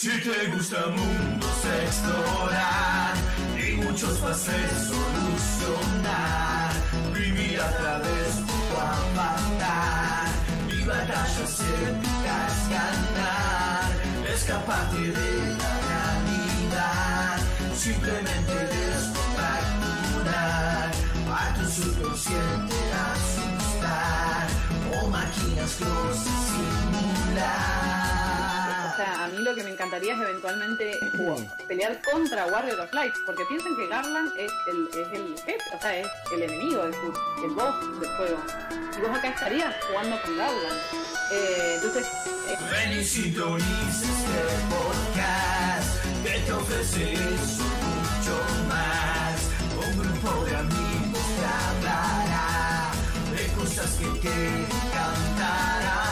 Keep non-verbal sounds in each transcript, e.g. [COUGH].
Si te gusta mundos explorar y muchos fases solucionar, vivir a través de tu avatar, mi batalla siempre es ganar, escaparte de la realidad, simplemente descontracturar, a tu subconsciente asustar, o máquinas. O sea, a mí lo que me encantaría es eventualmente pelear contra Warrior of Light, porque piensen que Garland es el, es el jefe, o sea, es el enemigo, es el, el boss del juego. Y vos acá estarías jugando con Garland. Eh, entonces, eh, Ven y sintoniza este podcast que te ofrece eso mucho más. Un grupo de amigos te hablará de cosas que te encantarán.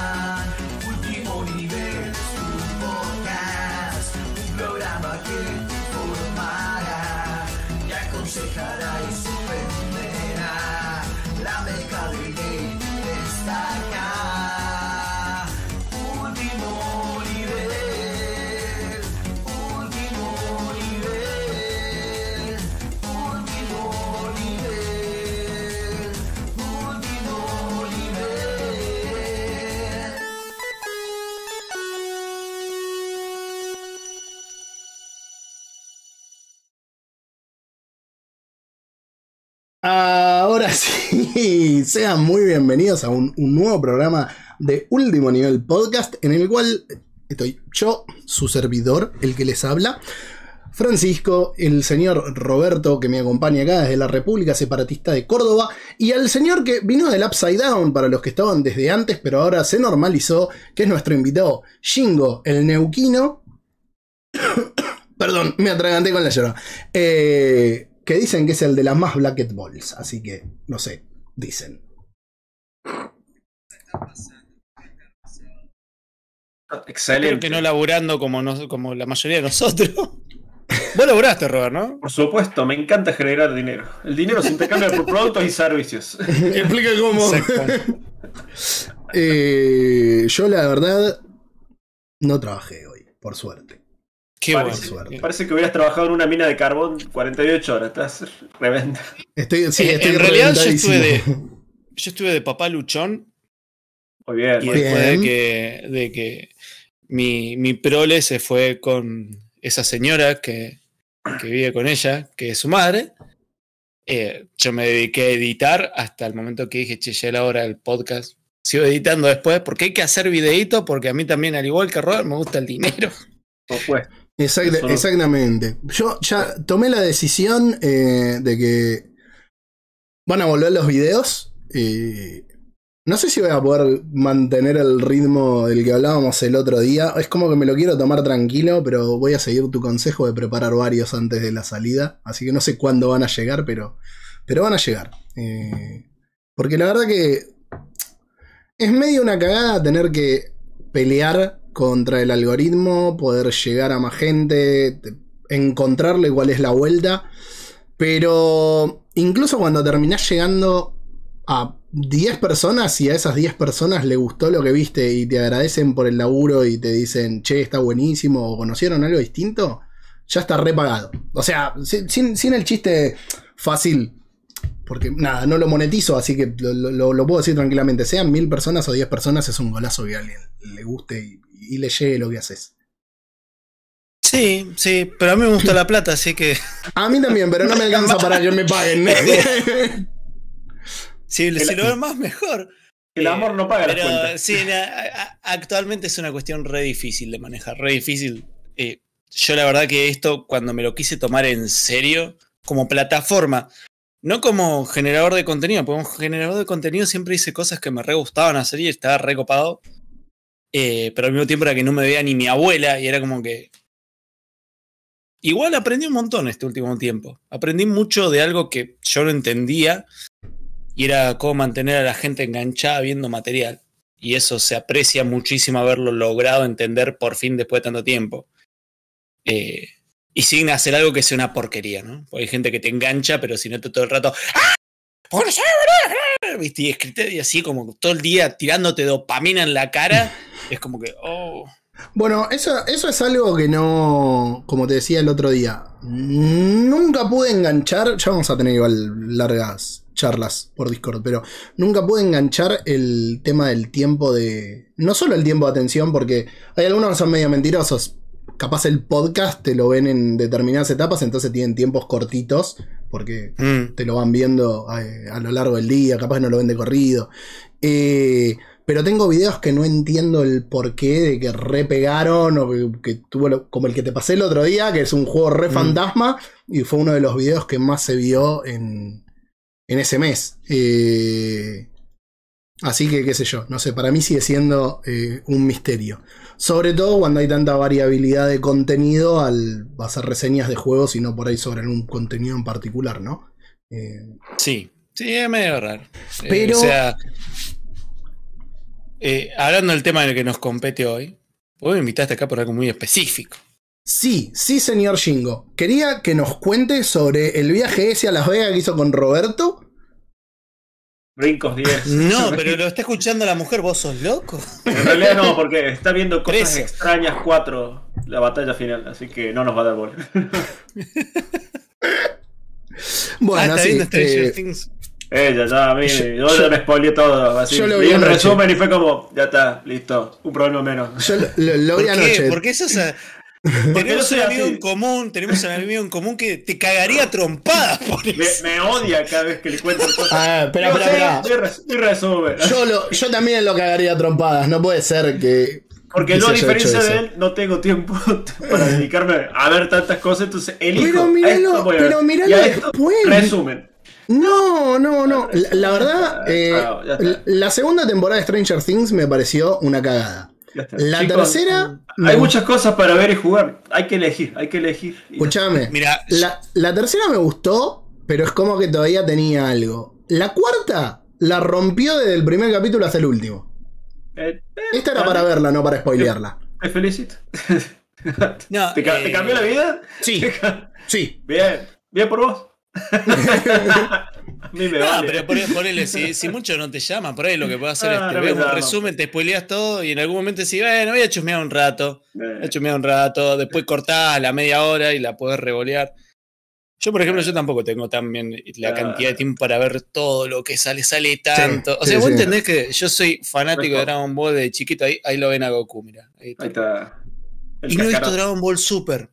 [LAUGHS] Sí, sean muy bienvenidos a un, un nuevo programa de Último Nivel Podcast en el cual estoy yo, su servidor, el que les habla, Francisco, el señor Roberto que me acompaña acá desde la República Separatista de Córdoba y al señor que vino del Upside Down para los que estaban desde antes pero ahora se normalizó, que es nuestro invitado Shingo, el neuquino. [COUGHS] Perdón, me atraganté con la llora. Eh, que dicen que es el de las más Blacket Balls, así que no sé, dicen. Excelente. Espero que no laburando como, nos- como la mayoría de nosotros. [LAUGHS] Vos laburaste, Robert, ¿no? Por supuesto, me encanta generar dinero. El dinero se intercambia por productos y servicios. [LAUGHS] Explica cómo. [LAUGHS] Eh, yo la verdad no trabajé hoy, por suerte. Qué Parece, suerte. parece que hubieras trabajado en una mina de carbón 48 horas. Estás reventa. Estoy, sí, Eh, estoy en realidad yo estuve de, [LAUGHS] yo estuve de papá luchón Muy bien. y muy bien. después de que, de que mi, mi prole se fue con esa señora que, que vive con ella, que es su madre, eh, yo me dediqué a editar hasta el momento que dije, che, ya era hora del podcast. Sigo editando después porque hay que hacer videíto porque a mí también, al igual que Robert, me gusta el dinero. Por supuesto. Exacta- Exactamente. Yo ya tomé la decisión eh, de que van a volver los videos. y no sé si voy a poder mantener el ritmo del que hablábamos el otro día. Es como que me lo quiero tomar tranquilo, pero voy a seguir tu consejo de preparar varios antes de la salida. Así que no sé cuándo van a llegar, pero, pero van a llegar. Eh, porque la verdad que es medio una cagada tener que pelear contra el algoritmo, poder llegar a más gente, te- encontrarle cuál es la vuelta. Pero incluso cuando terminás llegando a 10 personas y a esas 10 personas le gustó lo que viste y te agradecen por el laburo y te dicen, che, está buenísimo o conocieron algo distinto, ya está repagado. O sea, sin el chiste fácil. Porque nada, no lo monetizo, así que lo, lo- lo puedo decir tranquilamente. Sean mil personas o 10 personas, es un golazo que a alguien le guste y, y le llegue lo que haces. Sí, sí, pero a mí me gusta la plata, así que A mí también, pero no me alcanza [LAUGHS] para que me paguen. [LAUGHS] si, si lo ven más, mejor. El amor no paga las Pero cuentas. sí, actualmente es una cuestión re difícil de manejar, re difícil. Eh, yo la verdad que esto, cuando me lo quise tomar en serio, como plataforma, no como generador de contenido, porque generador de contenido siempre hice cosas que me re gustaban hacer y estaba re copado. Eh, pero al mismo tiempo era que no me veía ni mi abuela y era como que... Igual aprendí un montón este último tiempo. Aprendí mucho de algo que yo no entendía y era cómo mantener a la gente enganchada viendo material. Y eso se aprecia muchísimo haberlo logrado entender por fin después de tanto tiempo. Eh, y sin hacer algo que sea una porquería, ¿no? Porque hay gente que te engancha, pero si no te todo el rato. ¡Ah! ¿Por qué? ¿Viste? Y así como todo el día tirándote dopamina en la cara, [LAUGHS] es como que, oh. Bueno, eso, eso es algo que no, como te decía el otro día, nunca pude enganchar, ya vamos a tener igual largas charlas por Discord, pero nunca pude enganchar el tema del tiempo de... No solo el tiempo de atención, porque hay algunos que son medio mentirosos. Capaz el podcast te lo ven en determinadas etapas, entonces tienen tiempos cortitos, porque Mm. te lo van viendo eh, a, lo largo del día, capaz no lo ven de corrido. Eh, pero tengo videos que no entiendo el porqué de que repegaron o que, que tuvo lo- como el que te pasé el otro día, que es un juego re Mm. fantasma y fue uno de los videos que más se vio en, en ese mes. Eh, así que qué sé yo, no sé, para mí sigue siendo eh, un misterio. Sobre todo cuando hay tanta variabilidad de contenido al hacer reseñas de juegos y no por ahí sobre algún contenido en particular, ¿no? Eh, Sí, sí, es medio raro. Eh, Pero- o sea, eh, hablando del tema en el que nos compete hoy, vos me invitaste acá por algo muy específico. Sí, sí, señor Shingo. Quería que nos cuente sobre el viaje ese a Las Vegas que hizo con Roberto. Brincos 10. No, [LAUGHS] pero lo está escuchando la mujer, vos sos loco. En realidad no, porque está viendo cosas extrañas 4, la batalla final, así que no nos va a dar bola. [LAUGHS] Bueno, ah, está sí, viendo Stranger eh, Things. Ella ya, a mí, Yo- yo, yo- ya me spoileé todo. Así. yo lo vi un resumen y fue como, ya está, listo, un problema menos. yo lo, lo- lo ¿Por vi qué? anoche. Porque eso es. a- Tenemos un amigo así. en común, tenemos un amigo en común que te cagaría trompadas por Me, eso. me odia cada vez que le cuento [LAUGHS] cosas. Ah, espera, espera. Yo, lo- yo también lo cagaría trompadas. No puede ser que. Porque que yo, a diferencia de él, no tengo tiempo [LAUGHS] para dedicarme a ver tantas cosas, entonces elijo. Pero a míralo, pero míralo Y a esto, después. Resumen. No, no, no. La, la verdad, eh, Ah, la- la segunda temporada de Stranger Things me pareció una cagada. La Chicos, tercera. me Hay muchas cosas para ver y jugar. Hay que elegir, hay que elegir. Escuchame. Mira, La, la tercera me gustó, pero es como que todavía tenía algo. La cuarta la rompió desde el primer capítulo hasta el último. Eh, eh, Esta era para verla, no para spoilearla. Te felicito. [LAUGHS] no, ¿Te, eh, te cambió la vida? Sí, [LAUGHS] sí. Bien, bien por vos. [LAUGHS] mí me No, vale. pero por- ponele, si, si mucho no te llaman, por ahí lo que puedo hacer Ah, es te no me veo un resumen, te spoileas todo y en algún momento decís, bueno, voy a chusmear un rato, voy a Eh, chusmear un rato, después cortás la media hora y la podés revolear. Yo, por ejemplo, yo tampoco tengo tan bien la Ah. cantidad de tiempo para ver todo lo que sale, sale tanto. o sí, sea, vos sí. entendés que yo soy fanático de. Dragon Ball de chiquito, ahí, ahí lo ven a Goku, mira. ahí está. ahí está. El Y no he visto. Dragon Ball Super.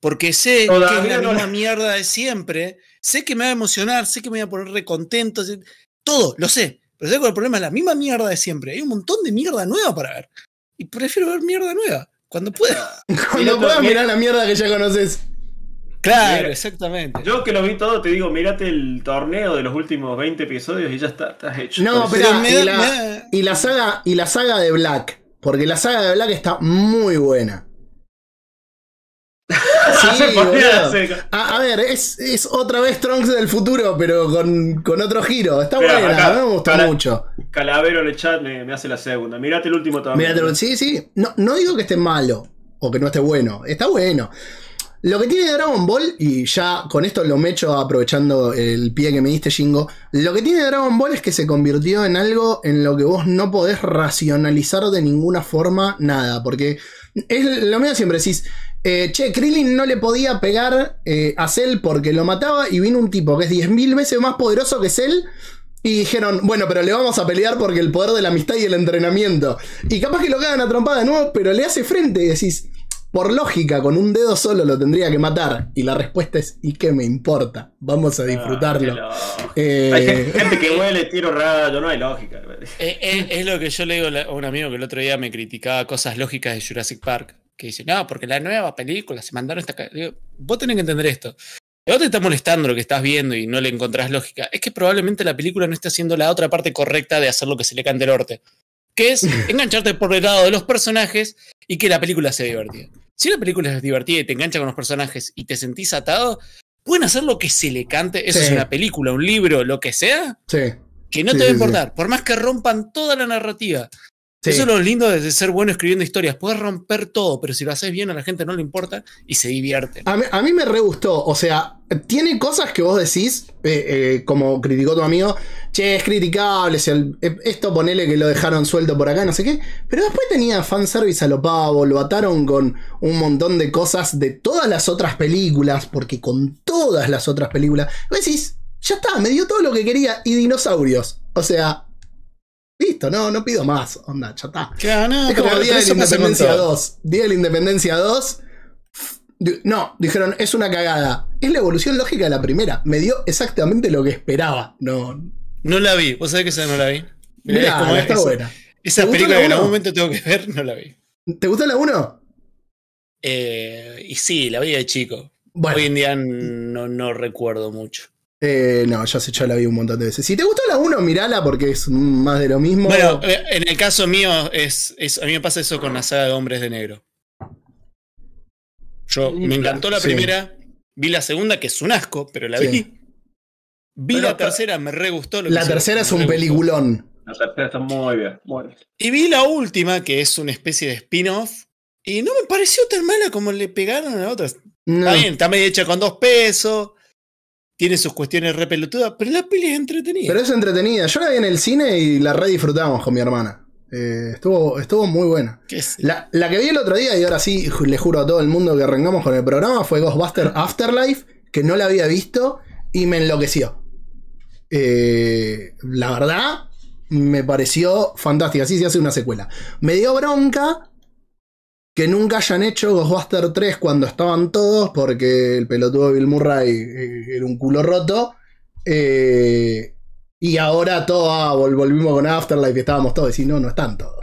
Porque sé Todavía que es la no misma la- mierda de siempre. Sé que me va a emocionar, sé que me voy a poner recontento. sé- Todo, lo sé. Pero sé que el problema es la misma mierda de siempre. Hay un montón de mierda nueva para ver. Y prefiero ver mierda nueva. Cuando pueda. [LAUGHS] Cuando mira- mirar la mierda que ya conoces. Claro, Mira, exactamente. Yo que lo vi todo, te digo, mírate el torneo de los últimos 20 episodios y ya está, estás hecho. No, pero me y da- la, me da- y la saga y la saga de Black, porque la saga de Black está muy buena. [LAUGHS] Sí. A, a ver, es, es otra vez Trunks del futuro, pero con, con otro giro. Está Mira, buena, acá, me gustó para- mucho. Calavero en el chat me, me hace la segunda. Mírate el último también. Mira, sí, sí. No, no digo que esté malo o que no esté bueno. Está bueno. Lo que tiene Dragon Ball, y ya con esto lo me echo aprovechando el pie que me diste, Jingo. Lo que tiene Dragon Ball es que se convirtió en algo en lo que vos no podés racionalizar de ninguna forma nada. Porque es lo mío siempre decís. eh, che, Krillin no le podía pegar eh, a Cell porque lo mataba y vino un tipo que es 10.000 veces más poderoso que Cell y dijeron, bueno, pero le vamos a pelear porque el poder de la amistad y el entrenamiento. Y capaz que lo cagan a trompada de nuevo, pero le hace frente y decís, por lógica, con un dedo solo lo tendría que matar. Y la respuesta es, ¿y qué me importa? Vamos a disfrutarlo. Ah, Eh, Hay gente, que huele tiro rayo, no hay lógica. Eh, es lo que yo le digo a un amigo que el otro día me criticaba cosas lógicas de Jurassic Park. Que dice, no, porque la nueva película se mandaron esta. ca-". Digo, vos tenés que entender esto. Si vos te está molestando lo que estás viendo y no le encontrás lógica. Es que probablemente la película no está haciendo la otra parte correcta de hacer lo que se le cante el orte. Que es engancharte por el lado de los personajes y que la película sea divertida. Si la película es divertida y te engancha con los personajes y te sentís atado, pueden hacer lo que se le cante. Eso Sí. es una película, un libro, lo que sea sí. que no Sí, te va a importar. Por más que rompan toda la narrativa Sí. Eso es lo lindo de ser bueno escribiendo historias. Puedes romper todo, pero si lo haces bien a la gente no le importa y se divierte. A mí, a mí me re gustó. O sea, tiene cosas que vos decís, eh, eh, como criticó tu amigo, che, es criticable, si el- eh, esto ponele que lo dejaron suelto por acá, no sé qué. Pero después tenía fanservice a lo pavo, lo ataron con un montón de cosas de todas las otras películas, porque con todas las otras películas, vos decís, ya está, me dio todo lo que quería y dinosaurios. O sea, listo, no, no pido más, onda, ya está. Claro, no, Es como pero- Día pero de la Independencia todo. 2. Día de la Independencia 2. Di- No, dijeron, es una cagada. Es la evolución lógica de la primera. Me dio exactamente lo que esperaba. No. No la vi, vos sabés que esa no la vi. Mirá, Mirá, como está esa- buena. Esa ¿Te gustó película la que en algún momento tengo que ver, no la vi. ¿Te gustó la 1? Eh, y sí, la vi de chico. Bueno, Hoy en día no, no recuerdo mucho. Eh, no, ya sé, ya la vi un montón de veces. Si te gustó la 1, mirala porque es más de lo mismo. Bueno, eh, en el caso mío, es, es- a mí me pasa eso con la saga de Hombres de Negro. Yo me encantó la sí. primera, vi la segunda, que es un asco, pero la Sí. vi. Vi Pero la tercera, me re gustó. lo la tercera es un peliculón. La tercera está muy bien. Muy bien. Y vi la última, que es una especie de spin-off, y no me pareció tan mala como le pegaron a la otra. No. Está bien, está medio hecha con dos pesos, tiene sus cuestiones re pelotudas, pero la peli es entretenida. Pero es entretenida. Yo la vi en el cine y la re disfrutamos con mi hermana. Eh, estuvo, estuvo muy buena. La, la que vi el otro día, y ahora sí le juro a todo el mundo que arrancamos con el programa, fue Ghostbuster Afterlife, que no la había visto y me enloqueció. Eh, la verdad, me pareció fantástica. Así se hace una secuela. Me dio bronca que nunca hayan hecho Ghostbuster 3 cuando estaban todos, porque el pelotudo de Bill Murray eh, era un culo roto. Eh, y ahora todo, ah, vol- volvimos con Afterlife y estábamos todos. Y no, no están todos.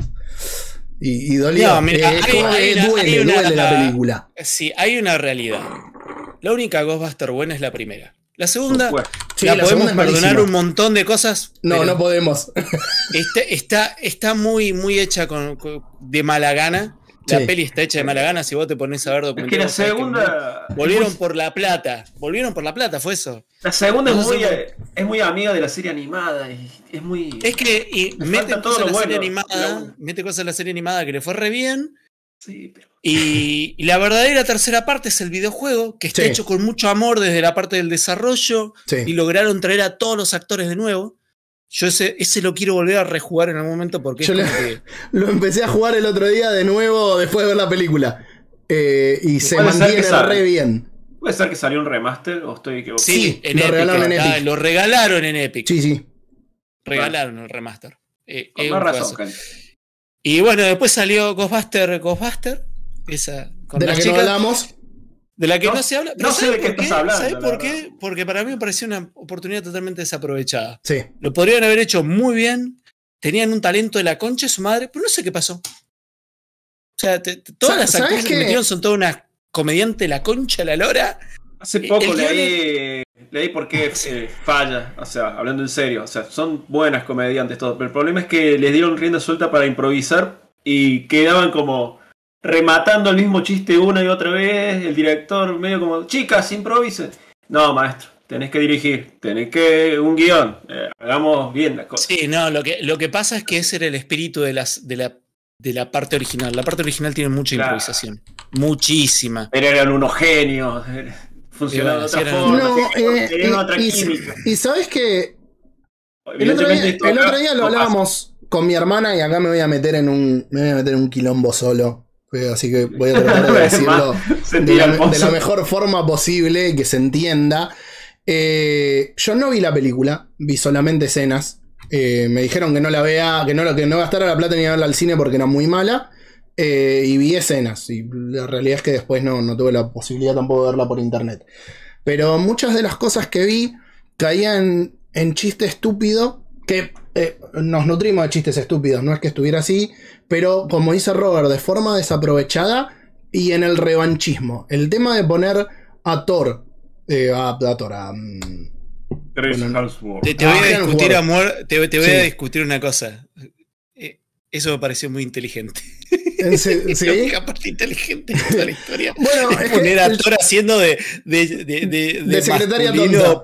Y, y dolió. No, mira, Eh, es hay- como hay que una- duele, hay una- duele la película. Sí, hay una realidad. La única Ghostbuster buena es la primera. La segunda, Sí, la, la podemos segunda perdonar malísima. un montón de cosas. No, no podemos. está, está, está muy, muy hecha con, con- de mala gana. La Sí. peli está hecha de mala gana. Si vos te pones a ver Es documentales. que la segunda. Volvieron es muy- por la plata. Volvieron por la plata, fue eso. La segunda es No muy, es muy amiga de la serie animada. Y es muy. Es que y mete cosas en la serie animada. Mete cosas en la serie animada que le fue re bien. Sí, pero. Y, y la verdadera tercera parte es el videojuego, que está Sí. hecho con mucho amor desde la parte del desarrollo. Sí. y lograron traer a todos los actores de nuevo. Yo ese, ese lo quiero volver a rejugar en algún momento porque Yo es le- como que- [LAUGHS] Lo empecé a jugar el otro día de nuevo después de ver la película. Eh, y se puede ser mantiene re bien. Puede ser que salió un remaster o estoy equivocado. Sí, en lo Epic, regalaron en ah, Epic. lo regalaron en Epic. Sí, sí. Regalaron el remaster. Eh, Con más razón. Y bueno, después salió Ghostbuster, Ghostbuster. Esa con De la las que no chicas, hablamos. De la que no, No- se habla. no sé ¿sabes de qué por qué? estás hablando, ¿Sabes por qué? Porque para mí me pareció una oportunidad totalmente desaprovechada. Sí. Lo podrían haber hecho muy bien. Tenían un talento de la concha de su madre, pero no sé qué pasó. O sea, te- te- todas las ¿sabes actrices que metieron son todas unas comediantes de la concha la lora. Hace El poco guion leí, leí por qué eh, falla, o sea, hablando en serio, o sea, son buenas comediantes todo, pero el problema es que les dieron rienda suelta para improvisar y quedaban como rematando el mismo chiste una y otra vez, el director medio como, chicas, improvisen. No, maestro, tenés que dirigir, tenés que un guion, eh, hagamos bien las cosas. Sí, no, lo que, lo que pasa es que ese era el espíritu de, las, de, la, de la parte original. La parte original tiene mucha Claro. improvisación. Muchísima. Pero eran unos genios, eh, funcionaban de otra forma, No, tenían, eh, tenían otra y, química. y sabes que el otro día, el otro día lo hablábamos con mi hermana y acá me voy a meter en un, me voy a meter en un quilombo solo. Así que voy a tratar de [LAUGHS] decirlo de la, de mejor forma posible y que se entienda. Eh, yo no vi la película, vi solamente escenas. Eh, me dijeron que no la vea, que no, que no gastara la plata ni a verla al cine porque era muy mala. Eh, y vi escenas. Y la realidad es que después no, no tuve la posibilidad tampoco de verla por internet. Pero muchas de las cosas que vi caían en chiste estúpido. Que eh, nos nutrimos de chistes estúpidos, no es que estuviera así. Pero como dice Robert, de forma desaprovechada y en el revanchismo. El tema de poner a Thor. eh, a, a Thor, a, mm, Bueno, Hemsworth. Te, te Ah, voy a discutir, amor, te, te voy a Sí. discutir una cosa. Eh, Eso me pareció muy inteligente. [LAUGHS] Es ¿sí? la única parte inteligente de toda la historia. [LAUGHS] Bueno, Es poner a el- Thor haciendo de, de, de, de, De secretaria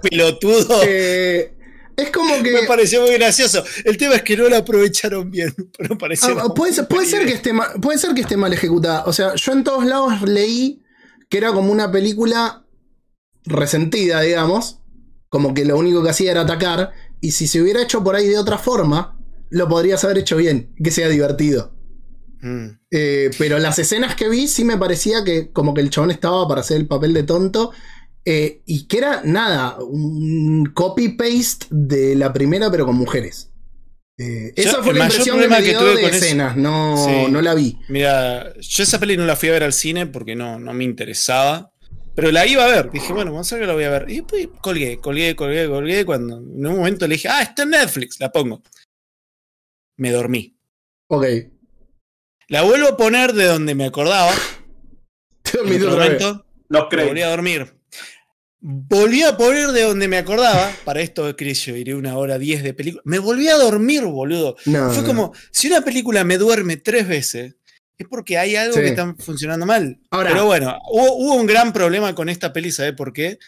pelotudo. Eh, Es como Me que. pareció muy gracioso. El tema es que no lo aprovecharon bien. [LAUGHS] Pero pareció Ah, una puede, ser, puede, ser que esté ma- puede ser que esté mal ejecutada. O sea, yo en todos lados leí que era como una película resentida, digamos. Como que lo único que hacía era atacar. Y si se hubiera hecho por ahí de otra forma, lo podrías haber hecho bien. Que sea divertido. Mm. Eh, pero las escenas que vi sí me parecía que como que el chabón estaba para hacer el papel de tonto. Eh, y que era nada, un copy-paste de la primera pero con mujeres. Eh, Yo, esa fue la mayor impresión que problema me que dio tuve de escenas, no, Sí. no la vi. Mira, yo esa peli no la fui a ver al cine porque no, no me interesaba. Pero la iba a ver. Dije, bueno, vamos a ver que la voy a ver. Y después colgué, colgué, colgué, colgué. Cuando en un momento le dije, ah, está en Netflix, la pongo. Me dormí. Ok. La vuelvo a poner de donde me acordaba. [LAUGHS] Te En dormiste otro vez. momento, Los me volví a dormir. Volví a poner de donde me acordaba. Para esto, Chris, yo iré una hora diez de película. Me volví a dormir, boludo. No, Fue no. como, si una película me duerme tres veces, es porque hay algo Sí. que está funcionando mal. Ahora- Pero bueno, hubo, hubo un gran problema con esta peli, ¿sabe por qué?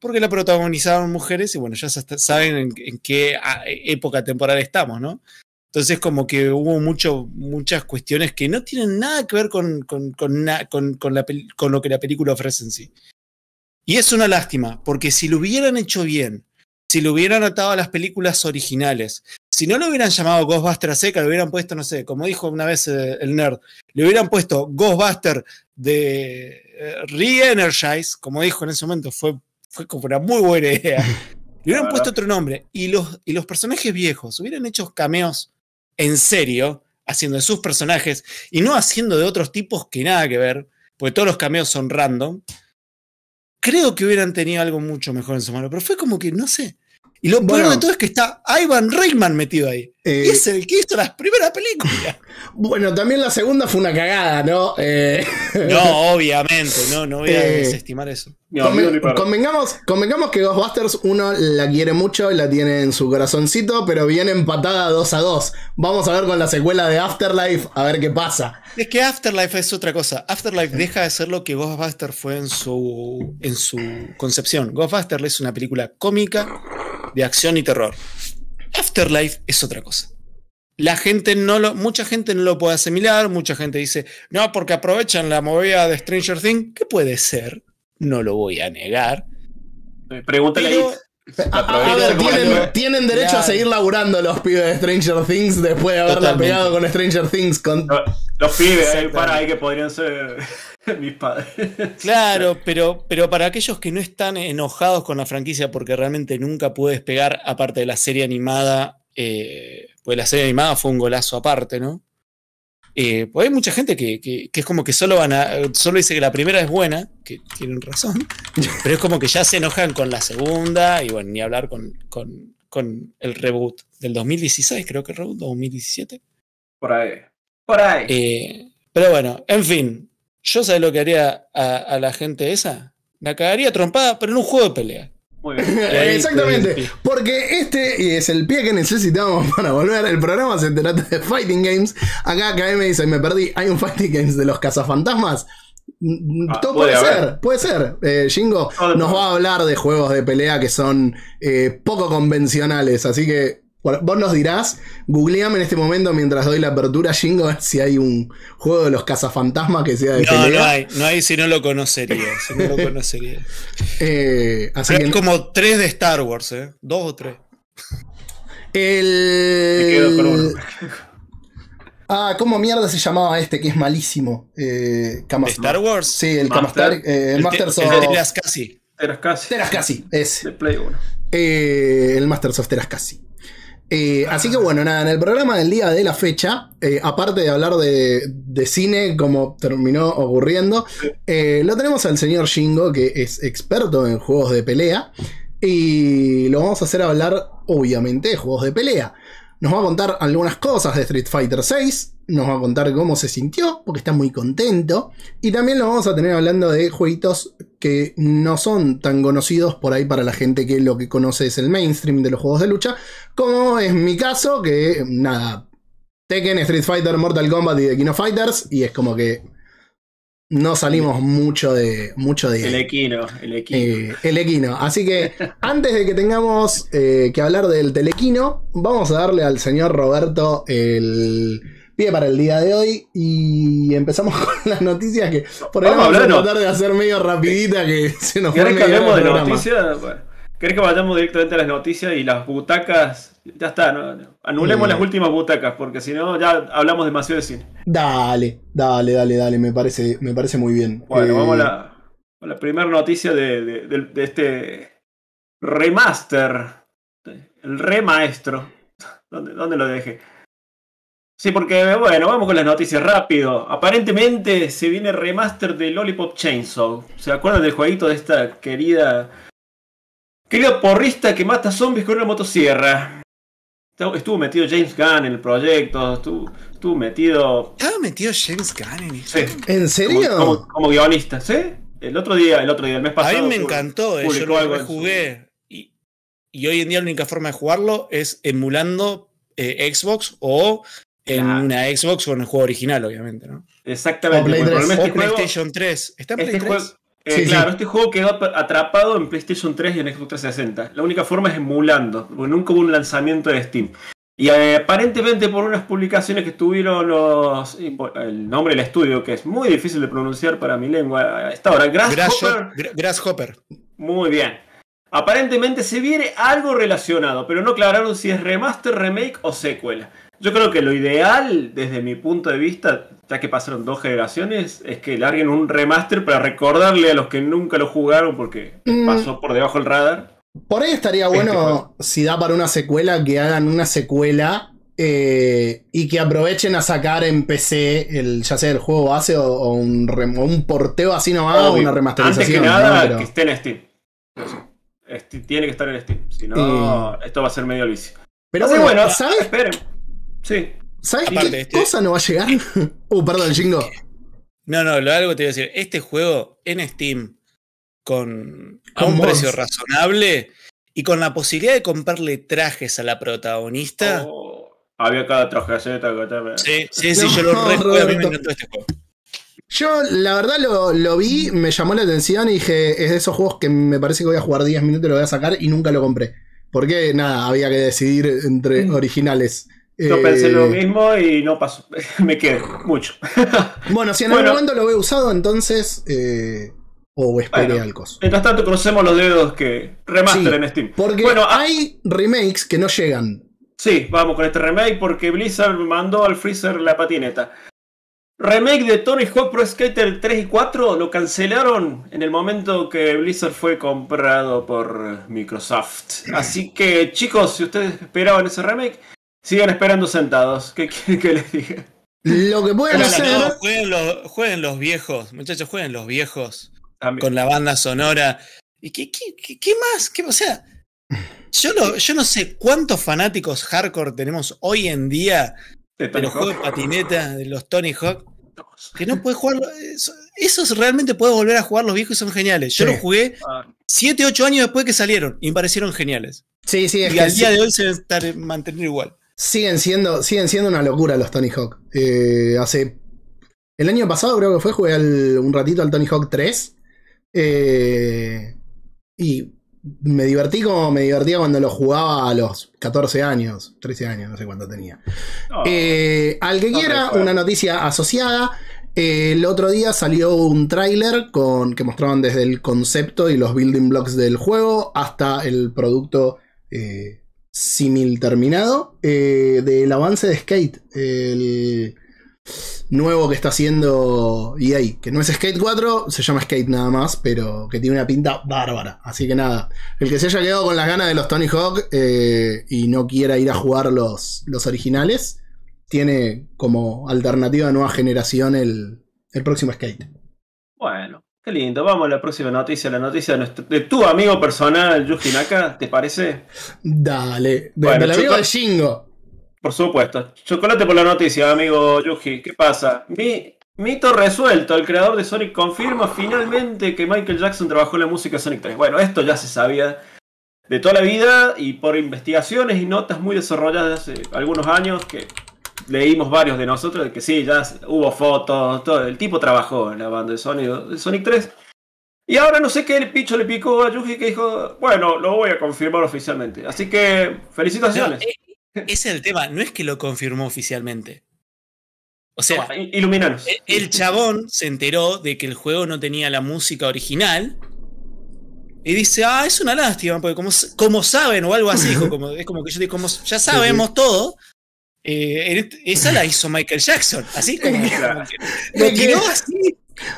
Porque la protagonizaban mujeres y bueno, ya saben en, en qué época temporal estamos, ¿no? Entonces como que hubo mucho, muchas cuestiones que no tienen nada que ver con, con, con na- la con lo que la película ofrece en sí. Y es una lástima, porque si lo hubieran hecho bien, si lo hubieran atado a las películas originales, si no lo hubieran llamado Ghostbuster a seca, lo hubieran puesto, no sé, como dijo una vez eh, el nerd, le hubieran puesto Ghostbuster de eh, Re-Energize, como dijo en ese momento, fue, fue como una muy buena idea. [LAUGHS] Le hubieran puesto otro nombre y los, y los personajes viejos hubieran hecho cameos en serio, haciendo de sus personajes y no haciendo de otros tipos que nada que ver, porque todos los cameos son random. Creo que hubieran tenido algo mucho mejor en su mano, pero fue como que no sé. Y lo peor Bueno. de todo es que está Ivan Reitman metido ahí. Eh, y es el que hizo las primeras películas. [LAUGHS] Bueno, también la segunda fue una cagada, ¿no? Eh, No, obviamente, no, no voy a Eh, desestimar eso. Conven- convengamos, convengamos que Ghostbusters uno la quiere mucho y la tiene en su corazoncito, pero viene empatada 2 a 2. Vamos a ver con la secuela de Afterlife, a ver qué pasa. Es que Afterlife es otra cosa. Afterlife deja de ser lo que Ghostbuster fue en su, en su concepción. Ghostbuster es una película cómica de acción y terror. Afterlife es otra cosa. La gente no lo, mucha gente no lo puede asimilar, mucha gente dice, no, porque aprovechan la movida de Stranger Things, que puede ser, no lo voy a negar. Eh, Pregúntale Pero, ahí. A, a- a ver, tienen, tienen derecho a seguir laburando los pibes de Stranger Things después de haberla Totalmente. pegado con Stranger Things. Con... Los pibes, eh, Exactamente. para ahí que podrían ser [LAUGHS] mis padres. Claro, pero, pero para aquellos que no están enojados con la franquicia porque realmente nunca pude despegar, aparte de la serie animada, eh, pues la serie animada fue un golazo aparte, ¿no? Eh, pues hay mucha gente que, que- que es como que solo van a, solo dice que la primera es buena, que tienen razón, [LAUGHS] pero es como que ya se enojan con la segunda y bueno, ni hablar con, con, con el reboot del 2016, creo que el reboot, 2017. Por ahí. Por ahí. Eh, pero bueno, en fin, yo sé lo que haría a, a la gente esa. La cagaría trompada, pero en un juego de pelea. Muy bien. [LAUGHS] Exactamente, porque este es el pie que necesitamos [LAUGHS] para volver. El programa se trata de Fighting Games. Acá KM dice, me perdí, hay un Fighting Games de los cazafantasmas. Mm, Ah, todo puede puede, ser, puede ser. Eh, Jingo nos va a hablar de juegos de pelea que son eh, poco convencionales, así que bueno, vos nos dirás, googleame en este momento mientras doy la apertura, Jingo, a [LAUGHS] ver si hay un juego de los cazafantasmas que sea de No, pelea. no hay, no hay si no lo conocería. Si no lo [LAUGHS] conocería. Eh, así que como tres de Star Wars, ¿eh? Dos o tres. el... Me quedo con uno. [LAUGHS] Ah, ¿cómo mierda se llamaba este que es malísimo? Eh, Kamas- ¿De Star Wars? Sí, el Master. Kamastar. eh, el, te- Masters el of. de Teras casi. Eras casi. Teras casi, es. De Play 1. Eh, el Masters of Teras casi. Eh, así que bueno, nada, en el programa del día de la fecha, eh, aparte de hablar de, de cine como terminó ocurriendo, eh, lo tenemos al señor Shingo, que es experto en juegos de pelea, y lo vamos a hacer hablar, obviamente, de juegos de pelea. Nos va a contar algunas cosas de Street Fighter VI, nos va a contar cómo se sintió, porque está muy contento, y también lo vamos a tener hablando de jueguitos que no son tan conocidos por ahí para la gente que lo que conoce es el mainstream de los juegos de lucha, como es mi caso, que nada, Tekken, Street Fighter, Mortal Kombat y The King of Fighters, y es como que no salimos mucho de mucho de El equino, el equino. Eh, el equino. Así que [LAUGHS] antes de que tengamos eh, que hablar del telequino, vamos a darle al señor Roberto el pie para el día de hoy y empezamos [LAUGHS] con las noticias que por ahí Vamos a vamos tratar de hacer medio rapidita que [LAUGHS] se nos fue ¿Querés que hablemos de noticias? Bueno, ¿Querés que vayamos directamente a las noticias y las butacas? Ya está, ¿no? anulemos las últimas butacas, porque si no ya hablamos demasiado de cine. Dale, dale, dale, dale, me parece, me parece muy bien. Bueno, Eh, vamos a la, a la primera noticia de, de- de- de este remaster. El remaestro. [LAUGHS] ¿Dónde, ¿Dónde lo dejé? Sí, porque, bueno, vamos con las noticias rápido. Aparentemente se viene remaster de Lollipop Chainsaw. ¿Se acuerdan del jueguito de esta querida. querida porrista que mata zombies con una motosierra? Estuvo- metido James Gunn en el proyecto, estuvo, estuvo metido. ¿Estaba metido James Gunn en esto? Sí, ¿En serio? como- como guionista, ¿sí? El otro día, el otro día, el mes A pasado. mí me encantó, eh, yo lo su- jugué. Y, y hoy en día la única forma de jugarlo es emulando eh, Xbox o en una Xbox con el juego original, obviamente, ¿no? Exactamente. O Play porque el 3. problema es O que este juego- PlayStation 3. ¿Está en este Play 3? juego- eh, Sí, claro, sí. este juego quedó ap- atrapado en PlayStation 3 y en Xbox 360. La única forma es emulando, porque nunca hubo un lanzamiento de Steam. Y eh, aparentemente por unas publicaciones que tuvieron los, el nombre del estudio, que es muy difícil de pronunciar para mi lengua a esta hora, Grasshopper, Grasshopper. Gra- Grasshopper. muy bien. Aparentemente se viene algo relacionado, pero no aclararon si es remaster, remake o secuela. Yo creo que lo ideal, desde mi punto de vista, ya que pasaron dos generaciones, es que larguen un remaster para recordarle a los que nunca lo jugaron porque Mm. pasó por debajo del radar. Por ahí estaría Este bueno, si da para una secuela, que hagan una secuela eh, y que aprovechen a sacar en PC, el, ya sea el juego base o, o un, o un porteo así nomás, o Obvio. una remasterización. Antes que nada, ¿no? Pero- que esté en Steam. Este, tiene que estar en Steam. Si no, esto va a ser medio vicio. pero bueno, bueno, ¿sabes, esperen. Sí. ¿sabes Aparte, qué este- cosa no va a llegar? [LAUGHS] uh, perdón, Jingo. No, no, lo algo te iba a decir. Este juego en Steam con a un precio razonable y con la posibilidad de comprarle trajes a la protagonista. Oh, había cada trajeceta. cada- Sí, sí, sí, No, [LAUGHS] yo lo recuerdo. A mí me encantó este juego. Yo, la verdad, lo, lo vi, me llamó la atención y dije, es de esos juegos que me parece que voy a jugar 10 minutos y lo voy a sacar y nunca lo compré. Porque, nada, había que decidir entre originales. Yo Eh, pensé lo mismo y no pasó. [LAUGHS] Me quedé mucho. [LAUGHS] Bueno, si en Bueno. algún momento lo veo usado, entonces. eh, o esperé Bueno. al coso. Mientras tanto, crucemos los dedos que remaster Sí, en Steam. Porque Bueno, ah, hay remakes que no llegan. sí, vamos con este remake porque Blizzard mandó al Freezer la patineta. Remake de Tony Hawk Pro Skater 3 y 4 lo cancelaron en el momento que Blizzard fue comprado por Microsoft. Así que, chicos, si ustedes esperaban ese remake, sigan esperando sentados. ¿Qué quieren que les diga? Lo que pueden hacer. no, jueguen, los, jueguen los viejos, muchachos, jueguen los viejos También. con la banda sonora. ¿Y qué, qué, qué- qué más? ¿Qué- o sea, yo no, yo no sé cuántos fanáticos hardcore tenemos hoy en día De los juegos de patineta, de los Tony Hawk, que no puedes jugar. Eso, esos realmente puedes volver a jugar los viejos y son geniales. Yo Sí. los jugué Ah, 7, 8 años después que salieron y me parecieron geniales. Sí, sí, es Y que al día sí- de hoy se deben estar manteniendo igual. Siguen, siendo, siguen siendo una locura los Tony Hawk. Eh, hace. El año pasado creo que fue, jugué al- un ratito al Tony Hawk 3. eh, y me divertí como me divertía cuando lo jugaba a los 14 años, 13 años, no sé cuánto tenía. oh. Eh, al que No quiera, una noticia asociada. el otro día salió un tráiler con que mostraban desde el concepto y los building blocks del juego hasta el producto eh, simil terminado eh, del avance de Skate, el nuevo que está haciendo EA, que no es Skate 4, se llama Skate nada más, pero que tiene una pinta bárbara. Así que nada, el que se haya quedado con las ganas de los Tony Hawk eh, y no quiera ir a jugar los, los originales, tiene como alternativa de nueva generación el, el próximo Skate. Bueno, qué lindo. Vamos a la próxima noticia. La noticia de, nuestro- de tu amigo personal, Yuji Naka, ¿te parece? Dale, de, Bueno, del amigo de Shingo. Por supuesto. Chocolate por la noticia, amigo Yuji. ¿Qué pasa? Mi, mito resuelto. El creador de Sonic confirma finalmente que Michael Jackson trabajó en la música de Sonic 3. Bueno, esto ya se sabía de toda la vida y por investigaciones y notas muy desarrolladas hace algunos años que leímos varios de nosotros de que sí, ya hubo fotos, todo. El tipo trabajó en la banda de Sonic, de Sonic 3. Y ahora no sé qué el picho le picó a Yuji que dijo, bueno, lo voy a confirmar oficialmente. Así que, No, felicitaciones. eh, ese es el tema, no es que lo confirmó oficialmente. O sea, Toma, iluminanos. e- el chabón se enteró de que el juego no tenía la música original. Y dice, ah, es una lástima, porque como, como saben, o algo así, [LAUGHS] como, es como que yo digo, como ya sabemos todo, eh, esa la hizo Michael Jackson, así como, lo tiró así.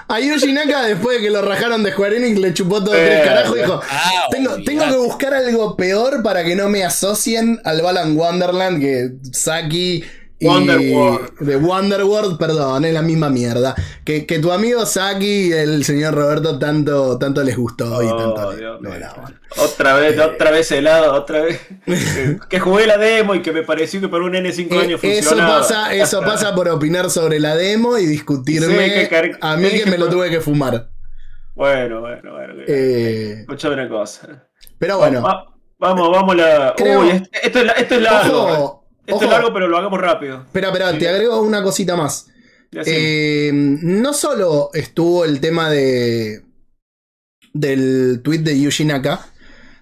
A Yuji Naka, después de que lo rajaron de Square Enix, le chupó todo Eh, tres carajos y dijo: Ah, tengo, tengo que buscar algo peor para que no me asocien al Balan Wonderland que Saki Wonderworld. de Wonderworld, perdón, es la misma mierda. Que, que tu amigo Saki y el señor Roberto tanto, tanto les gustó y Oh, tanto Dios le. Otra vez, otra vez helado, otra vez. Eh, [LAUGHS] que jugué la demo y que me pareció que por un N 5 años Eh, eso funcionaba. pasa, eso pasa por opinar sobre la demo y discutirme Sí, que car- a mí que me lo tuve que fumar. Bueno, bueno, bueno. Eh, una cosa. pero bueno, Va- vamos, vamos a la. Creo- Uy, este- esto, es, la- esto es largo. ojo, esto ojo. es largo, pero lo hagamos rápido. Espera, espera, te agrego una cosita más. Eh, no solo estuvo el tema de del tweet de Naka,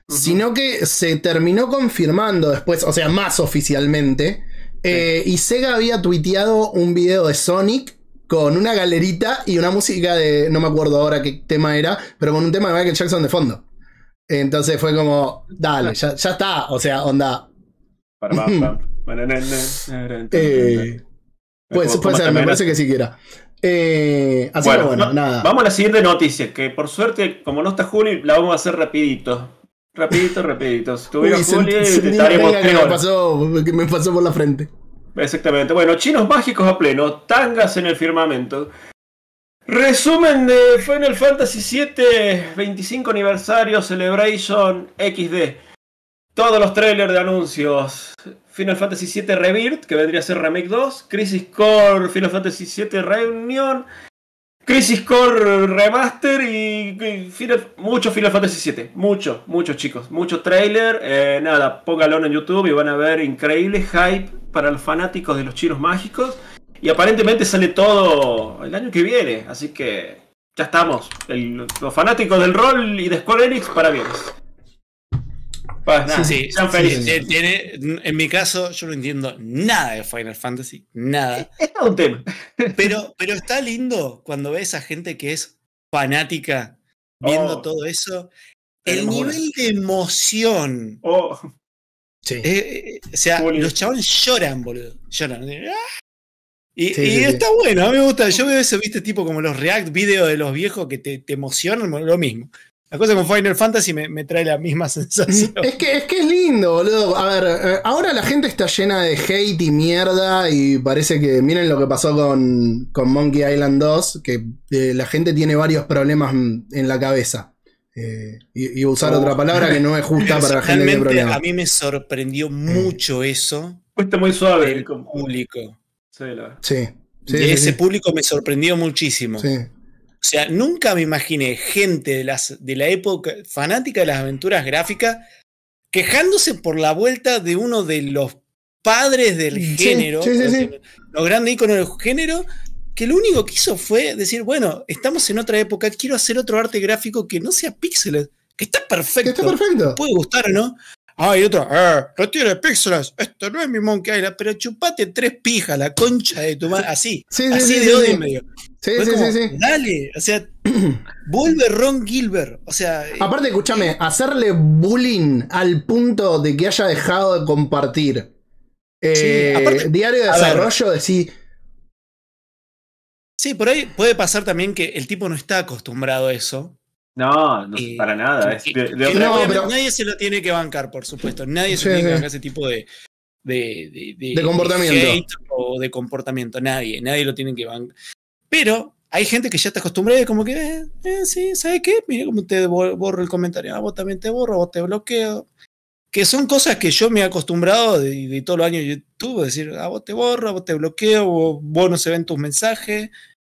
Ujú. sino que se terminó confirmando después, o sea, más oficialmente. eh, y Sega había tuiteado un video de Sonic con una galerita y una música de. No me acuerdo ahora qué tema era, pero con un tema de Michael Jackson de fondo. Entonces fue como, dale, ya, ya está. O sea, onda. Para, pam, pam. [LAUGHS] Bueno, eh, puede, ¿Cómo- puede ser, me parece que siquiera. Eh, así que bueno, no, nada. Vamos a la siguiente noticia, que por suerte, como no está Juli, la vamos a hacer rapidito. Rapidito, [LAUGHS] rapidito. Si tuviera Juli, estaríamos que me pasó, que me pasó por la frente. Exactamente. Bueno, chinos mágicos a pleno, tangas en el firmamento. Resumen de Final Fantasy VII 25 aniversario Celebration XD. Todos los trailers de anuncios. Final Fantasy VII Rebirth, que vendría a ser Remake 2. Crisis Core Final Fantasy VII Reunion. Crisis Core Remaster y Final- mucho Final Fantasy VII. Mucho, muchos chicos. Mucho trailer. Eh, nada, póngalo en YouTube y van a ver increíble hype para los fanáticos de los chinos mágicos. Y aparentemente sale todo el año que viene. Así que ya estamos. Los fanáticos del rol y de Square Enix para bienes. Pa, nada, Sí, sean sí, felices. eh, tiene- en mi caso, yo no entiendo nada de Final Fantasy, nada. Es todo un tema. Pero, pero está lindo cuando ves a gente que es fanática viendo Oh. todo eso. El nivel de emoción. Oh, Sí. eh, eh, o sea, los chavales lloran, boludo. Lloran. Y, Sí, y sí, sí. está bueno, a mí me gusta. Yo veo eso, viste, tipo como los react videos de los viejos que te, te emocionan, lo mismo. La cosa con Final Fantasy me, me trae la misma [LAUGHS] sensación. Es que, es que es lindo, boludo. A ver, eh, ahora la gente está llena de hate y mierda y parece que miren lo que pasó con, con Monkey Island 2, que eh, la gente tiene varios problemas en la cabeza. Eh, y, y usar Oh. otra palabra que no es justa para la gente que tiene Realmente a mí me sorprendió mucho eso fuiste muy suave. como- público. Sí, la- Sí. Sí, de sí, ese sí. público me sorprendió muchísimo. Sí. O sea, nunca me imaginé gente de, las, de la época fanática de las aventuras gráficas quejándose por la vuelta de uno de los padres del Sí, género, sí, sí, los grandes íconos del género, que lo único que hizo fue decir, bueno, estamos en otra época, quiero hacer otro arte gráfico que no sea píxeles, que está Que perfecto, está perfecto. puede gustar o no. Ah, y otro, "Ah, no tiene píxeles, esto no es mi Monkey Island, pero chupate tres pijas, la concha de tu madre, así, Sí, sí, así sí, de odio medio. Sí, Fue sí, como, sí, sí. Dale, o sea, [CLEARS THROAT] vuelve Ron Gilbert. O sea, eh, Aparte, escúchame, hacerle bullying al punto de que haya dejado de compartir. eh, aparte- diario de desarrollo, decir, sí, por ahí puede pasar también que el tipo no está acostumbrado a eso. No, no Y- para nada. Es que- de, de no, pero- Nadie se lo tiene que bancar, por supuesto. Nadie se Sí, tiene que sí. bancar ese tipo de, de, de, De comportamiento. hate o de comportamiento. Nadie, nadie lo tiene que bancar. Pero hay gente que ya está acostumbrada y como que, eh, eh, sí, ¿sabes qué? Mira cómo te bo- borro el comentario. Ah, vos también te borro, vos te bloqueo. Que son cosas que yo me he acostumbrado de, de todos los años de YouTube, decir, ah, vos te borro, vos te bloqueo, vos, vos no se ven tus mensajes.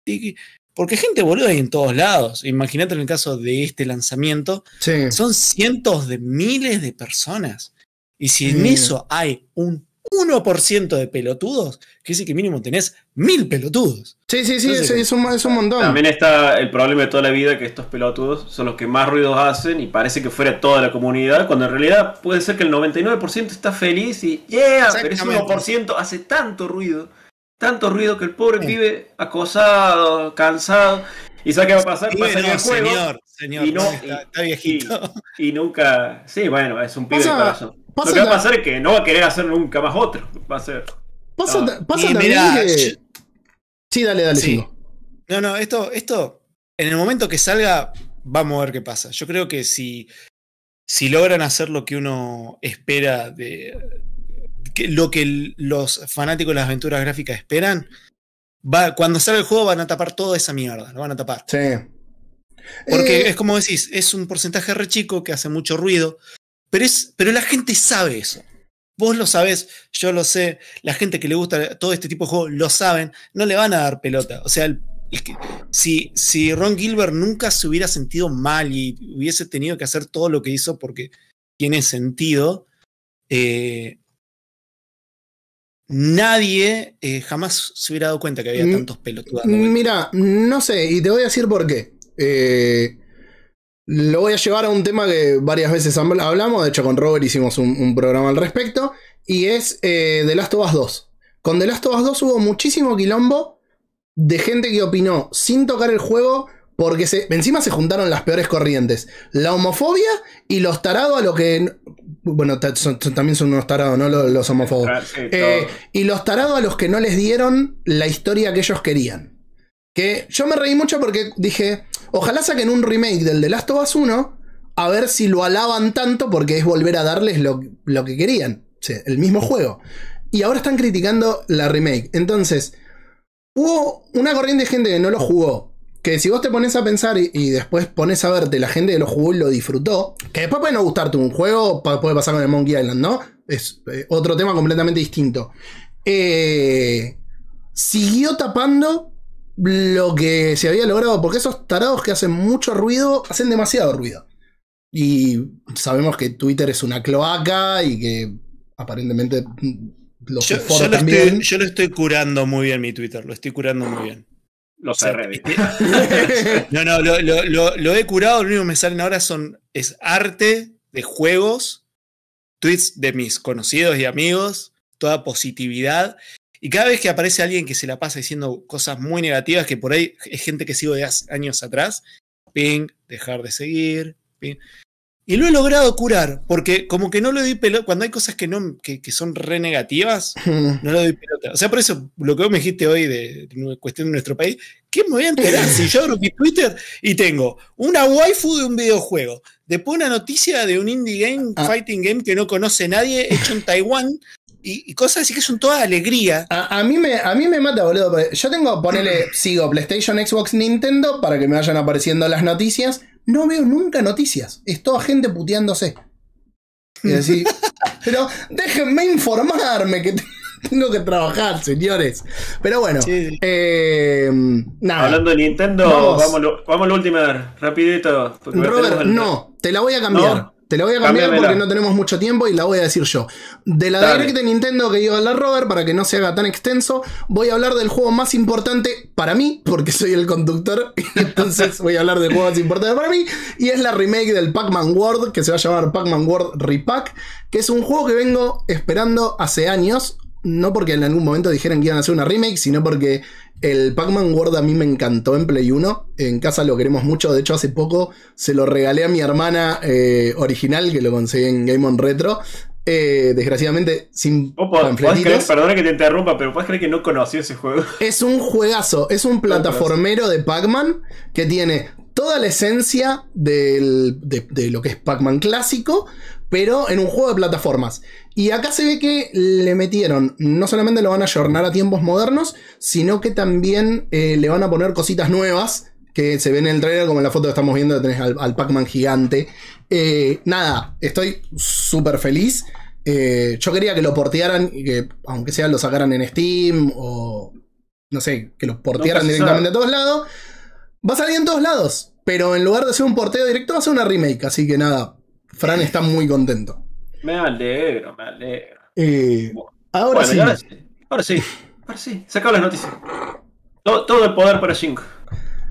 Y, porque gente boluda hay en todos lados. Imagínate en el caso de este lanzamiento, sí. son cientos de miles de personas. Y si en Mm. eso hay un 1% de pelotudos, que dice que mínimo tenés mil pelotudos. Sí, sí, sí, Entonces, es, es un, es un montón. También está el problema de toda la vida que estos pelotudos son los que más ruidos hacen y parece que fuera toda la comunidad, cuando en realidad puede ser que el 99% está feliz y yeah, pero ese Exactamente. 1% hace tanto ruido, tanto ruido que el pobre Sí. vive acosado, cansado y sabe qué va a pasar, Pibe, pasa en no, el juego señor, señor, y no- está, está viejito. y nunca, sí, bueno, es un pibe de corazón. Pasa Lo que va a pasar es que no va a querer hacer nunca más otro, va a ser Pasa, No. ta- pasa también mirá, que. yo- Sí, dale, dale, Sí. Cinco. No, no, esto, esto, en el momento que salga, vamos a ver qué pasa. Yo creo que si, si logran hacer lo que uno espera de. que- lo que los fanáticos de las aventuras gráficas esperan, va, cuando salga el juego van a tapar toda esa mierda, lo van a tapar. Sí. Porque Eh, es como decís, es un porcentaje re chico que hace mucho ruido, pero, es, pero la gente sabe eso. Vos lo sabés, yo lo sé, la gente que le gusta todo este tipo de juegos lo saben, no le van a dar pelota. O sea, el- el que- si, si Ron Gilbert nunca se hubiera sentido mal y hubiese tenido que hacer todo lo que hizo porque tiene sentido, eh, nadie eh, jamás se hubiera dado cuenta que había Mm, tantos pelotudos. Mira, no sé, y te voy a decir por qué. Eh, lo voy a llevar a un tema que varias veces habl- hablamos, de hecho con Robert hicimos un, un programa al respecto, y es eh, The Last of Us 2. Con The Last of Us 2 hubo muchísimo quilombo de gente que opinó sin tocar el juego porque se, encima se juntaron las peores corrientes. La homofobia y los tarados a lo que... Bueno, son- también son unos tarados, ¿no? Los, los homófobos. Eh, y los tarados a los que no les dieron la historia que ellos querían. Que yo me reí mucho porque dije, ojalá saquen un remake del The Last of Us 1, a ver si lo alaban tanto porque es volver a darles lo, lo que querían. El mismo juego. Y ahora están criticando la remake. Entonces, hubo una corriente de gente que no lo jugó. Que si vos te pones a pensar y, después pones a verte la gente que lo jugó y lo disfrutó, que después puede no gustarte un juego, puede pasar con el Monkey Island, ¿no? Es eh, otro tema completamente distinto. Eh, siguió tapando lo que se había logrado, porque esos tarados que hacen mucho ruido, hacen demasiado ruido. Y sabemos que Twitter es una cloaca y que aparentemente los Yo, foros yo lo también. estoy, yo lo estoy curando muy bien mi Twitter, lo estoy curando muy bien. Lo O sea, sé, Reddit. [LAUGHS] [LAUGHS] No, no, lo, lo- lo- lo he curado, lo único que me salen ahora son es arte de juegos, tweets de mis conocidos y amigos, toda positividad. Y cada vez que aparece alguien que se la pasa diciendo cosas muy negativas, que por ahí es gente que sigo de hace años atrás, ping, dejar de seguir, ping. Y lo he logrado curar, porque como que no le doy pelota, cuando hay cosas que, no, que, que son re negativas, [LAUGHS] no le doy pelota. O sea, por eso lo que vos me dijiste hoy de, de cuestión de nuestro país, ¿qué me voy a enterar si yo abro mi Twitter y tengo una waifu de un videojuego, después una noticia de un indie game, Ah. fighting game que no conoce nadie, hecho en Taiwán, y, y cosas así que son toda alegría. A, a mí me, a mí me mata, boludo. Yo tengo, ponele, [CLEARS THROAT] sigo PlayStation, Xbox, Nintendo para que me vayan apareciendo las noticias. No veo nunca noticias. Es toda gente puteándose. Y [LAUGHS] decir, pero déjenme informarme que [LAUGHS] tengo que trabajar, señores. Pero bueno, Sí. eh, nada. Hablando de Nintendo, Vamos. vamos, vamos a la última, rapidito. Robert, no, te la voy a cambiar. No. Te la voy a cambiar Cámbiamela. porque no tenemos mucho tiempo y la voy a decir yo. De la Dale. Direct de Nintendo que iba a hablar Robert, para que no se haga tan extenso, voy a hablar del juego más importante para mí, porque soy el conductor, [LAUGHS] y entonces voy a hablar del juego más importante para mí, y es la remake del Pac-Man World, que se va a llamar Pac-Man World Repack, que es un juego que vengo esperando hace años, no porque en algún momento dijeran que iban a hacer una remake, sino porque el Pac-Man World a mí me encantó en Play 1. En casa lo queremos mucho. De hecho, hace poco se lo regalé a mi hermana eh, original, que lo conseguí en Game On Retro. Eh, desgraciadamente, sin panfletitos. perdona que te interrumpa, pero puedes creer que no conocí ese juego. Es un juegazo, es un plataformero de Pac-Man que tiene toda la esencia del- de, de lo que es Pac-Man clásico, pero en un juego de plataformas. Y acá se ve que le metieron, no solamente lo van a jornar a tiempos modernos, sino que también eh, le van a poner cositas nuevas que se ven en el trailer, como en la foto que estamos viendo, tenés al, al Pac-Man gigante. Eh, nada, estoy súper feliz. Eh, yo quería que lo portearan y que, aunque sea, lo sacaran en Steam o no sé, que lo portearan se directamente a todos lados. Va a salir en todos lados, pero en lugar de ser un porteo directo, va a ser una remake. Así que nada, Fran está muy contento. Me alegro, me alegro. Eh, Ahora Bueno, sí. ahora sí. Ahora sí. Ahora sí. Se acaban las noticias. Todo, todo el poder para Shingo.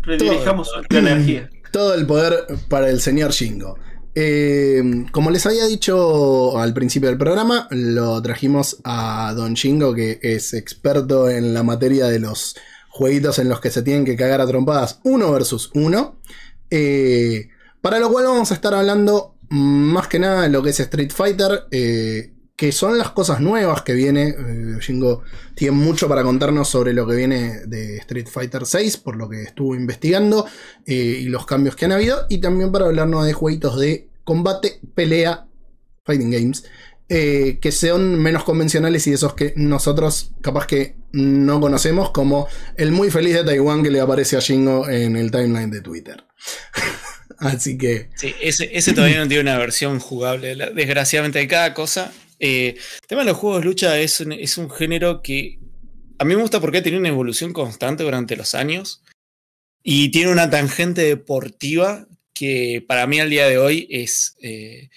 Redirijamos la energía. [CLEARS THROAT] Todo el poder para el señor Shingo. Eh, como les había dicho al principio del programa, lo trajimos a Don Shingo, que es experto en la materia de los jueguitos en los que se tienen que cagar a trompadas uno versus uno. Eh, para lo cual vamos a estar hablando más que nada lo que es Street Fighter, eh, que son las cosas nuevas que viene. Eh, Shingo tiene mucho para contarnos sobre lo que viene de Street Fighter 6, por lo que estuvo investigando eh, y los cambios que han habido, y también para hablarnos de jueguitos de combate, pelea, fighting games, eh, que sean menos convencionales y esos que nosotros capaz que no conocemos, como el muy feliz de Taiwán que le aparece a Shingo en el timeline de Twitter. [LAUGHS] Así que... Sí, ese, ese todavía no tiene una versión jugable. Desgraciadamente hay cada cosa. Eh, el tema de los juegos de lucha es un, es un género que a mí me gusta porque ha tenido una evolución constante durante los años y tiene una tangente deportiva que para mí al día de hoy es, eh,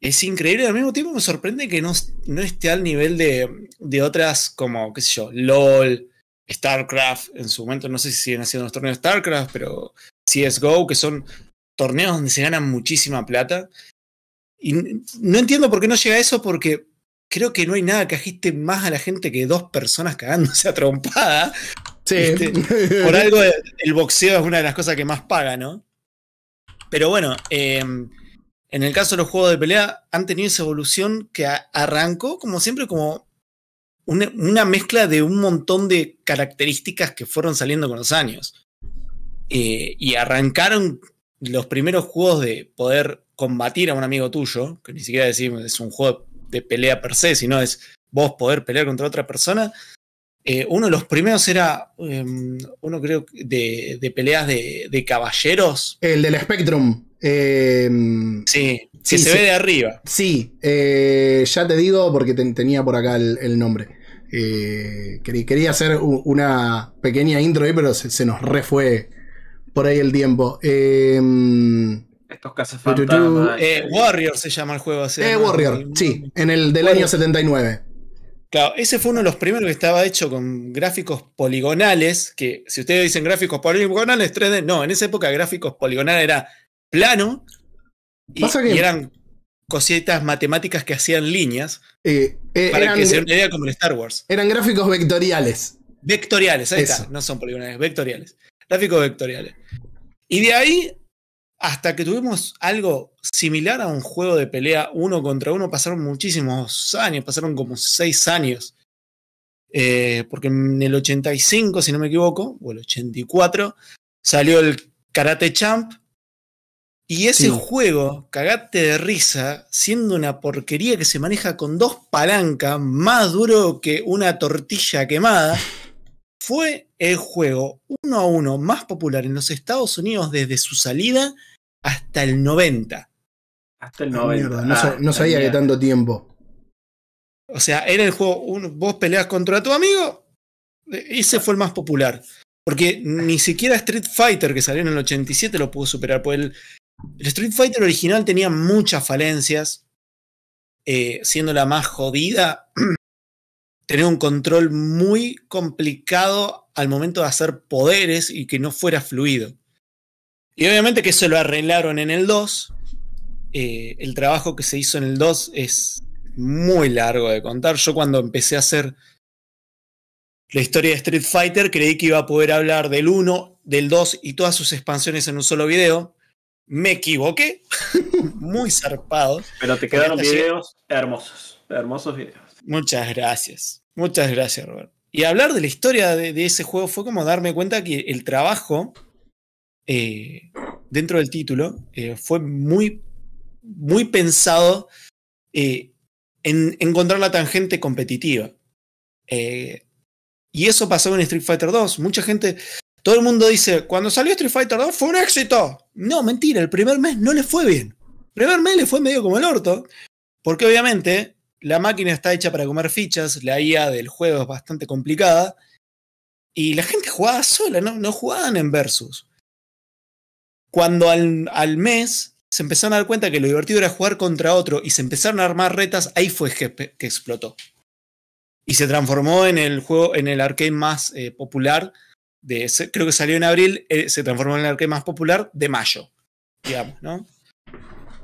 es increíble. Al mismo tiempo me sorprende que no, no esté al nivel de, de otras como, qué sé yo, LOL, StarCraft. En su momento no sé si siguen haciendo los torneos de StarCraft, pero CSGO, que son torneos donde se gana muchísima plata. Y no entiendo por qué no llega a eso, porque creo que no hay nada que agite más a la gente que dos personas cagándose a trompada. Sí. Este, [LAUGHS] Por algo el boxeo es una de las cosas que más paga, ¿no? Pero bueno, eh, en el caso de los juegos de pelea han tenido esa evolución que arrancó como siempre como una, una mezcla de un montón de características que fueron saliendo con los años. Eh, y arrancaron los primeros juegos de poder combatir a un amigo tuyo, que ni siquiera decimos es un juego de pelea per se, sino es vos poder pelear contra otra persona. Eh, uno de los primeros era um, uno creo que de, de peleas de, de, caballeros. El del Spectrum. Eh, sí, que sí, se sí. ve de arriba. Sí, eh, ya te digo porque te, tenía por acá el, el nombre. Eh, quería hacer una pequeña intro ahí, pero se, se nos refue por ahí el tiempo. Eh, Estos cazafantasmas. Eh, Warrior se llama el juego. Eh, Warrior, sí, en el del Warrior. año 79. Claro, ese fue uno de los primeros que estaba hecho con gráficos poligonales, que si ustedes dicen gráficos poligonales 3D, no, en esa época gráficos poligonales era plano y, y eran cositas matemáticas que hacían líneas eh, eh, para que se una idea como en Star Wars. Eran gráficos vectoriales. Vectoriales, ahí Eso. está, no son poligonales, vectoriales. Gráficos vectoriales. Y de ahí hasta que tuvimos algo similar a un juego de pelea uno contra uno, pasaron muchísimos años, pasaron como seis años. Eh, porque en el 85, si no me equivoco, o el 84, salió el Karate Champ. Y ese sí. juego, cagate de risa, siendo una porquería que se maneja con dos palancas, más duro que una tortilla quemada, fue el juego uno a uno más popular en los Estados Unidos desde su salida hasta el 90. Hasta el 90. Mierda, no, ah, no, sabía que tanto tiempo. O sea, era el juego, uno, vos peleas contra tu amigo, ese fue el más popular. Porque ni siquiera Street Fighter, que salió en el 87, lo pudo superar. El, el Street Fighter original tenía muchas falencias, eh, siendo la más jodida. Tener un control muy complicado al momento de hacer poderes y que no fuera fluido. Y obviamente que eso lo arreglaron en el 2. Eh, el trabajo que se hizo en el 2 es muy largo de contar. Yo cuando empecé a hacer la historia de Street Fighter creí que iba a poder hablar del 1, del 2 y todas sus expansiones en un solo video. Me equivoqué. [LAUGHS] muy zarpado. Pero te quedaron videos hermosos. Hermosos videos. Muchas gracias. Muchas gracias, Robert. Y hablar de la historia de, ese juego fue como darme cuenta que el trabajo eh, dentro del título eh, fue muy, muy pensado eh, en encontrar la tangente competitiva. Y eso pasó en Street Fighter 2. Mucha gente, todo el mundo dice, cuando salió Street Fighter 2 fue un éxito. No, mentira, el primer mes no le fue bien. El primer mes le fue medio como el orto, porque obviamente la máquina está hecha para comer fichas, la IA del juego es bastante complicada, y la gente jugaba sola, no, jugaban en versus. Cuando al, mes se empezaron a dar cuenta que lo divertido era jugar contra otro y se empezaron a armar retas, ahí fue que, que explotó. y se transformó en el juego, en el arcade más eh, popular. De, creo que salió en abril, eh, se transformó en el arcade más popular de mayo, digamos, ¿no?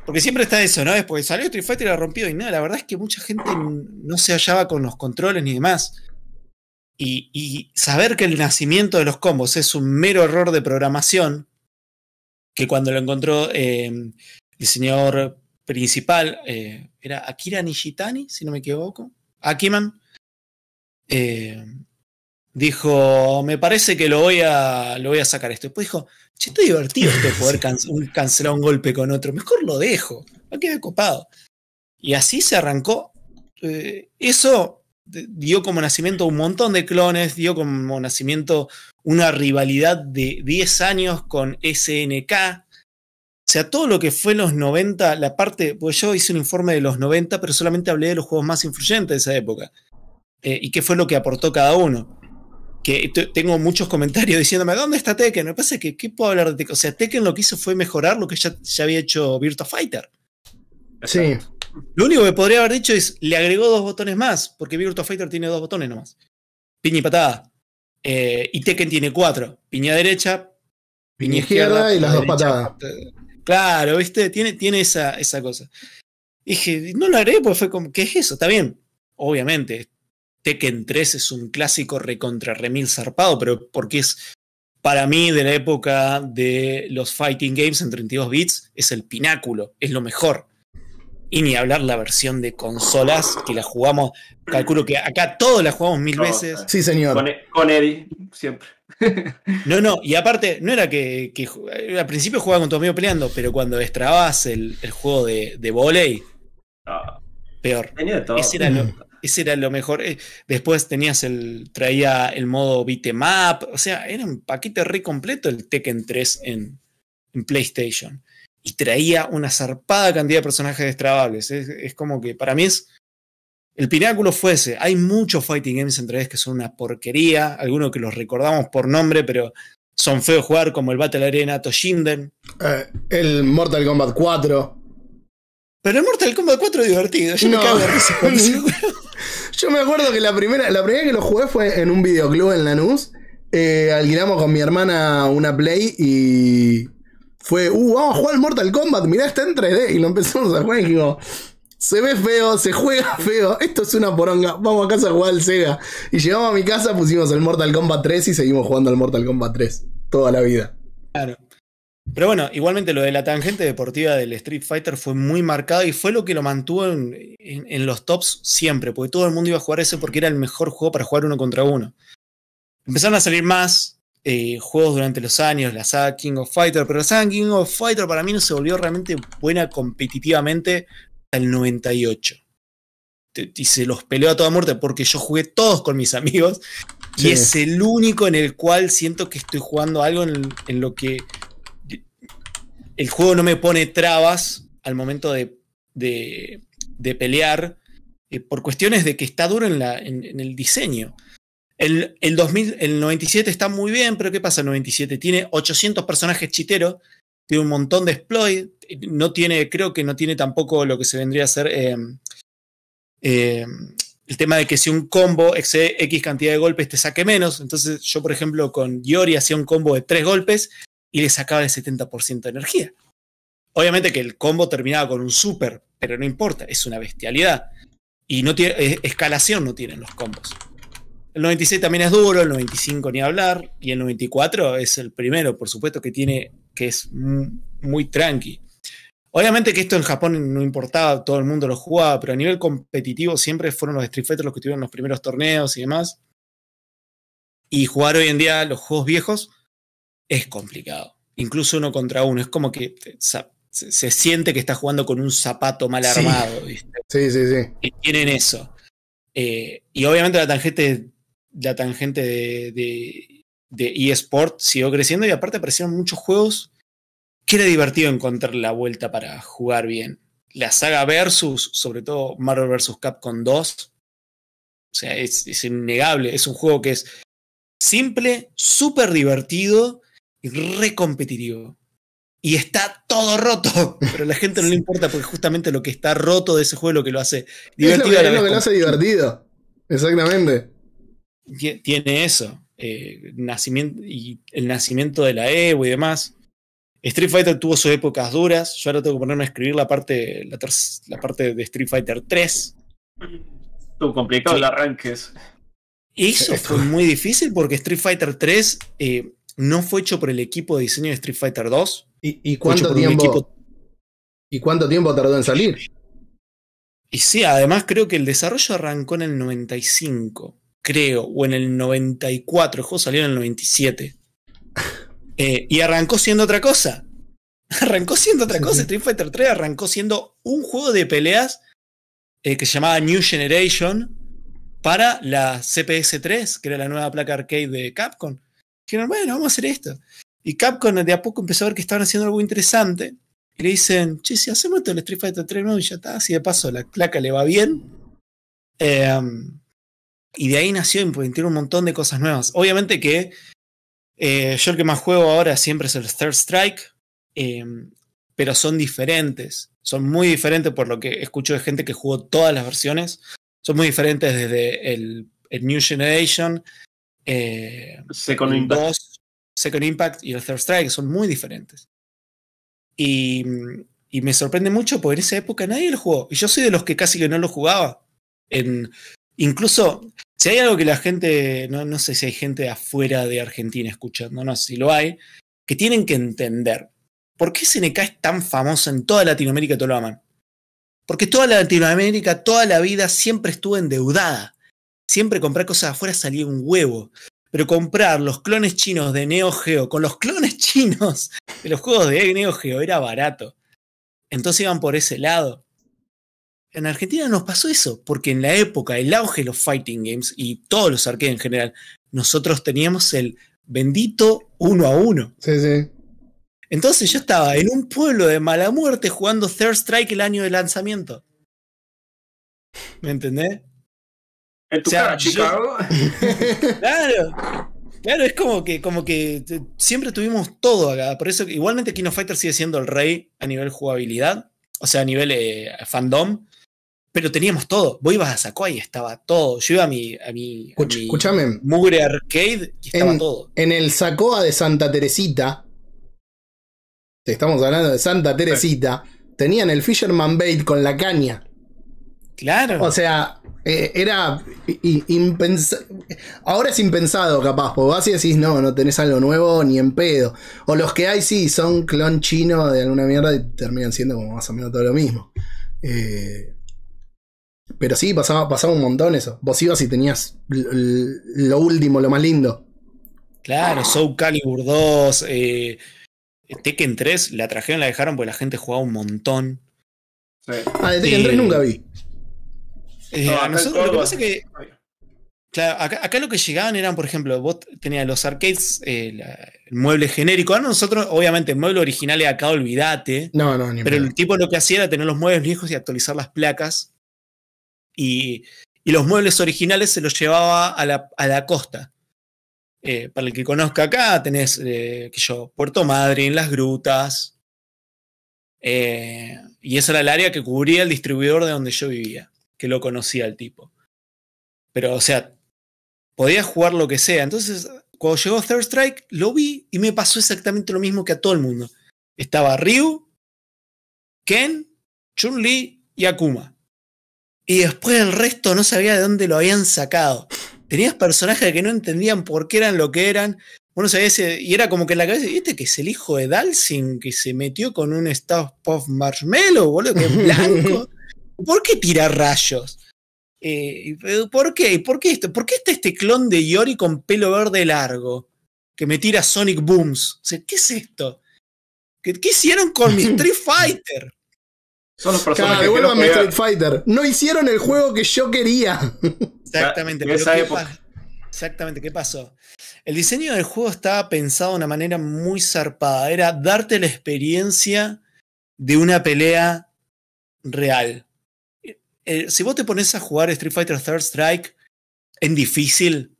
Porque siempre está eso, ¿no? Después salió Street Fighter y la rompió. Y no, la verdad es que mucha gente no se hallaba con los controles ni demás. Y, y saber que el nacimiento de los combos es un mero error de programación, que cuando lo encontró eh, el diseñador principal, eh, era Akira Nishitani, si no me equivoco, Akiman, eh, dijo, me parece que lo voy a, lo voy a sacar esto. Después dijo, che, esto es divertido esto de [LAUGHS] poder can- cancelar un golpe con otro, mejor lo dejo, va a quedar copado. Y así se arrancó. Eh, eso dio como nacimiento un montón de clones, dio como nacimiento una rivalidad de 10 años con SNK. O sea, todo lo que fue en los 90, la parte, pues yo hice un informe de los 90, pero solamente hablé de los juegos más influyentes de esa época. Eh, y qué fue lo que aportó cada uno. Que te- tengo muchos comentarios diciéndome, ¿dónde está Tekken? Me pasa que, ¿qué puedo hablar de Tekken? O sea, Tekken lo que hizo fue mejorar lo que ya, ya había hecho Virtua Fighter. Sí. Lo único que podría haber dicho es, le agregó dos botones más, porque Virtua Fighter tiene dos botones nomás. Piña y patada. Eh, y Tekken tiene cuatro. Piña derecha, Piña izquierda y las dos patadas. Claro, ¿viste? Tiene, tiene esa, esa cosa. Dije, no lo agregué porque fue como, ¿qué es eso? Está bien. Obviamente, Tekken 3 es un clásico recontra remil zarpado, pero porque es, para mí, de la época de los fighting games en 32 bits, es el pináculo, es lo mejor. Y ni hablar la versión de consolas, que la jugamos, calculo que acá todos la jugamos mil veces. eh. Sí, señor. Con, con Eddie, siempre. [LAUGHS] No, no, y aparte, no era que, que ju- al principio jugaba con tu amigo peleando, pero cuando destrabas el, el juego de, de volei, Ah, peor. tenía de todo. Ese era, lo, ese era lo mejor. Eh, Después tenías el. traía el modo beat'em up. O sea, era un paquete re completo el Tekken 3 en, en PlayStation. Y traía una zarpada cantidad de personajes destrabables. Es, es como que para mí es. El pináculo fue ese. Hay muchos fighting games en 3D que son una porquería. Algunos que los recordamos por nombre, pero son feos jugar, como el Battle Arena Toshinden. Eh, el Mortal Kombat 4. Pero el Mortal Kombat 4 es divertido. Yo No. me cago de risa. [LAUGHS] Yo me acuerdo que la primera, la primera que lo jugué fue en un videoclub en Lanús. Eh, alquilamos con mi hermana una Play y fue, uh, vamos a jugar al Mortal Kombat, mirá, está en 3D. Y lo empezamos a jugar y dijimos, se ve feo, se juega [LAUGHS] feo, esto es una poronga, vamos a casa a jugar al Sega. Y llegamos a mi casa, pusimos el Mortal Kombat 3 y seguimos jugando al Mortal Kombat 3 toda la vida. Claro. Pero bueno, igualmente lo de la tangente deportiva del Street Fighter fue muy marcado y fue lo que lo mantuvo en, en- en los tops siempre, porque todo el mundo iba a jugar ese porque era el mejor juego para jugar uno contra uno. Empezaron a salir más eh, juegos durante los años, la saga King of Fighter, pero la saga King of Fighter para mí no se volvió realmente buena competitivamente hasta el 98. Te- Y se los peleó a toda muerte porque yo jugué todos con mis amigos Sí. y es el único en el cual siento que estoy jugando algo en, en lo que el juego no me pone trabas al momento de, de- pelear eh, por cuestiones de que está duro en, la, en, el diseño. El, el, 2000, el 97 está muy bien, pero ¿qué pasa el 97? Tiene 800 personajes chiteros, tiene un montón de exploit, no tiene, creo que no tiene tampoco lo que se vendría a ser eh, eh, el tema de que si un combo excede X cantidad de golpes te saque menos. Entonces yo, por ejemplo, con Yori hacía un combo de 3 golpes y le sacaba el 70% de energía. Obviamente que el combo terminaba con un super, pero no importa, es una bestialidad. Y no tiene, escalación no tienen los combos. El 96 también es duro, el 95 ni hablar, y el 94 es el primero, por supuesto, que tiene, que es muy, muy tranqui. Obviamente que esto en Japón no importaba, todo el mundo lo jugaba, pero a nivel competitivo siempre fueron los Street Fighter los que tuvieron los primeros torneos y demás. Y jugar hoy en día los juegos viejos es complicado. Incluso uno contra uno. Es como que se, se siente que está jugando con un zapato mal Sí. armado. ¿viste? Sí, sí, sí. Y tienen eso. Eh, y obviamente la tangente, la tangente de, de, de eSport siguió creciendo y aparte aparecieron muchos juegos que era divertido encontrar la vuelta para jugar bien. La saga Versus, sobre todo Marvel vs. Capcom 2, o sea, es, es innegable. Es un juego que es simple, súper divertido y re competitivo. Y está todo roto, [LAUGHS] pero a la gente no le importa porque justamente lo que está roto de ese juego es lo que lo hace Es lo divertido que, a la es lo que lo hace divertido. exactamente. Tie- Tiene eso. eh, nacimiento, y el nacimiento de la Evo y demás. Street Fighter tuvo sus épocas duras. Yo ahora tengo que ponerme a escribir la parte, la, parte de Street Fighter 3. Estuvo complicado Sí. el arranque. eso fue muy difícil porque Street Fighter 3 eh, no fue hecho por el equipo de diseño de Street Fighter 2. ¿Y, y cuánto tiempo? equipo- ¿Y cuánto tiempo tardó en salir? Y sí, además creo que el desarrollo arrancó en el 95, creo, o en el 94. El juego salió en el 97. [LAUGHS] Eh, y arrancó siendo otra cosa. [LAUGHS] Arrancó siendo otra cosa. Street Fighter 3 arrancó siendo un juego de peleas eh, que se llamaba New Generation para la CPS 3, que era la nueva placa arcade de Capcom. Dijeron, bueno, vamos a hacer esto. Y Capcom de a poco empezó a ver que estaban haciendo algo interesante. Y le dicen, che, si hacemos esto el Street Fighter 3 nuevo y ya está, así de paso la placa le va bien. Eh, y de ahí nació implementar un montón de cosas nuevas. Obviamente que eh, yo el que más juego ahora siempre es el Third Strike, eh, pero son diferentes. Son muy diferentes por lo que escucho de gente que jugó todas las versiones. Son muy diferentes desde el New Generation, eh, Second el Impact. 2, Second Impact y el Third Strike son muy diferentes. Y, y me sorprende mucho porque en esa época nadie lo jugó. Y yo soy de los que casi que no lo jugaba. En, incluso, si hay algo que la gente, no, no sé si hay gente afuera de Argentina escuchando, no sé si lo hay, que tienen que entender. ¿Por qué SNK es tan famoso en toda Latinoamérica y todo lo aman? Porque toda Latinoamérica, toda la vida siempre estuvo endeudada. Siempre comprar cosas afuera salía un huevo. Pero comprar los clones chinos de Neo Geo con los clones [LAUGHS] chinos de los juegos de Neo Geo era barato. Entonces iban por ese lado. En Argentina nos pasó eso, porque en la época, el auge de los fighting games y todos los arcades en general, nosotros teníamos el bendito uno a uno. Sí, sí. Entonces yo estaba en un pueblo de mala muerte jugando Third Strike el año de lanzamiento. ¿Me entendés? En tu O sea, cara, yo- Chicago. [LAUGHS] Claro. Claro, es como que, como que siempre tuvimos todo acá. Por eso, igualmente King of Fighters sigue siendo el rey a nivel jugabilidad, o sea, a nivel eh, fandom. Pero teníamos todo. Vos ibas a Sacoa y estaba todo. Yo iba a mi, a mi, a mi escúchame. mugre arcade y estaba En- todo. En el Sacoa de Santa Teresita, te estamos hablando de Santa Teresita, tenían el Fisherman Bait con la caña. Claro. O sea, eh, era Ahora es impensado, capaz, porque vas y decís, no, no tenés algo nuevo ni en pedo. O los que hay, sí, son clon chino de alguna mierda y terminan siendo como más o menos todo lo mismo. Eh, pero sí, pasaba, pasaba un montón eso. Vos ibas y tenías lo último, lo más lindo. Claro, Soul Calibur 2, eh, Tekken 3, la trajeron, la dejaron porque la gente jugaba un montón. Sí. Ah, de Tekken Sí. 3 nunca vi. Eh, No, a acá en nosotros, lo que pasa es que Claro, acá, acá lo que llegaban eran, por ejemplo, vos tenías los arcades, eh, la- el mueble genérico. Ahora nosotros, obviamente, el mueble original es acá, olvídate. No, no, ni Pero el tipo lo que hacía era tener los muebles viejos y actualizar las placas. Y, y los muebles originales se los llevaba a la, a la costa. Eh, para el que conozca acá, tenés, eh, que yo, Puerto Madryn, Las Grutas. Eh, y esa era el área que cubría el distribuidor de donde yo vivía, que lo conocía el tipo. Pero, o sea, podía jugar lo que sea. Entonces, cuando llegó Third Strike, lo vi y me pasó exactamente lo mismo que a todo el mundo. Estaba Ryu, Ken, Chun-Li y Akuma. Y después el resto no sabía de dónde lo habían sacado. Tenías personajes que no entendían por qué eran lo que eran. Uno sabía ese, y era como que en la cabeza, ¿viste que es el hijo de Dalsin que se metió con un Staff Puff Marshmallow, boludo, que es [LAUGHS] blanco? ¿Por qué tira rayos? Eh, ¿Por qué? ¿Y ¿Por qué esto? ¿Por qué está este clon de Yori con pelo verde largo? Que me tira Sonic Booms. O sea, ¿qué es esto? ¿Qué, qué hicieron con mi [LAUGHS] Street Fighter? Son los Claro, personajes que no devuélvame juegan. Street Fighter. No hicieron el juego que yo quería. [LAUGHS] Exactamente. En pero esa ¿qué época. pa- Exactamente, ¿qué pasó? El diseño del juego estaba pensado de una manera muy zarpada. Era darte la experiencia de una pelea real. Eh, si vos te pones a jugar Street Fighter Third Strike en difícil,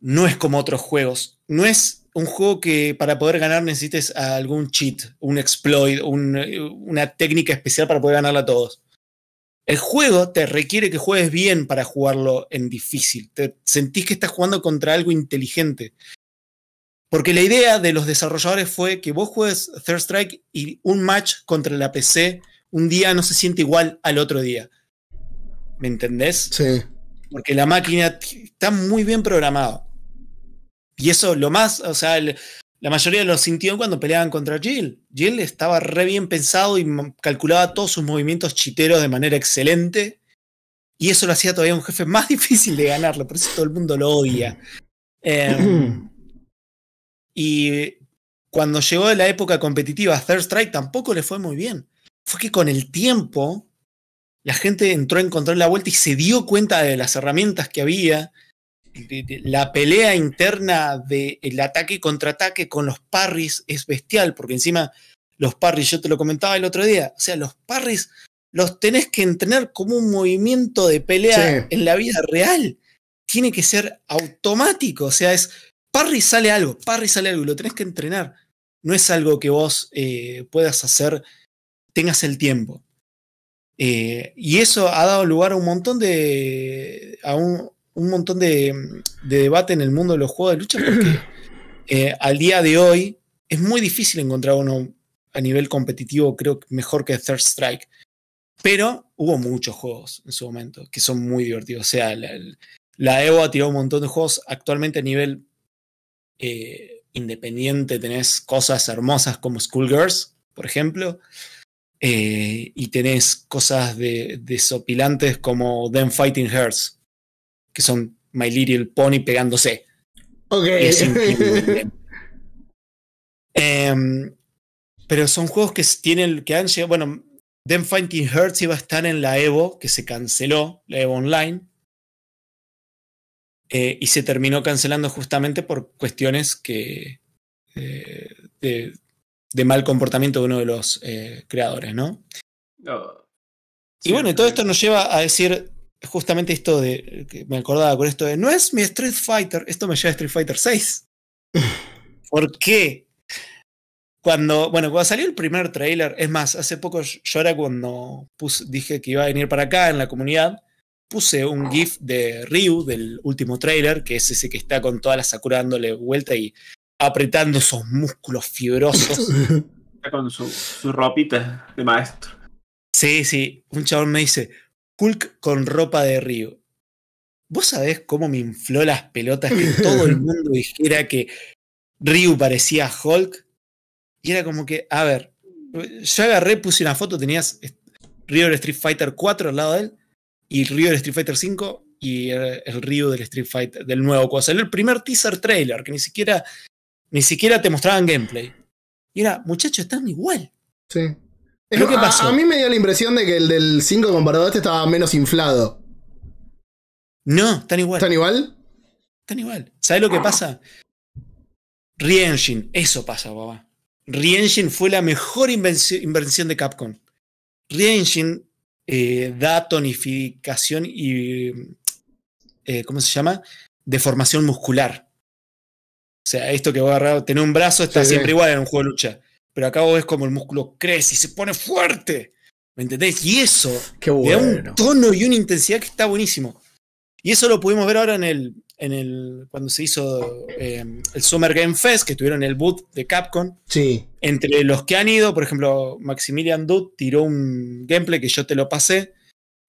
no es como otros juegos. No es un juego que para poder ganar necesites algún cheat, un exploit, un- una técnica especial para poder ganarla a todos. El juego te requiere que juegues bien para jugarlo en difícil. Te sentís que estás jugando contra algo inteligente. Porque la idea de los desarrolladores fue que vos juegues Third Strike y un match contra la PC un día no se siente igual al otro día. ¿Me entendés? Sí. Porque la máquina está muy bien programada. Y eso, lo más, o sea, el- la mayoría lo sintió cuando peleaban contra Jill. Jill estaba re bien pensado y calculaba todos sus movimientos chiteros de manera excelente. Y eso lo hacía todavía un jefe más [LAUGHS] difícil de ganarlo, por eso todo el mundo lo odia. Em, [CLEARS THROAT] y cuando llegó la época competitiva Third Strike tampoco le fue muy bien. Fue que con el tiempo la gente entró a encontrar la vuelta y se dio cuenta de las herramientas que había. de- de- la pelea interna del ataque y contraataque con los parries es bestial, porque encima los parries, yo te lo comentaba el otro día, o sea, los parries los tenés que entrenar como un movimiento de pelea Sí. en la vida real. Tiene que ser automático, o sea, es parry sale algo, parry sale algo y lo tenés que entrenar. No es algo que vos eh, puedas hacer, tengas el tiempo. Eh, y eso ha dado lugar a un montón de. a un, un montón de, de debate en el mundo de los juegos de lucha, porque [CLEARS THROAT] eh, al día de hoy es muy difícil encontrar uno a nivel competitivo, creo que mejor que Third Strike. Pero hubo muchos juegos en su momento que son muy divertidos. O sea, la, la Evo ha tirado un montón de juegos. Actualmente a nivel eh, independiente tenés cosas hermosas como Schoolgirls, por ejemplo. Eh, y tenés cosas de, desopilantes como Them Fighting Hearts, que son My Little Pony pegándose. Ok. [LAUGHS] Em, pero son juegos que tienen, que han llegado. Bueno, Them Fighting Hearts iba a estar en la Evo, que se canceló, la Evo Online. eh, y se terminó cancelando justamente por cuestiones que. eh, de, de mal comportamiento de uno de los eh, creadores, ¿no? No. Y bueno, todo esto nos lleva a decir justamente esto de, que me acordaba con esto de, no es mi Street Fighter, esto me lleva a Street Fighter 6. [LAUGHS] ¿Por qué? Cuando, bueno, cuando salió el primer trailer, es más, hace poco yo era cuando puse, dije que iba a venir para acá en la comunidad, puse un GIF de Ryu del último trailer, que es ese que está con toda la Sakura dándole vuelta y apretando esos músculos fibrosos. [LAUGHS] Está con su, su ropita de maestro. Sí, sí. Un chabón me dice, Hulk con ropa de Ryu. ¿Vos sabés cómo me infló las pelotas que todo el [LAUGHS] mundo dijera que Ryu parecía Hulk? Y era como que, a ver, yo agarré, puse una foto, tenías Ryu del Street Fighter 4 al lado de él, y Ryu del Street Fighter 5 y el, el Ryu del Street Fighter, del nuevo, cuando salió el primer teaser trailer, que ni siquiera, ni siquiera te mostraban gameplay. Y era, muchachos, están igual. Sí. Pero ¿qué a- pasó? A, mí me dio la impresión de que el del 5 comparado a este estaba menos inflado. No, están igual. ¿Están igual? Están igual. ¿Sabes lo que pasa? Rienshin, eso pasa, papá. Rienshin fue la mejor invenci- invención de Capcom. Rienshin eh, da tonificación y. eh, ¿Cómo se llama? Deformación muscular. O sea, esto que va a agarrar, tener un brazo está Sí, sí. siempre igual en un juego de lucha. Pero acá vos ves como el músculo crece y se pone fuerte. ¿Me entendés? Y eso Qué le da un bueno. tono y una intensidad que está buenísimo. Y eso lo pudimos ver ahora en el, en el cuando se hizo eh, el Summer Game Fest, que tuvieron el boot de Capcom. Sí. Entre los que han ido, por ejemplo, Maximilian Dutt tiró un gameplay que yo te lo pasé,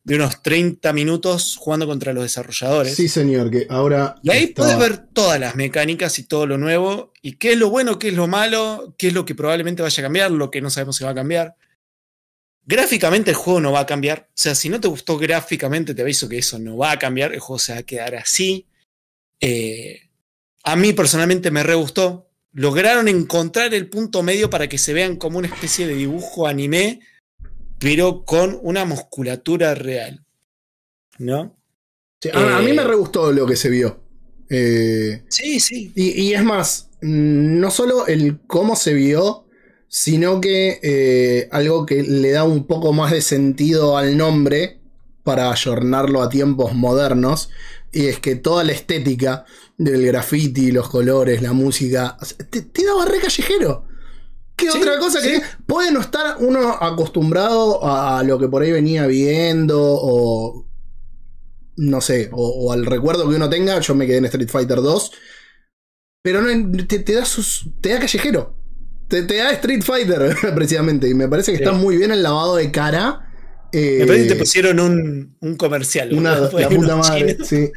de unos 30 minutos jugando contra los desarrolladores. Sí, señor, que ahora. Y ahí puedes ver todas las mecánicas y todo lo nuevo, y qué es lo bueno, qué es lo malo, qué es lo que probablemente vaya a cambiar, lo que no sabemos si va a cambiar. Gráficamente el juego no va a cambiar. O sea, si no te gustó gráficamente, te aviso que eso no va a cambiar. El juego se va a quedar así. Eh, a mí personalmente me re gustó. Lograron encontrar el punto medio para que se vean como una especie de dibujo anime, pero con una musculatura real. ¿No? Sí, a, a mí eh, me re gustó lo que se vio. Eh, Sí, sí. y, y es más, mm, no solo el cómo se vio, sino que eh, algo que le da un poco más de sentido al nombre para ayornarlo a tiempos modernos. Y es que toda la estética del graffiti, los colores, la música, te, te daba re callejero. ¿Qué Sí, otra cosa que sí. puede no estar uno acostumbrado a lo que por ahí venía viendo o no sé, o, o al recuerdo que uno tenga? Yo me quedé en Street Fighter 2, pero no, te, te da sus, te da callejero. Te, te da Street Fighter, [LAUGHS] precisamente. Y me parece que Sí. está muy bien el lavado de cara. eh, Me parece que te pusieron un, un comercial. una, [LAUGHS] la puta madre. Sí.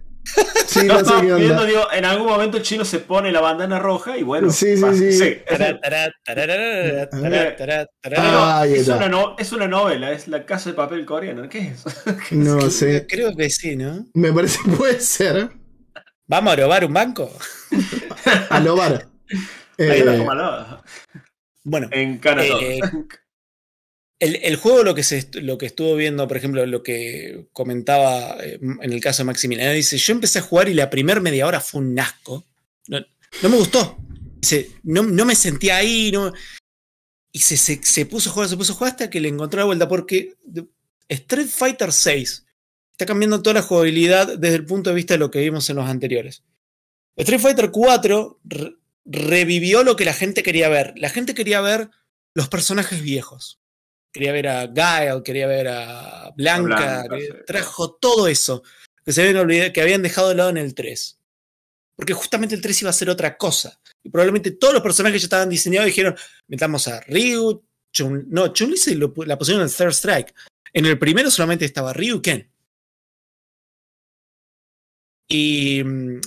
Yo no sé viendo, digo, en algún momento el chino se pone la bandana roja y bueno. Sí, sí, sí. Ah, [LAUGHS] es, una no- es una novela, es la casa de papel coreana. [LAUGHS] ¿Qué es? No sé. Creo que sí, ¿no? Me parece que puede ser. ¿Vamos a robar un banco? A lo bar. Ahí está Eh, Bueno, En Canadá. Eh, [LAUGHS] el, el juego lo que, se, lo que estuvo viendo, por ejemplo, lo que comentaba eh, en el caso de Maximiliano, dice, yo empecé a jugar y la primera media hora fue un asco. No, no me gustó. No, no me sentía ahí. No, y se, se, se puso a jugar, se puso a jugar hasta que le encontró la vuelta, porque Street Fighter 6 está cambiando toda la jugabilidad desde el punto de vista de lo que vimos en los anteriores. Street Fighter 4 re- revivió lo que la gente quería ver. La gente quería ver los personajes viejos. Quería ver a Gael, quería ver a Blanca, Blanca, quería- sí. trajo todo eso que se habían olvidado, que habían dejado de lado en el 3. Porque justamente el 3 iba a ser otra cosa. Y probablemente todos los personajes ya estaban diseñados y dijeron, metamos a Ryu, Chun, no, Chun-Li se lo la pusieron en el Third Strike. En el primero solamente estaba Ryu Ken. Y mm,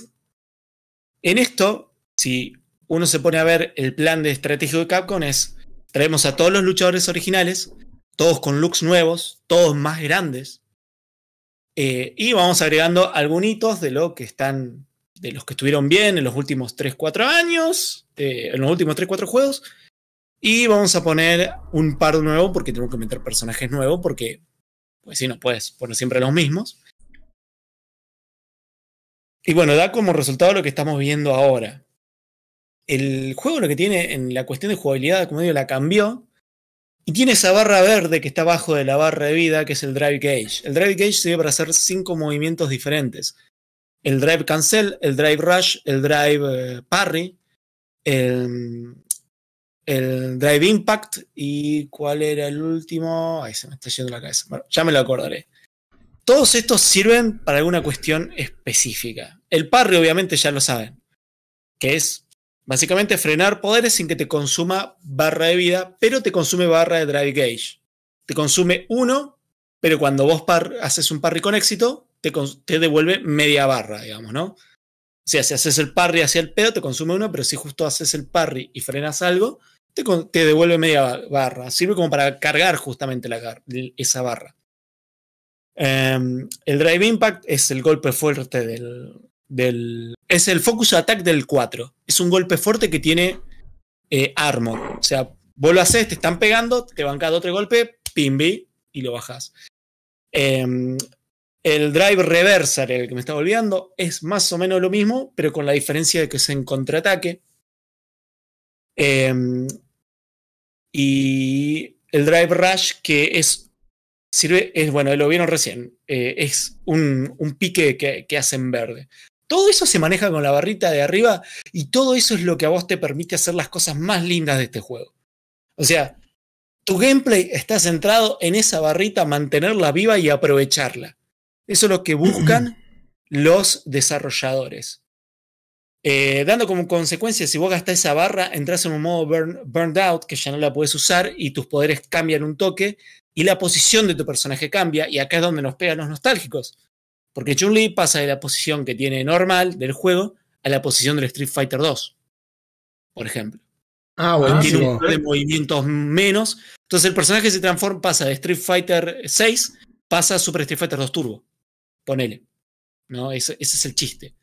en esto, si uno se pone a ver el plan de estratégico de Capcom es traemos a todos los luchadores originales, todos con looks nuevos, todos más grandes, eh, y vamos agregando algunos de lo que están, de los que estuvieron bien en los últimos 3-4 años, eh, en los últimos 3-4 juegos, y vamos a poner un par nuevo porque tenemos que meter personajes nuevos porque, pues si no puedes poner siempre los mismos. Y bueno, da como resultado lo que estamos viendo ahora. El juego lo que tiene en la cuestión de jugabilidad, como digo, la cambió. Y tiene esa barra verde que está abajo de la barra de vida, que es el Drive Gauge. El Drive Gauge sirve para hacer cinco movimientos diferentes. El Drive Cancel, el Drive Rush, el Drive eh, Parry, el, Drive Impact y cuál era el último. Ay, se me está yendo la cabeza. Bueno, ya me lo acordaré. Todos estos sirven para alguna cuestión específica. El parry, obviamente, ya lo saben, que es básicamente frenar poderes sin que te consuma barra de vida, pero te consume barra de drive gauge. Te consume uno, pero cuando vos haces un parry con éxito, te, devuelve media barra, digamos, ¿no? O sea, si haces el parry hacia el pedo, te consume uno, pero si justo haces el parry y frenas algo, te, devuelve media ba- barra. Sirve como para cargar justamente la, esa barra. Em, el Drive Impact es el golpe fuerte del, Es el Focus Attack del 4. Es un golpe fuerte que tiene eh, armor. O sea, vos lo haces, te están pegando, te bancas otro golpe, pimbi, y lo bajas. Em, el Drive Reversal, el que me estaba olvidando, es más o menos lo mismo, pero con la diferencia de que es en contraataque. Em, y el Drive Rush, que es sirve, es bueno, lo vieron recién, eh, es un, un pique que, que hace en verde. Todo eso se maneja con la barrita de arriba y todo eso es lo que a vos te permite hacer las cosas más lindas de este juego. O sea, tu gameplay está centrado en esa barrita, mantenerla viva y aprovecharla. Eso es lo que buscan [CLEARS THROAT] los desarrolladores. Eh, dando como consecuencia, si vos gastás esa barra, entras en un modo burn, burned out, que ya no la puedes usar y tus poderes cambian un toque y la posición de tu personaje cambia. Y acá es donde nos pegan los nostálgicos. Porque Chun-Li pasa de la posición que tiene normal del juego a la posición del Street Fighter 2, por ejemplo. Ah, Tiene buenísimo. un par de movimientos menos. Entonces el personaje se transforma, pasa de Street Fighter 6, pasa a Super Street Fighter 2 Turbo. Ponele. ¿No? Ese, ese es el chiste.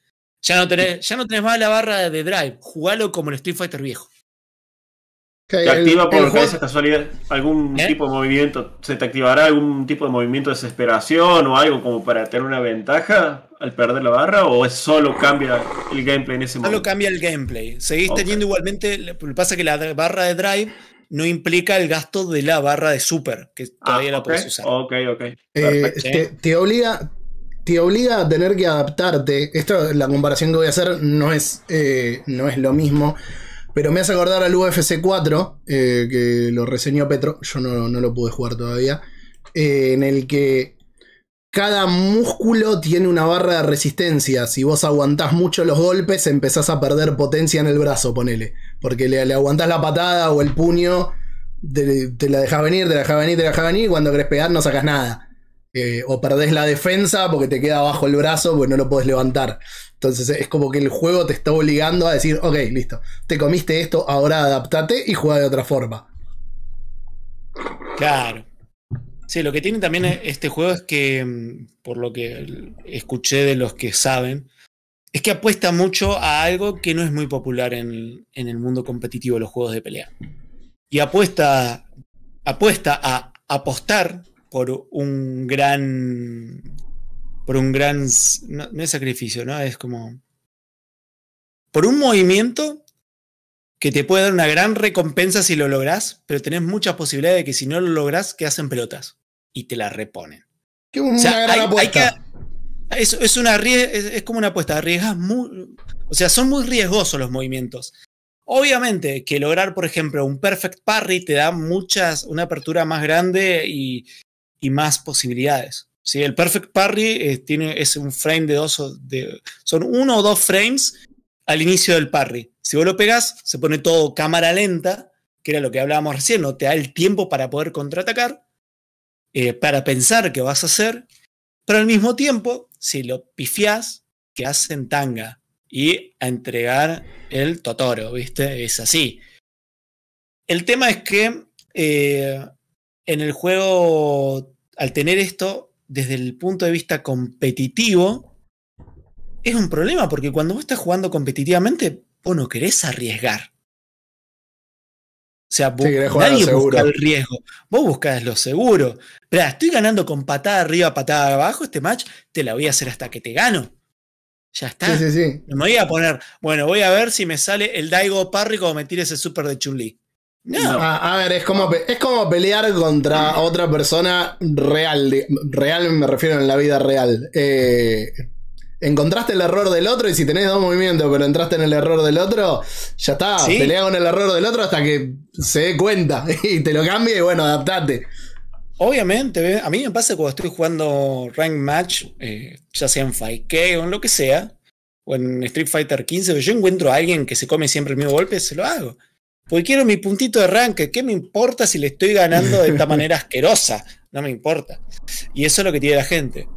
Ya no, tenés, ya no tenés más la barra de drive. Jugalo como el Street Fighter viejo. Ok, ¿Te el- activa el por juego- esa casualidad algún ¿Eh? tipo de movimiento? ¿Se te activará algún tipo de movimiento de desesperación o algo como para tener una ventaja al perder la barra? ¿O es solo cambia el gameplay en ese Solo momento? cambia el gameplay. Seguís teniendo igualmente. Lo que pasa es que la barra de drive no implica el gasto de la barra de super, que todavía la Ah, puedes usar. Ok, ok. Eh, te obliga te obliga a tener que adaptarte esto la comparación que voy a hacer no es eh, no es lo mismo Pero me hace acordar al UFC 4, eh, que lo reseñó Petro, yo no, no lo pude jugar todavía, eh, en el que cada músculo tiene una barra de resistencia. Si vos aguantás mucho los golpes, empezás a perder potencia en el brazo, ponele. Porque le, le aguantás la patada o el puño, te, la dejás venir, te la dejás venir, te la dejás venir, y cuando querés pegar no sacas nada. Eh, o perdés la defensa porque te queda bajo el brazo porque no lo podés levantar. Entonces es como que el juego te está obligando a decir, ok, listo, te comiste esto, ahora adaptate y juega de otra forma. Claro. Sí, lo que tiene también este juego es que, mm, por lo que escuché de los que saben, es que apuesta mucho a algo que no es muy popular en, en el mundo competitivo los juegos de pelea. Y apuesta, apuesta a apostar por un gran. Por un gran. No, no es sacrificio, ¿no? Es como. Por un movimiento que te puede dar una gran recompensa si lo lográs, pero tenés muchas posibilidades de que si no lo lográs, que hacen pelotas y te la reponen. Que una O sea, gran hay- hay apuesta. que- es, es una es como una apuesta, arriesgas muy. O sea, son muy riesgosos los movimientos. Obviamente que lograr, por ejemplo, un perfect parry te da muchas, una apertura más grande y, y más posibilidades. ¿sí? El perfect parry eh, tiene, es un frame de dos, de, son uno o dos frames al inicio del parry. Si vos lo pegás, se pone todo cámara lenta, que era lo que hablábamos recién, no te da el tiempo para poder contraatacar, eh, para pensar qué vas a hacer, pero al mismo tiempo, si lo pifiás, que hacen tanga y a entregar el Totoro, ¿viste? Es así. El tema es que eh, en el juego, al tener esto desde el punto de vista competitivo, es un problema porque cuando vos estás jugando competitivamente, vos no querés arriesgar. O sea, vos- Sí, nadie busca el riesgo. Vos buscás lo seguro. Pero estoy ganando con patada arriba, patada abajo. Este match te la voy a hacer hasta que te gano. Ya está. Sí, me voy a poner, bueno, voy a ver si me sale el Daigo Parry como me tire ese super de Chun-Li. No. A, a ver, es como, es como pelear contra otra persona real. real me refiero en la vida real. Eh, encontraste el error del otro y si tenés dos movimientos pero entraste en el error del otro, ya está. Sí. Pelea con el error del otro hasta que se dé cuenta [LAUGHS] y te lo cambie y bueno, adaptate. obviamente, a mí me pasa cuando estoy jugando Rank Match, eh, ya sea en 5K o en lo que sea, o en Street Fighter 15, yo encuentro a alguien que se come siempre el mismo golpe, se lo hago. Porque quiero mi puntito de rank, ¿qué me importa si le estoy ganando de esta [LAUGHS] manera asquerosa? No me importa. Y eso es lo que tiene la gente.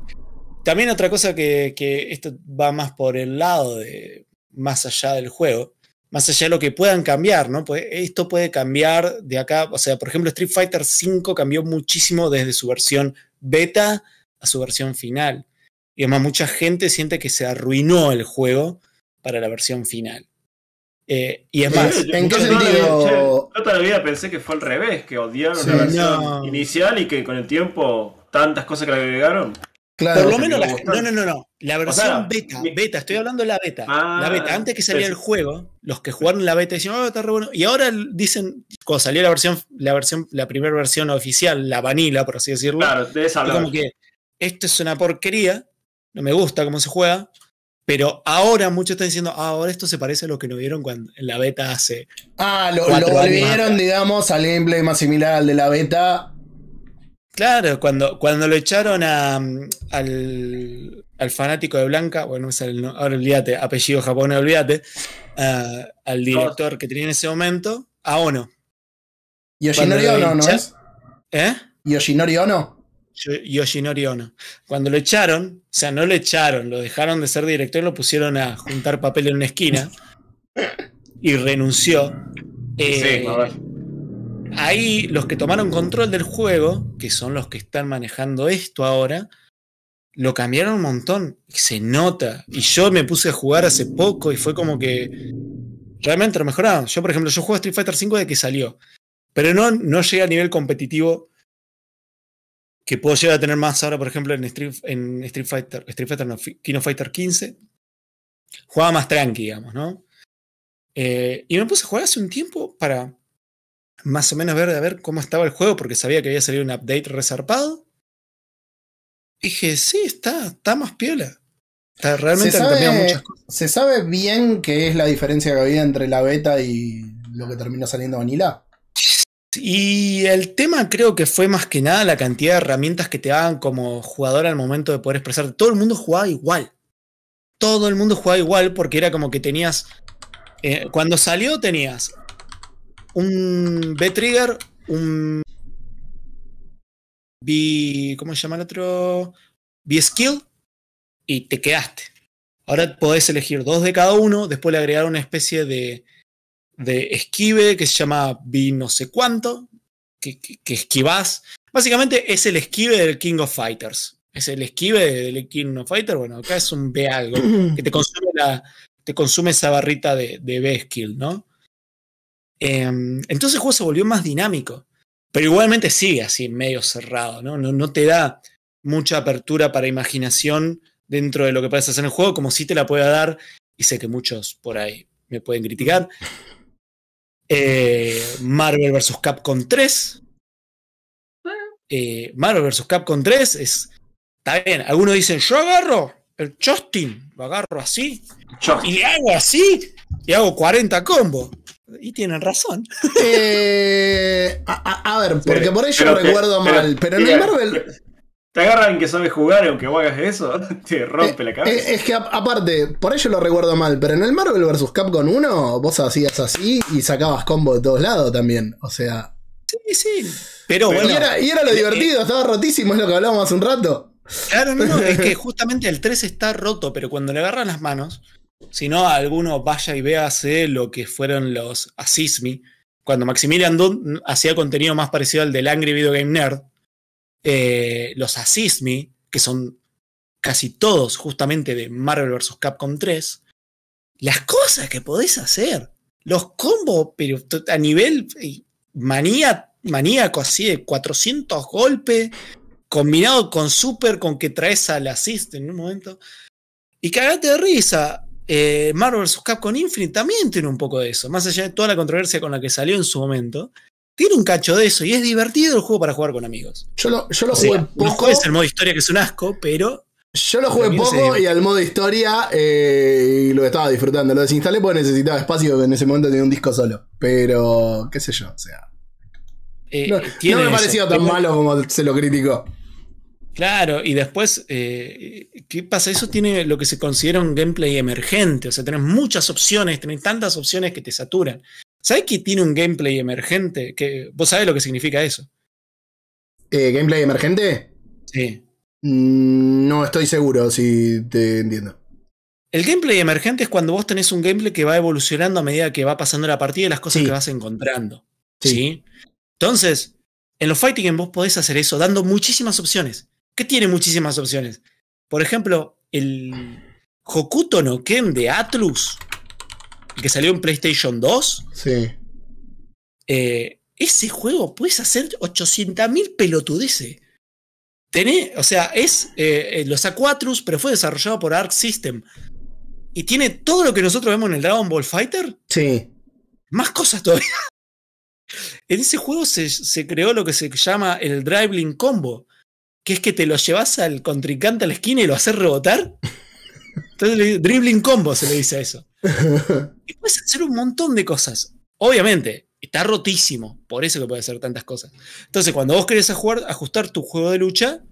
También otra cosa que, que esto va más por el lado de más allá del juego, más allá de lo que puedan cambiar, ¿no? Pues esto puede cambiar de acá, o sea, por ejemplo, Street Fighter V cambió muchísimo desde su versión beta a su versión final. Y además mucha gente siente que se arruinó el juego para la versión final. Eh, y es más, ¿En qué sentido? yo toda la vida pensé que fue al revés, que odiaron Sí. la versión No. inicial y que con el tiempo tantas cosas que le agregaron. Claro. Por lo menos la, no, no, no, no. La versión sea, beta, mi- beta, estoy hablando de la beta. Ah, la beta, antes que saliera sí, el juego, los que jugaron la beta decían, oh, está re bueno. Y ahora dicen, cuando salió la versión, la versión, la primera versión oficial, la vanilla, por así decirlo, Claro, de esa como que esto es una porquería, no me gusta cómo se juega. Pero ahora muchos están diciendo, ah, ahora esto se parece a lo que nos vieron cuando, en la beta hace. Ah, lo, volvieron, digamos, al gameplay más similar al de la beta. Claro, cuando, cuando lo echaron a, mm, al, al fanático de Blanca, bueno, el ahora olvídate, apellido japonés, olvídate, ah, al director que tenía en ese momento, a Ono. Yoshinori Ono, ¿no es? ¿Eh? Yoshinori Ono. Yo- Yoshinori Ono. Cuando lo echaron, o sea, no lo echaron, lo dejaron de ser director, lo pusieron a juntar papel en una esquina y renunció. Eh, Sí, a ver. ahí los que tomaron control del juego, que son los que están manejando esto ahora, lo cambiaron un montón. y Se nota. Y yo me puse a jugar hace poco y fue como que realmente lo mejoraron. Yo, por ejemplo, yo juego Street Fighter V de que salió. Pero no, no llegué a nivel competitivo que puedo llegar a tener más ahora, por ejemplo, en Street, en Street Fighter, Street Fighter, no, Fi- Kino Fighter 15. Jugaba más tranqui, digamos, ¿no? Eh, y me puse a jugar hace un tiempo para más o menos ver, a ver cómo estaba el juego, porque sabía que había salido un update resarpado. Dije, sí, está, está más piola. Está- realmente ¿Se han cambiado sabe, muchas cosas. ¿Se sabe bien qué es la diferencia que había entre la beta y lo que terminó saliendo Vanilla? Y el tema creo que fue más que nada la cantidad de herramientas que te daban como jugador al momento de poder expresarte. Todo el mundo jugaba igual. Todo el mundo jugaba igual porque era como que tenías. eh, cuando salió tenías un B-Trigger, un B. ¿Cómo se llama el otro? B-Skill y te quedaste. Ahora podés elegir dos de cada uno, después le agregaron una especie de, de esquive que se llama B no sé cuánto, que, que, que esquivás. Básicamente es el esquive del King of Fighters. Es el esquive del King of Fighters. Bueno, acá es un B algo, [CLEARS THROAT] que te consume, la, te consume esa barrita de, de B skill, ¿no? Em, entonces el juego se volvió más dinámico. Pero igualmente sigue así, medio cerrado, ¿no? No, no te da mucha apertura para imaginación dentro de lo que puedes hacer en el juego, como si te la pueda dar, y sé que muchos por ahí me pueden criticar. Eh, Marvel vs. Capcom 3. Eh, Marvel vs. Capcom 3 es. Está bien, algunos dicen, yo agarro el Justin, lo agarro así, y le hago así, y hago 40 combos. Y tienen razón. Eh, a, a- a ver, porque por ello Pero recuerdo pero- mal, pero en mira, el Marvel. Te agarran que sabe jugar y aunque vos hagas eso, [LAUGHS] te rompe la Eh, cabeza. eh, es que a- aparte, por ello lo recuerdo mal, pero en el Marvel vs. Capcom 1 vos hacías así y sacabas combo de todos lados también. O sea. Sí, sí. Pero y, bueno. era, y era lo eh, divertido, estaba rotísimo, es lo que hablábamos hace un rato. Claro, no, no, [LAUGHS] es que justamente el 3 está roto, pero cuando le agarran las manos, si no, alguno vaya y véase lo que fueron los Assist Me, cuando Maximilian Dunn hacía contenido más parecido al del Angry Video Game Nerd, eh, los Assist Me, que son casi todos justamente de Marvel vs. Capcom 3, las cosas que podés hacer, los combos, pero a nivel eh, manía, maníaco, así de 400 golpes, combinado con Super, con que traes al assist en un momento. Y cagate de risa. eh, Marvel vs. Capcom Infinite también tiene un poco de eso. Más allá de toda la controversia con la que salió en su momento, tiene un cacho de eso. Y es divertido el juego para jugar con amigos. Yo lo, yo lo O sea, jugué no poco. juegues el modo historia que es un asco, pero Yo lo jugué poco y al modo historia eh, lo estaba disfrutando. Lo desinstalé porque necesitaba espacio, en ese momento tenía un disco solo. Pero, qué sé yo, o sea. eh, No, no me eso. pareció tan malo como se lo criticó. Claro, y después, eh, ¿qué pasa? Eso tiene lo que se considera un gameplay emergente. O sea, tenés muchas opciones, tenés tantas opciones que te saturan. ¿Sabés que tiene un gameplay emergente? Que, ¿Vos sabés lo que significa eso? Eh, ¿Gameplay emergente? Sí. Mm, No estoy seguro si te entiendo. El gameplay emergente es cuando vos tenés un gameplay que va evolucionando a medida que va pasando la partida y las cosas Sí. que vas encontrando. Sí. Sí. Entonces, en los fighting games vos podés hacer eso dando muchísimas opciones. ¿Qué tiene muchísimas opciones? Por ejemplo, el Hokuto no Ken de Atlus, que salió en PlayStation 2. Sí. eh, ese juego puedes hacer 800.000 pelotudeces. Tenés, o sea, es eh, los Aquatrus, pero fue desarrollado por Arc System. Y tiene todo lo que nosotros vemos en el Dragon Ball Fighter, Sí. más cosas todavía. En ese juego se, se creó lo que se llama el Dribbling Combo, que es que te lo llevas al contrincante a la esquina y lo haces rebotar. Entonces, le- Dribbling Combo se le dice a eso. [LAUGHS] Y puedes hacer un montón de cosas. Obviamente, está rotísimo, por eso que puede hacer tantas cosas. Entonces, cuando vos querés jugar- ajustar tu juego de lucha,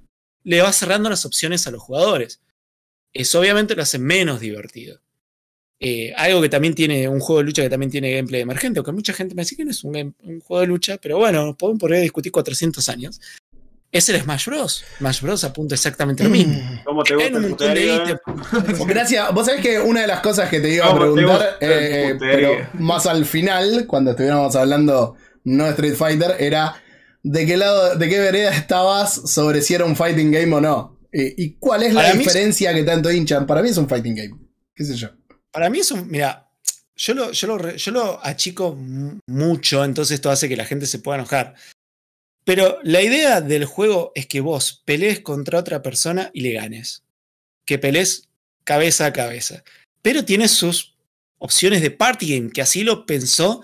le vas cerrando las opciones a los jugadores. Eso obviamente lo hace menos divertido. Eh, algo que también tiene un juego de lucha que también tiene gameplay emergente, aunque mucha gente me dice que no es un, game- un juego de lucha, pero bueno, podemos poder discutir 400 años. Es el Smash Bros. Smash Bros. apunta exactamente lo mismo. ¿Cómo te gusta un el montón de puterío, ítems. [LAUGHS] Gracias. Vos sabés que una de las cosas que te iba a ¿Cómo te preguntar, eh, pero más al final, cuando estuviéramos hablando no de Street Fighter, era de qué lado, de qué vereda estabas sobre si era un fighting game o no. Eh, ¿Y cuál es la Para mí es- diferencia que tanto hinchan? Para mí es un fighting game. ¿Qué sé yo? Para mí es un. Mira, yo lo, yo lo, yo lo achico mu- mucho, entonces esto hace que la gente se pueda enojar. Pero la idea del juego es que vos pelees contra otra persona y le ganes. Que pelees cabeza a cabeza. Pero tiene sus opciones de party game, que así lo pensó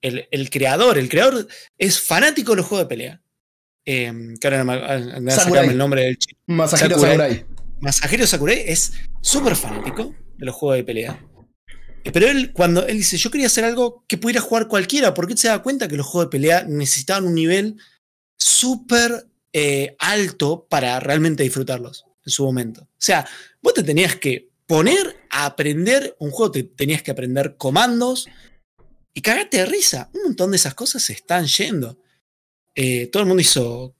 el, el creador. El creador es fanático de los juegos de pelea. Eh, que ahora no me, ah, me el nombre del chico. Masahiro Sakurai. Sakurai. Masahiro Sakurai es súper fanático de los juegos de pelea. Eh, Pero él, cuando él dice, yo quería hacer algo que pudiera jugar cualquiera, porque él se da cuenta que los juegos de pelea necesitaban un nivel súper eh, alto para realmente disfrutarlos en su momento. O sea, vos te tenías que poner a aprender un juego, te tenías que aprender comandos y cagarte de risa. Un montón de esas cosas se están yendo. Eh, todo el mundo hizo,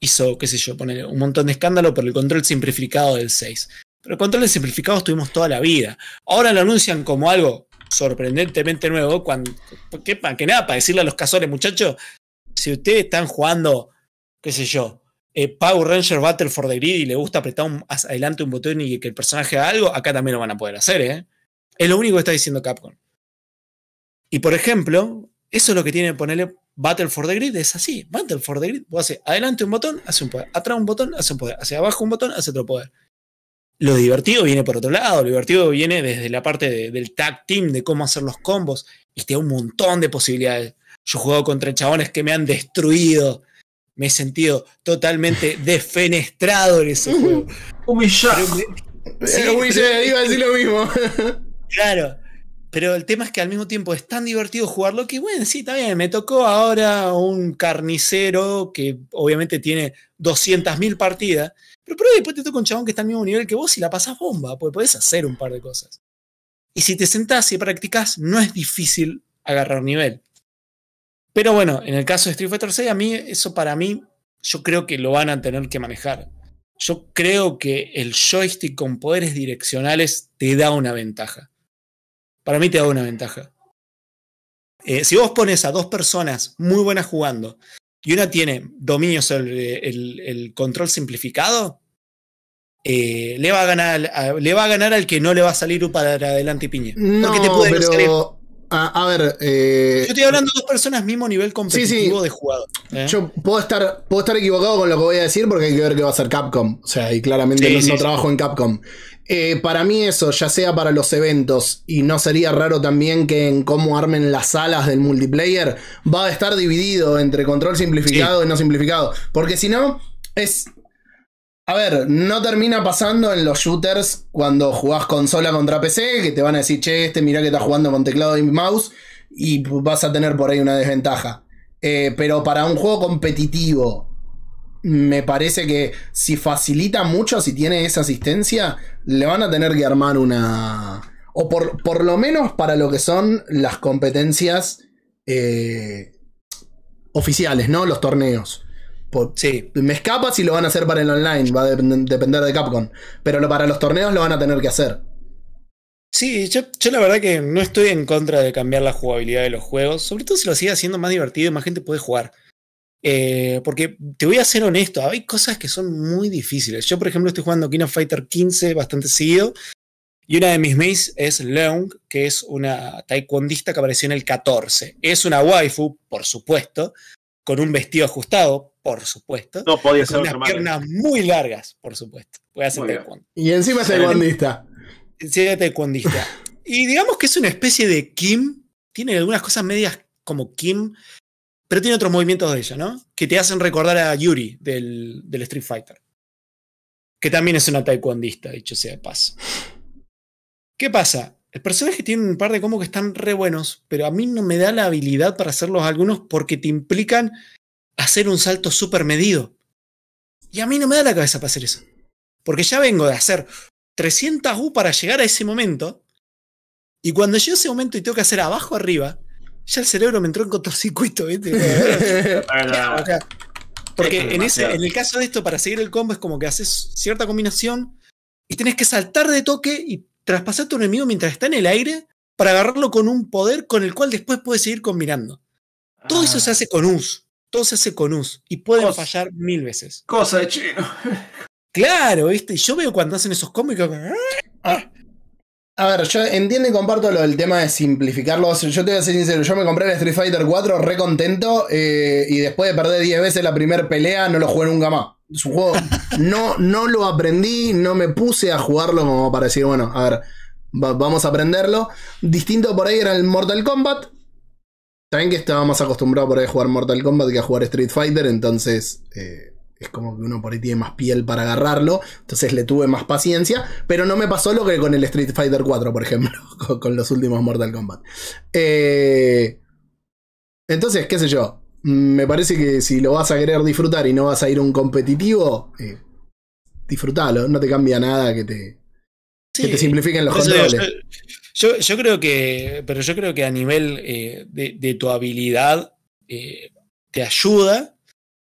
hizo, qué sé yo, poner un montón de escándalo por el control simplificado del 6. Pero el control simplificado tuvimos toda la vida. Ahora lo anuncian como algo sorprendentemente nuevo. Cuando, ¿qué, pa- que nada, para decirle a los cazadores, muchachos, si ustedes están jugando, qué sé yo, eh, Power Ranger Battle for the Grid y le gusta apretar adelante un botón y que el personaje haga algo, acá también lo van a poder hacer, ¿eh? Es lo único que está diciendo Capcom. Y por ejemplo, eso es lo que tiene que ponerle Battle for the Grid, es así. Battle for the Grid, vos haces adelante un botón, hace un poder, atrás un botón, hace un poder, hacia abajo un botón, hace otro poder. Lo divertido viene por otro lado, lo divertido viene desde la parte de- del tag team, de cómo hacer los combos, y te da un montón de posibilidades. Yo he jugado contra chabones que me han destruido, me he sentido totalmente [LAUGHS] defenestrado en ese juego. Humillado. Pero me- Sí, uy, pero- sí, iba a decir lo mismo. [LAUGHS] Claro. Pero el tema es que al mismo tiempo es tan divertido jugarlo que, bueno, sí, está bien. Me tocó ahora un carnicero que obviamente tiene 200.000 partidas. Pero, pero después te toca un chabón que está al mismo nivel que vos y la pasás bomba, porque podés hacer un par de cosas. Y si te sentás y practicás, no es difícil agarrar nivel. Pero bueno, en el caso de Street Fighter 6, a mí, eso para mí, yo creo que lo van a tener que manejar. Yo creo que el joystick con poderes direccionales te da una ventaja. Para mí te da una ventaja. Eh, si vos pones a dos personas muy buenas jugando y una tiene dominio sobre el, el control simplificado, eh, le, va a ganar, a- le va a ganar al que no le va a salir para adelante y piña. No, Porque te puede pero. A, a ver, eh, Yo estoy hablando de dos personas mismo nivel competitivo de jugador. ¿eh? yo puedo estar, puedo estar equivocado con lo que voy a decir porque hay que ver qué va a hacer Capcom. O sea, y claramente Sí, no, trabajo en Capcom. Eh, para mí eso, ya sea para los eventos, y no sería raro también que en cómo armen las salas del multiplayer, va a estar dividido entre control simplificado y no simplificado. Porque si no, es... A ver, no termina pasando en los shooters cuando jugás consola contra PC, que te van a decir, che, este mirá que está jugando con teclado y mouse, y vas a tener por ahí una desventaja. Eh, pero para un juego competitivo, me parece que si facilita mucho, si tiene esa asistencia, le van a tener que armar una. O por, por lo menos para lo que son las competencias eh, oficiales, ¿no? Los torneos. Sí, me escapa si lo van a hacer para el online, va a depend- depender de Capcom. Pero para los torneos lo van a tener que hacer. Sí, yo, yo la verdad que no estoy en contra de cambiar la jugabilidad de los juegos, sobre todo si lo sigue haciendo más divertido y más gente puede jugar. Eh, porque te voy a ser honesto, hay cosas que son muy difíciles. Yo, por ejemplo, estoy jugando King of Fighter 15 bastante seguido y una de mis mates es Leung, que es una taekwondista que apareció en el 14. Es una waifu, por supuesto, con un vestido ajustado, por supuesto, No podía ser unas manera. piernas muy largas, por supuesto. Puede hacer Muy bien. taekwondo. Y encima es taekwondista. Sería taekwondista. [LAUGHS] Y digamos que es una especie de Kim. Tiene algunas cosas medias como Kim, pero tiene otros movimientos de ella, ¿no? Que te hacen recordar a Yuri del, del Street Fighter. Que también es una taekwondista, dicho sea de paso. ¿Qué pasa? El personaje tiene un par de combos que están re buenos, pero a mí no me da la habilidad para hacerlos algunos porque te implican hacer un salto súper medido. Y a mí no me da la cabeza para hacer eso. Porque ya vengo de hacer 300 U para llegar a ese momento. Y cuando llego a ese momento y tengo que hacer abajo arriba, ya el cerebro me entró en cortocircuito. Ah. [LAUGHS] Porque en, ese, en el caso de esto, para seguir el combo, es como que haces cierta combinación y tenés que saltar de toque y traspasar a tu enemigo mientras está en el aire para agarrarlo con un poder con el cual después puedes seguir combinando. Todo eso se hace con US. Todo se hace con US. Y pueden fallar mil veces. Cosa de chino. Claro, ¿viste? Yo veo cuando hacen esos y como, "Ah". A ver, yo entiendo y comparto lo del tema de simplificarlo. Yo te voy a ser sincero, yo me compré el Street Fighter 4 re contento eh, y después de perder 10 veces la primera pelea no lo jugué nunca más. Es un juego, [LAUGHS] no, no lo aprendí, no me puse a jugarlo como para decir, bueno, a ver, va- vamos a aprenderlo. Distinto por ahí era el Mortal Kombat. También que estaba más acostumbrado por ahí a jugar Mortal Kombat que a jugar Street Fighter, entonces eh, es como que uno por ahí tiene más piel para agarrarlo, entonces le tuve más paciencia, pero no me pasó lo que con el Street Fighter 4, por ejemplo, [LAUGHS] con, los últimos Mortal Kombat. Eh, entonces, qué sé yo, me parece que si lo vas a querer disfrutar y no vas a ir a un competitivo, eh, disfrutalo, no te cambia nada que te, que te simplifiquen los digo, controles. Yo, yo creo que, pero yo creo que a nivel eh, de, de tu habilidad eh, te ayuda,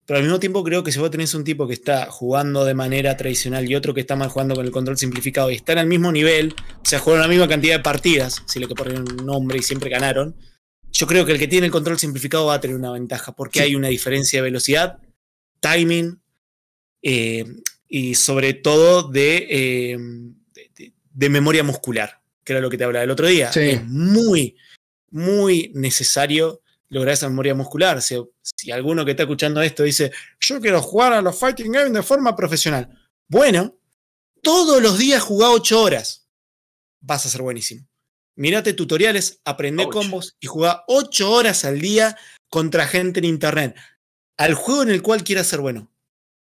pero al mismo tiempo creo que si vos tenés un tipo que está jugando de manera tradicional y otro que está mal jugando con el control simplificado y están al mismo nivel, o sea, jugaron la misma cantidad de partidas, si le que poner un nombre y siempre ganaron, yo creo que el que tiene el control simplificado va a tener una ventaja, porque Sí. hay una diferencia de velocidad, timing eh, y sobre todo de, de- memoria muscular, que era lo que te hablaba el otro día. Sí. Es muy, muy necesario lograr esa memoria muscular. Si, si alguno que está escuchando esto dice, yo quiero jugar a los fighting games de forma profesional. Bueno, todos los días jugá 8 horas. Vas a ser buenísimo. Mirate tutoriales, aprende combos y jugá 8 horas al día contra gente en internet. Al juego en el cual quieras ser bueno.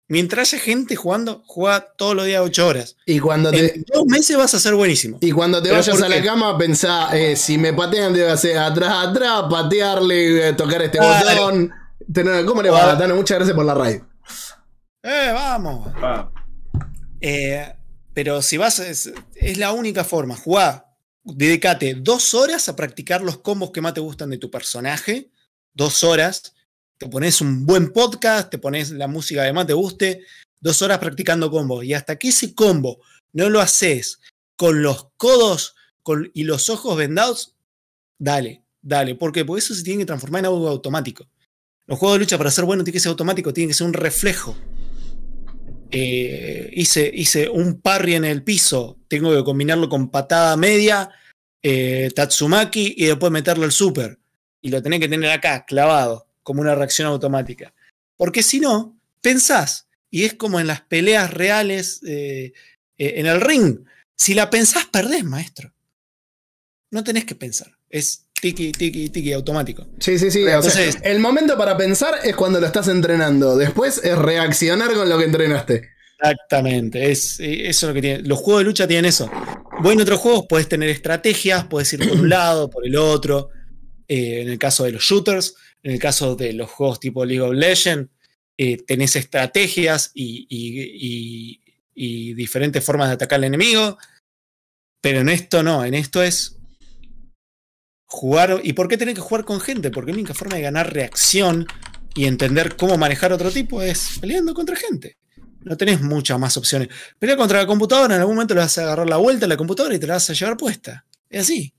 Mientras haya gente jugando, juega todos los días 8 horas. Y cuando te, En dos meses vas a ser buenísimo. Y cuando te ¿Pero vayas a la cama, pensá, eh, si me patean, debe hacer atrás, atrás, patearle, eh, tocar este Ah, botón. Tener- ¿Cómo le va, Tano? Muchas gracias por la raid. ¡Eh, vamos! Ah, Eh, pero si vas, es, es la única forma. Jugá, dedicate dos horas a practicar los combos que más te gustan de tu personaje. Dos horas. Te pones un buen podcast, te pones la música que más te guste. Dos horas practicando combos. Y hasta que ese combo no lo haces con los codos con- y los ojos vendados, dale, dale. ¿Por qué? Porque eso se tiene que transformar en algo automático. Los juegos de lucha para ser bueno tiene que ser automático, tiene que ser un reflejo eh, hice, hice un parry en el piso, tengo que combinarlo con patada media, eh, Tatsumaki y después meterlo al super. Y lo tenés que tener acá, clavado, como una reacción automática. Porque si no, pensás, y es como en las peleas reales eh, eh, en el ring. Si la pensás, perdés, maestro. No tenés que pensar. Es tiki, tiki, tiki automático. Sí, sí, sí. o sea, Entonces- el momento para pensar es cuando lo estás entrenando. Después es reaccionar con lo que entrenaste. Exactamente, es, eh, eso es lo que tiene. Los juegos de lucha tienen eso. Vos en otros juegos podés tener estrategias, podés ir por un [CLEARS THROAT] lado, por el otro. Eh, en el caso de los shooters, en el caso de los juegos tipo League of Legends, eh, tenés estrategias y, diferentes formas de atacar al enemigo. Pero en esto no, en esto es jugar. ¿Y por qué tenés que jugar con gente? Porque la única forma de ganar reacción y entender cómo manejar otro tipo es peleando contra gente. No tenés muchas más opciones. Pelear contra la computadora, en algún momento le vas a agarrar la vuelta a la computadora y te la vas a llevar puesta. Es así.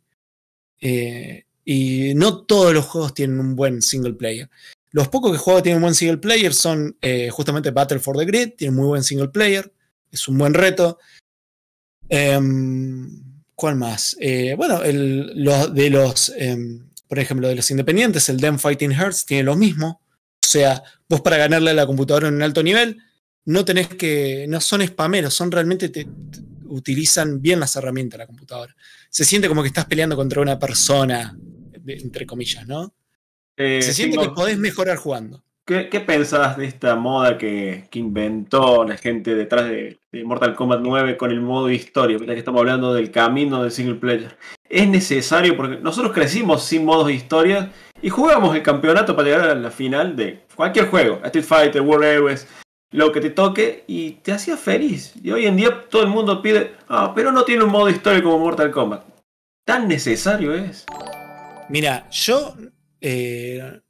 Eh, y no todos los juegos tienen un buen single player. Los pocos que juego tienen un buen single player son eh, justamente Battle for the Grid, tiene muy buen single player, es un buen reto. Em, ¿Cuál más? Eh, bueno, el- los de los, em, por ejemplo, de los independientes, el Them Fighting Hearts tiene lo mismo. O sea, vos para ganarle a la computadora en un alto nivel, no tenés que, no son spameros, son realmente, te, te- utilizan bien las herramientas de la computadora. Se siente como que estás peleando contra una persona, de- entre comillas, ¿no? eh, Se siente tengo- que podés mejorar jugando. ¿Qué, qué pensás de esta moda que, que inventó la gente detrás de, de Mortal Kombat 9 con el modo historia? Ya que estamos hablando del camino del single player. Es necesario porque nosotros crecimos sin modos de historia y jugamos el campeonato para llegar a la final de cualquier juego. Street Fighter, World Heroes, lo que te toque y te hacía feliz. Y hoy en día todo el mundo pide, ah, pero no tiene un modo historia como Mortal Kombat. ¿Tan necesario es? Mira, yo eh,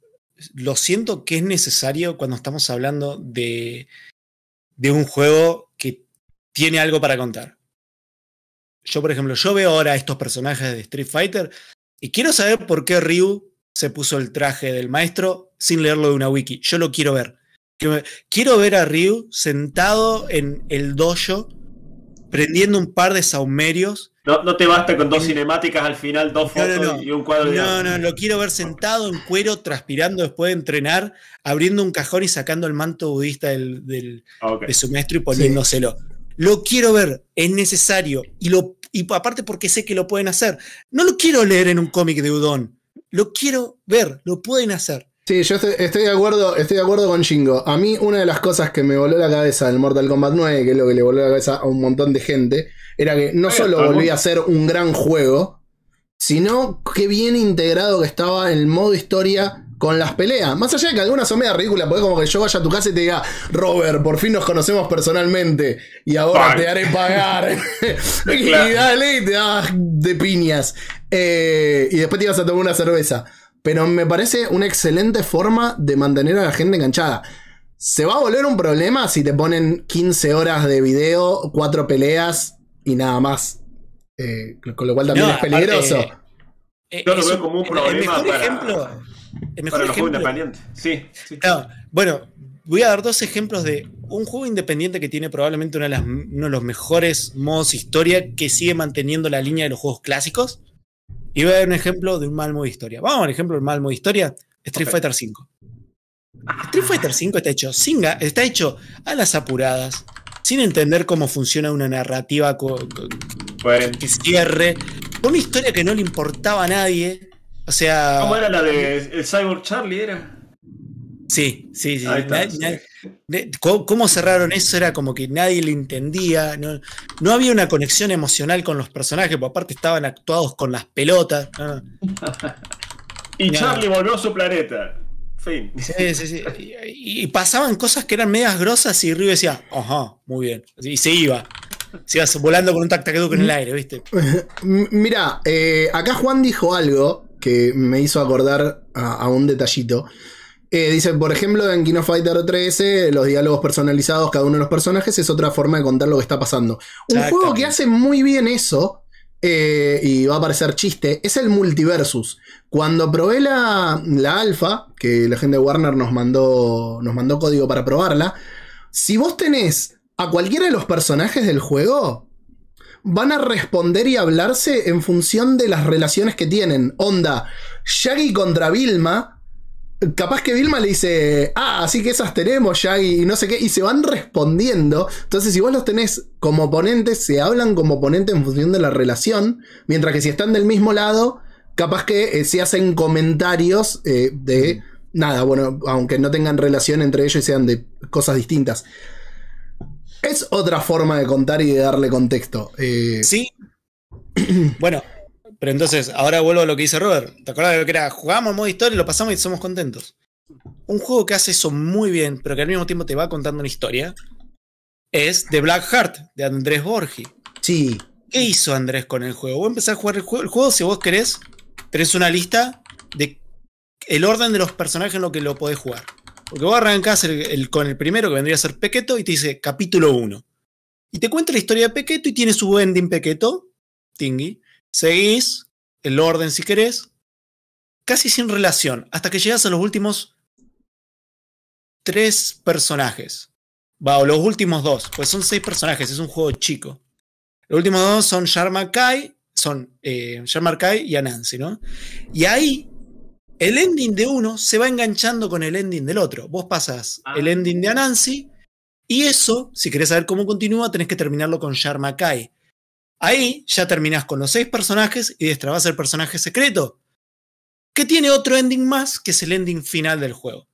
lo siento que es necesario cuando estamos hablando de, de un juego que tiene algo para contar. Yo, por ejemplo, yo veo ahora estos personajes de Street Fighter y quiero saber por qué Ryu se puso el traje del maestro sin leerlo de una wiki. Yo lo quiero ver. Quiero ver a Ryu sentado en el dojo prendiendo un par de saumerios No, no te basta con dos cinemáticas al final, dos No, no, fotos no. y un cuadro de No, no, lo quiero ver sentado en cuero, transpirando después de entrenar, abriendo un cajón y sacando el manto budista del, de su maestro y poniéndoselo. Lo quiero ver, es necesario. Y, lo, y aparte porque sé que lo pueden hacer. No lo quiero leer en un cómic de Udon. Lo quiero ver, lo pueden hacer. Sí, yo estoy, estoy de acuerdo, estoy de acuerdo con Shingo. A mí, una de las cosas que me voló la cabeza del Mortal Kombat 9, que es lo que le voló la cabeza a un montón de gente, era que no solo volvía a ser un gran juego, sino que bien integrado que estaba el modo historia con las peleas. Más allá de que algunas son medio ridículas, porque como que yo vaya a tu casa y te diga, Robert, por fin nos conocemos personalmente y ahora te haré pagar. [LAUGHS] [LAUGHS] y dale, y te das de piñas. Eh, y después te ibas a tomar una cerveza. Pero me parece una excelente forma de mantener a la gente enganchada. Se va a volver un problema si te ponen 15 horas de video, 4 peleas y nada más. Eh, con lo cual también No, es peligroso. aparte, Eh, Yo lo veo como un el- problema el mejor para- ejemplo. El mejor Para los juegos ejemplo. independientes. Sí, bueno, voy a dar dos ejemplos de un juego independiente que tiene probablemente una de las- uno de los mejores modos historia que sigue manteniendo la línea de los juegos clásicos. Y voy a dar un ejemplo de un mal modo historia. Vamos al ejemplo del mal modo historia: Street Ok. Fighter V. Street Fighter V está hecho, sin está hecho a las apuradas, sin entender cómo funciona una narrativa Bueno, que cierre, una historia que no le importaba a nadie. O sea. ¿Cómo era la de el Cyborg Charlie? Era? Sí, sí, sí. Está, sí. ¿Cómo, cómo cerraron eso? Era como que nadie lo entendía. No, no había una conexión emocional con los personajes, porque aparte estaban actuados con las pelotas. ¿no? [LAUGHS] Y No. Charlie volvió a su planeta. Fin. Sí, sí, sí. Y, y pasaban cosas que eran medias grosas y Ryu decía, ajá, muy bien. Y se iba. Se iba volando con un tac en el aire, ¿viste? [LAUGHS] Mira, eh, acá Juan dijo algo que me hizo acordar a, a un detallito. Eh, dice, por ejemplo, en Kino Fighter 13, los diálogos personalizados, cada uno de los personajes, es otra forma de contar lo que está pasando. Un juego que hace muy bien eso, eh, y va a parecer chiste, es el Multiversus. Cuando probé la, la alfa, que la gente de Warner nos mandó, nos mandó código para probarla, si vos tenés a cualquiera de los personajes del juego, van a responder y hablarse en función de las relaciones que tienen. Onda, Shaggy contra Vilma. Capaz que Vilma le dice, ah, así que esas tenemos, Shaggy, y no sé qué, y se van respondiendo. Entonces, si vos los tenés como oponentes, se hablan como oponentes en función de la relación. Mientras que si están del mismo lado, capaz que eh, se hacen comentarios eh, de nada, bueno, aunque no tengan relación entre ellos y sean de cosas distintas. Es otra forma de contar y de darle contexto. Eh, Sí. [CLEARS THROAT] bueno, pero entonces, ahora vuelvo a lo que dice Robert. ¿Te acuerdas de lo que era? Jugamos modo historia y lo pasamos y somos contentos. Un juego que hace eso muy bien, pero que al mismo tiempo te va contando una historia, es The Black Heart, de Andrés Borgi. Sí, ¿Qué hizo Andrés con el juego? Vos empezás a jugar el juego. El juego, si vos querés, tenés una lista de el orden de los personajes en lo que lo podés jugar. Porque vos arrancás el- el- con el primero, que vendría a ser Pequeto, y te dice capítulo 1. Y te cuenta la historia de Pequeto y tiene su ending Pequeto, Tingui. Seguís el orden si querés, casi sin relación, hasta que llegas a los últimos tres personajes. Va, o los últimos dos, pues son seis personajes, es un juego chico. Los últimos dos son Sharma Kai, son eh, y Anansi, ¿no? Y ahí el ending de uno se va enganchando con el ending del otro. Vos pasas Ah. el ending de Anansi y eso, si querés saber cómo continúa, tenés que terminarlo con Sharma Kai. Ahí ya terminás con los seis personajes y destrabás el personaje secreto, que tiene otro ending más, que es el ending final del juego.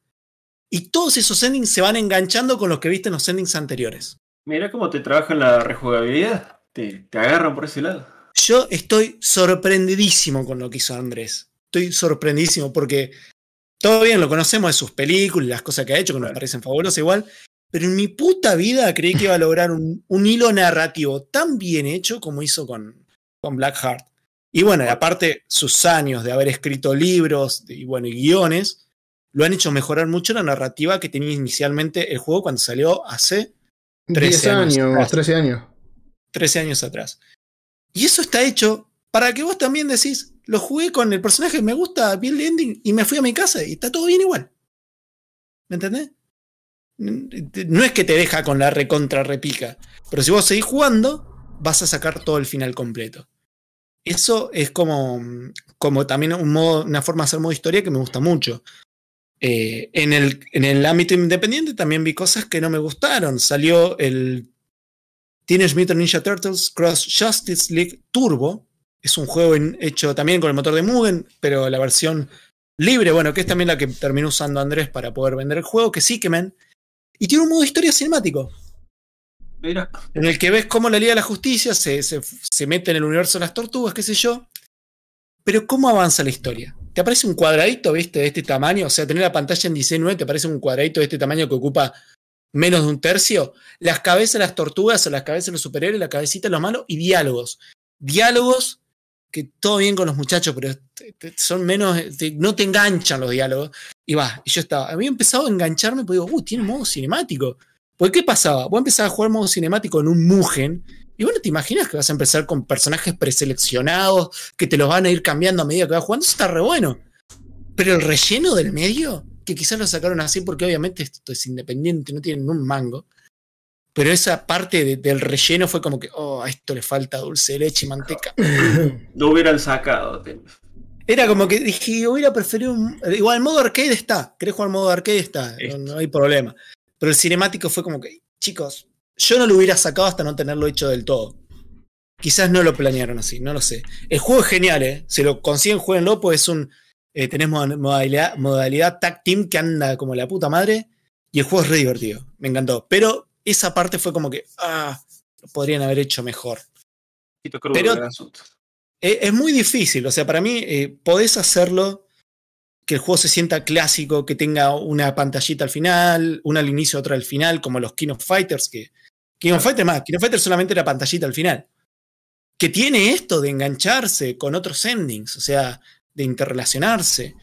Y todos esos endings se van enganchando con los que viste en los endings anteriores. Mira cómo te trabajan la rejugabilidad. Te, te agarran por ese lado. Yo estoy sorprendidísimo con lo que hizo Andrés. Estoy sorprendidísimo porque todo bien, lo conocemos de sus películas y las cosas que ha hecho, que nos parecen fabulosas igual. Pero en mi puta vida creí que iba a lograr un, un hilo narrativo tan bien hecho como hizo con, con Black Heart. Y bueno, aparte, sus años de haber escrito libros y bueno, y guiones, lo han hecho mejorar mucho la narrativa que tenía inicialmente el juego cuando salió hace 13 10 años años, atrás. 13 años. 13 años atrás. Y eso está hecho para que vos también decís, lo jugué con el personaje que me gusta, vi el ending y me fui a mi casa y está todo bien igual. ¿Me entendés? No es que te deja con la recontra repica, pero si vos seguís jugando, vas a sacar todo el final completo. Eso es como, como también un modo, una forma de hacer modo historia que me gusta mucho. Eh, en, el, en el ámbito independiente también vi cosas que no me gustaron. Salió el Teenage Mutant Ninja Turtles Cross Justice League Turbo. Es un juego hecho también con el motor de Mugen, pero la versión libre, bueno, que es también la que terminó usando Andrés para poder vender el juego, que sí, que men. Y tiene un modo historia cinemático, Mira, en el que ves cómo la Liga de la Justicia se, se- se mete en el universo de las tortugas, qué sé yo. Pero cómo avanza la historia. Te aparece un cuadradito, viste, de este tamaño. O sea, tener la pantalla en 19 te aparece un cuadradito de este tamaño que ocupa menos de un tercio. Las cabezas de las tortugas o las cabezas de los superhéroes, la cabecita de los malos y diálogos. Diálogos que todo bien con los muchachos, pero son menos. no te enganchan los diálogos. Y va, y yo estaba. Había empezado a engancharme, porque digo, uh, tiene modo cinemático. Porque ¿qué pasaba? Vos empezabas a jugar modo cinemático en un Mugen. Y bueno, te imaginas que vas a empezar con personajes preseleccionados, que te los van a ir cambiando a medida que vas jugando. Eso está re bueno. Pero el relleno del medio, que quizás lo sacaron así porque obviamente esto es independiente, no tienen un mango. Pero esa parte de- del relleno fue como que, oh, a esto le falta dulce de leche y manteca. [LAUGHS] lo hubieran sacado. Era como que dije, hubiera preferido un... Igual el modo arcade está. ¿Querés jugar al modo arcade? Está. No, hay problema. Pero el cinemático fue como que, chicos, yo no lo hubiera sacado hasta no tenerlo hecho del todo. Quizás no lo planearon así, no lo sé. El juego es genial, ¿eh? Si lo consiguen, jueguenlo, pues es un... eh, tenés mod- modalidad, modalidad tag team que anda como la puta madre. Y el juego es re divertido. Me encantó. Pero esa parte fue como que, ah, lo podrían haber hecho mejor. crudo Pero- asunto. Es, es muy difícil, o sea, para mí eh, podés hacerlo que el juego se sienta clásico, que tenga una pantallita al final, una al inicio, otra al final, como los King of Fighters, que King of Fighters más, King of Fighters solamente era pantallita al final. Que tiene esto de engancharse con otros endings, o sea, de interrelacionarse,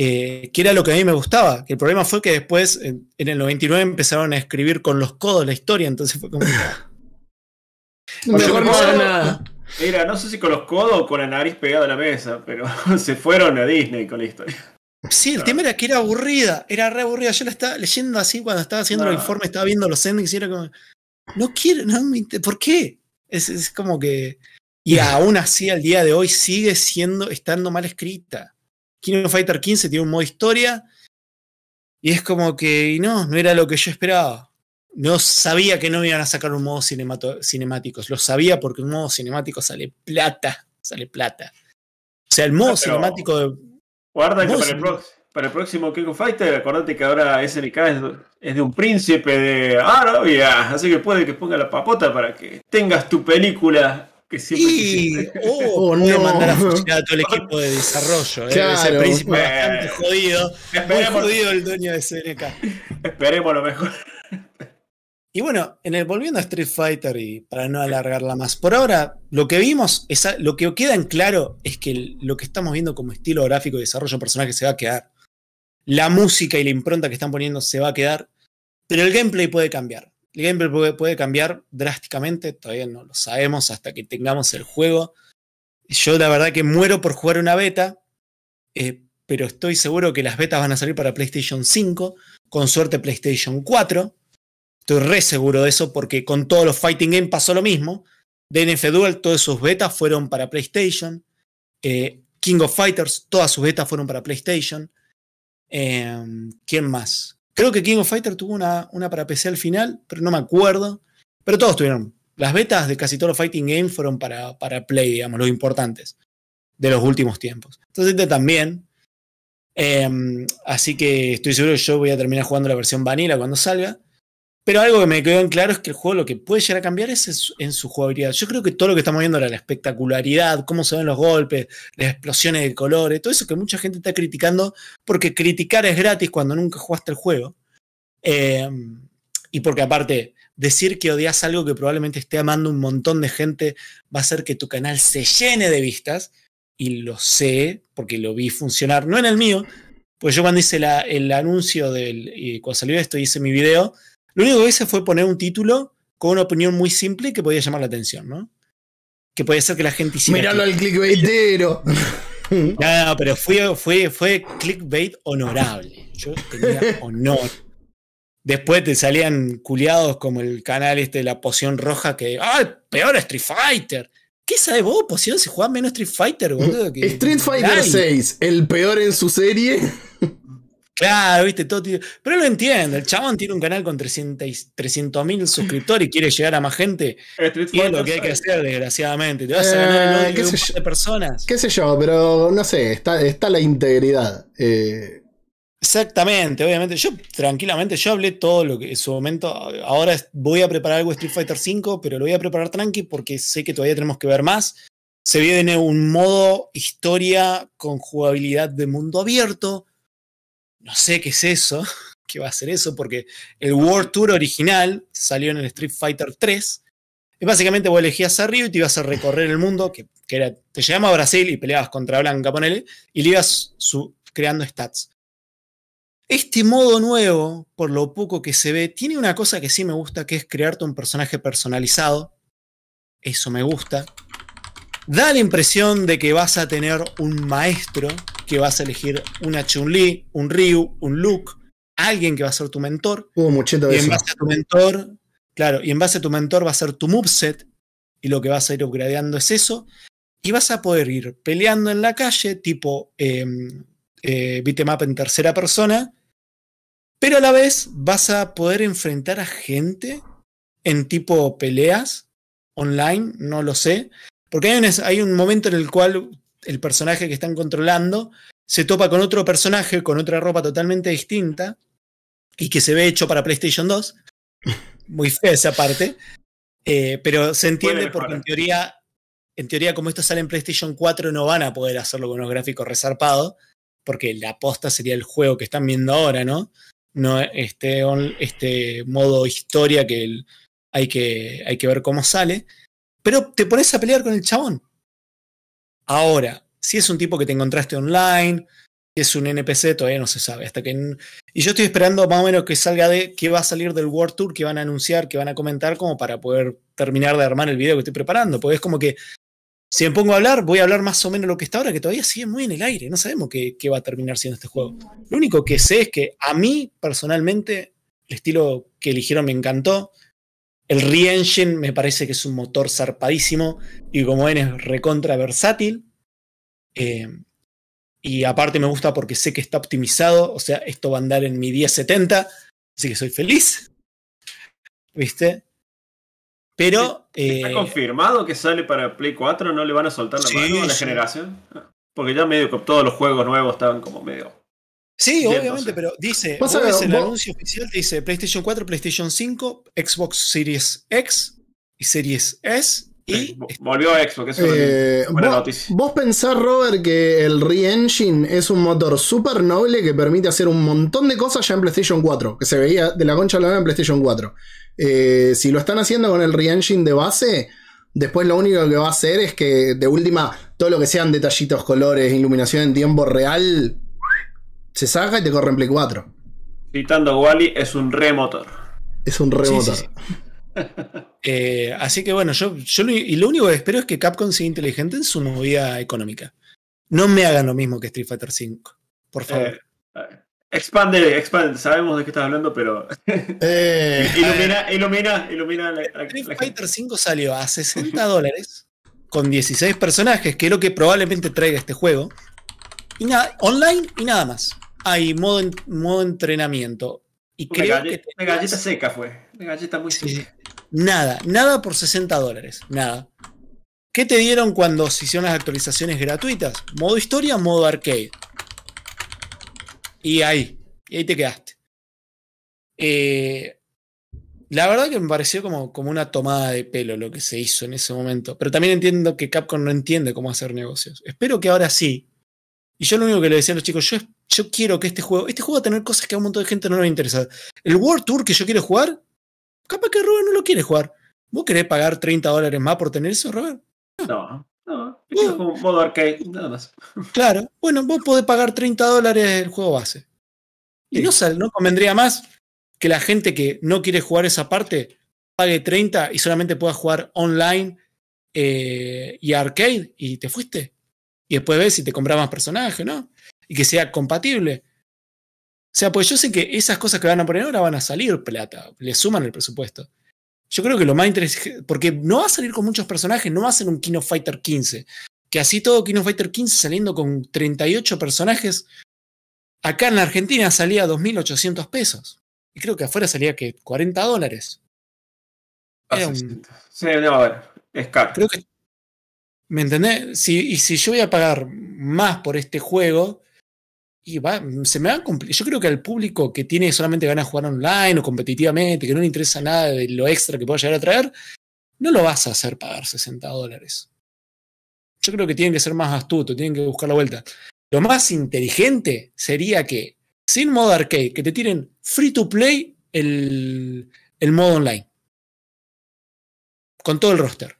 eh, que era lo que a mí me gustaba. Que el problema fue que después, en, en el 99, empezaron a escribir con los codos la historia, entonces fue como... [LAUGHS] Mejor no ¿cómo? nada. Mira, no sé si con los codos o con la nariz pegada a la mesa, pero [LAUGHS] se fueron a Disney con la historia. Sí, el tema era que era aburrida, era re aburrida. Yo la estaba leyendo así cuando estaba haciendo el informe, estaba viendo los endings y era como, no quiero, no me inter- ¿por qué? Es, es como que. Y aún así, al día de hoy, sigue siendo, estando mal escrita. King of Fighter 15 tiene un modo historia y es como que, y no, no era lo que yo esperaba. No sabía que no me iban a sacar un modo cinemáticos. Lo sabía porque un modo cinemático sale plata, sale plata. O sea, el modo Ah, cinemático de, Guarda que Vos, para el, pro- para el próximo King of Fighter, acordate que ahora SNK es, es de un príncipe de Arabia, así que puede que ponga la papota para que tengas tu película que siempre Y quisiste. [LAUGHS] oh, Oh, puede no. mandar a fusilar a todo el [LAUGHS] equipo de desarrollo. ¿eh? Ese Claro. príncipe Bueno. bastante jodido. Muy Esperemos, jodido el dueño de SNK. [LAUGHS] esperemos lo mejor. Y bueno, en el, volviendo a Street Fighter y para no alargarla más, por ahora lo que vimos, es, a- lo que queda en claro es que el- lo que estamos viendo como estilo gráfico y desarrollo de personaje se va a quedar. La música y la impronta que están poniendo se va a quedar, pero el gameplay puede cambiar. El gameplay puede, puede cambiar drásticamente, todavía no lo sabemos hasta que tengamos el juego. Yo la verdad que muero por jugar una beta, eh, pero estoy seguro que las betas van a salir para PlayStation 5, con suerte PlayStation 4. Estoy re seguro de eso porque con todos los Fighting Game pasó lo mismo. DNF Duel, todas sus betas fueron para PlayStation. Eh, King of Fighters, todas sus betas fueron para PlayStation. Eh, ¿Quién más? Creo que King of Fighters tuvo una, una para PC al final, pero no me acuerdo. Pero todos tuvieron. Las betas de casi todos los Fighting Games fueron para, para Play, digamos, los importantes de los últimos tiempos. Entonces este también. Eh, así que estoy seguro que yo voy a terminar jugando la versión vanilla cuando salga. Pero algo que me quedó en claro es que el juego lo que puede llegar a cambiar es en su, jugabilidad. Yo creo que todo lo que estamos viendo era la espectacularidad, cómo se ven los golpes, las explosiones de colores, todo eso que mucha gente está criticando, porque criticar es gratis cuando nunca jugaste el juego. Eh, y porque aparte, decir que odias algo que probablemente esté amando un montón de gente va a hacer que tu canal se llene de vistas. Y lo sé, porque lo vi funcionar, no en el mío, pues yo cuando hice el anuncio del, y cuando salió esto hice mi video, lo único que hice fue poner un título con una opinión muy simple que podía llamar la atención, ¿no? Que podía ser que la gente hiciera. Miralo al clickbaitero. [LAUGHS] No, no, pero fue, fue, fue clickbait honorable. Yo tenía [LAUGHS] honor. Después te salían culiados como el canal este de la poción roja que. ¡Ah, peor Street Fighter! ¿Qué sabes vos, poción? Si jugás menos Street Fighter, boludo. que Street Fighter nadie. 6, el peor en su serie. [LAUGHS] Claro, viste, todo tiene- Pero lo entiende. El chabón tiene un canal con 300 mil suscriptores y quiere llegar a más gente. Y es lo que hay que hacer, desgraciadamente. Te vas a Eh, ganar el odio qué de un sé par de personas. qué sé yo, pero no sé, está, está la integridad. Eh, Exactamente, obviamente. Yo, tranquilamente, yo hablé todo lo que en su momento. Ahora voy a preparar algo de Street Fighter V, pero lo voy a preparar tranqui porque sé que todavía tenemos que ver más. Se viene un modo historia con jugabilidad de mundo abierto. No sé qué es eso, [LAUGHS] qué va a ser eso, porque el World Tour original salió en el Street Fighter 3. Y básicamente vos elegías a y te ibas a recorrer el mundo, que, te llegamos a Brasil y peleabas contra Blanca, ponele, y le ibas su- creando stats. Este modo nuevo, por lo poco que se ve, tiene una cosa que sí me gusta, que es crearte un personaje personalizado. Eso me gusta. Da la impresión de que vas a tener un maestro, que vas a elegir una Chun-Li, un Ryu, un Luke, alguien que va a ser tu mentor. hubo muchito Y en base a tu mentor, claro, y en base a tu mentor va a ser tu moveset, y lo que vas a ir upgradeando es eso, y vas a poder ir peleando en la calle, tipo eh, eh, 'em en tercera persona, pero a la vez vas a poder enfrentar a gente en tipo peleas online, no lo sé, porque hay un, hay un momento en el cual el personaje que están controlando se topa con otro personaje con otra ropa totalmente distinta y que se ve hecho para PlayStation 2. [LAUGHS] Muy fea esa parte. Eh, pero se entiende porque en teoría, en teoría, como esto sale en PlayStation 4, no van a poder hacerlo con unos gráficos resarpados, porque la aposta sería el juego que están viendo ahora, ¿no? No este, on- este modo historia que el- hay, que hay que ver cómo sale. Pero te pones a pelear con el chabón. Ahora, si es un tipo que te encontraste online, si es un NPC, todavía no se sabe. Hasta que. Y yo estoy esperando más o menos que salga de qué va a salir del World Tour, que van a anunciar, que van a comentar, como para poder terminar de armar el video que estoy preparando. Porque es como que. Si me pongo a hablar, voy a hablar más o menos lo que está ahora, que todavía sigue muy en el aire. No sabemos qué, qué va a terminar siendo este juego. Lo único que sé es que a mí, personalmente, el estilo que eligieron me encantó. El Re-Engine me parece que es un motor zarpadísimo y como ven es recontra versátil. Eh, y aparte me gusta porque sé que está optimizado, o sea, esto va a andar en mi 1070, así que soy feliz. ¿Viste? Pero... ¿Está eh, confirmado que sale para Play 4? ¿No le van a soltar la Sí, mano a la sí. generación? Ah, Porque ya medio que todos los juegos nuevos estaban como medio. Sí, Bien, obviamente, no sé. pero dice, Pasa vos el vos- anuncio oficial, te dice PlayStation 4, PlayStation 5, Xbox Series X y Series S y Vo- Volvió a Xbox, eso Eh, es buena vos, noticia. vos pensás, Robert, que el Re-Engine es un motor súper noble que permite hacer un montón de cosas ya en PlayStation 4, que se veía de la concha a la lana en PlayStation 4. Eh, si lo están haciendo con el Re-Engine de base, después lo único que va a hacer es que, de última, todo lo que sean detallitos, colores, iluminación en tiempo real, se saca y te corre en Play 4. Citando a Wally, es un remotor. Es un re Sí, motor. sí, [LAUGHS] Eh, así que bueno, yo, yo lo, y lo único que espero es que Capcom sea inteligente en su movida económica. No me hagan lo mismo que Street Fighter V, por favor. Eh, eh, expande, expande. Sabemos de qué estás hablando, pero [LAUGHS] Eh, [LAUGHS] ilumina, ilumina, ilumina la, la- Street la. Fighter V salió a 60 dólares con 16 personajes, que es lo que probablemente traiga este juego. Y nada, online y nada más. Hay modo, en- modo entrenamiento. Y Una, creo galle- que una galleta seca fue. Una galleta muy Sí, seca. Nada, nada por 60 dólares, nada. ¿Qué te dieron cuando se hicieron las actualizaciones gratuitas? Modo historia, modo arcade. Y ahí, y ahí te quedaste. Eh, la verdad que me pareció como, como una tomada de pelo lo que se hizo en ese momento. Pero también entiendo que Capcom no entiende cómo hacer negocios. Espero que ahora sí. Y yo lo único que le decía a los chicos, yo, yo quiero que este juego, este juego va a tener cosas que a un montón de gente no le va a interesar. El World Tour que yo quiero jugar, capaz que Robert no lo quiere jugar. ¿Vos querés pagar 30 dólares más por tener eso, Robert? No, no. quiero como modo arcade, nada más. [LAUGHS] Claro. Bueno, vos podés pagar 30 dólares el juego base. Y Sí. no, sal- no convendría más que la gente que no quiere jugar esa parte pague 30 y solamente pueda jugar online eh, y arcade y te fuiste. Y después ves si te compras más personajes, ¿no? Y que sea compatible. O sea, pues yo sé que esas cosas que van a poner ahora van a salir plata, le suman el presupuesto. Yo creo que lo más interesante, porque no va a salir con muchos personajes, no va a ser un Kino Fighter 15. Que así todo Kino Fighter 15 saliendo con 38 personajes, acá en la Argentina salía 2.800 pesos. Y creo que afuera salía que 40 dólares. Era un- Sí, no, a ver, es caro. Creo que. ¿Me entendés? Si, y si yo voy a pagar más por este juego, y va, se me va a complicar. Yo creo que al público que tiene solamente ganas de jugar online o competitivamente, que no le interesa nada de lo extra que pueda llegar a traer, no lo vas a hacer pagar 60 dólares. Yo creo que tienen que ser más astutos, tienen que buscar la vuelta. Lo más inteligente sería que, sin modo arcade, que te tiren free to play el, el modo online. Con todo el roster.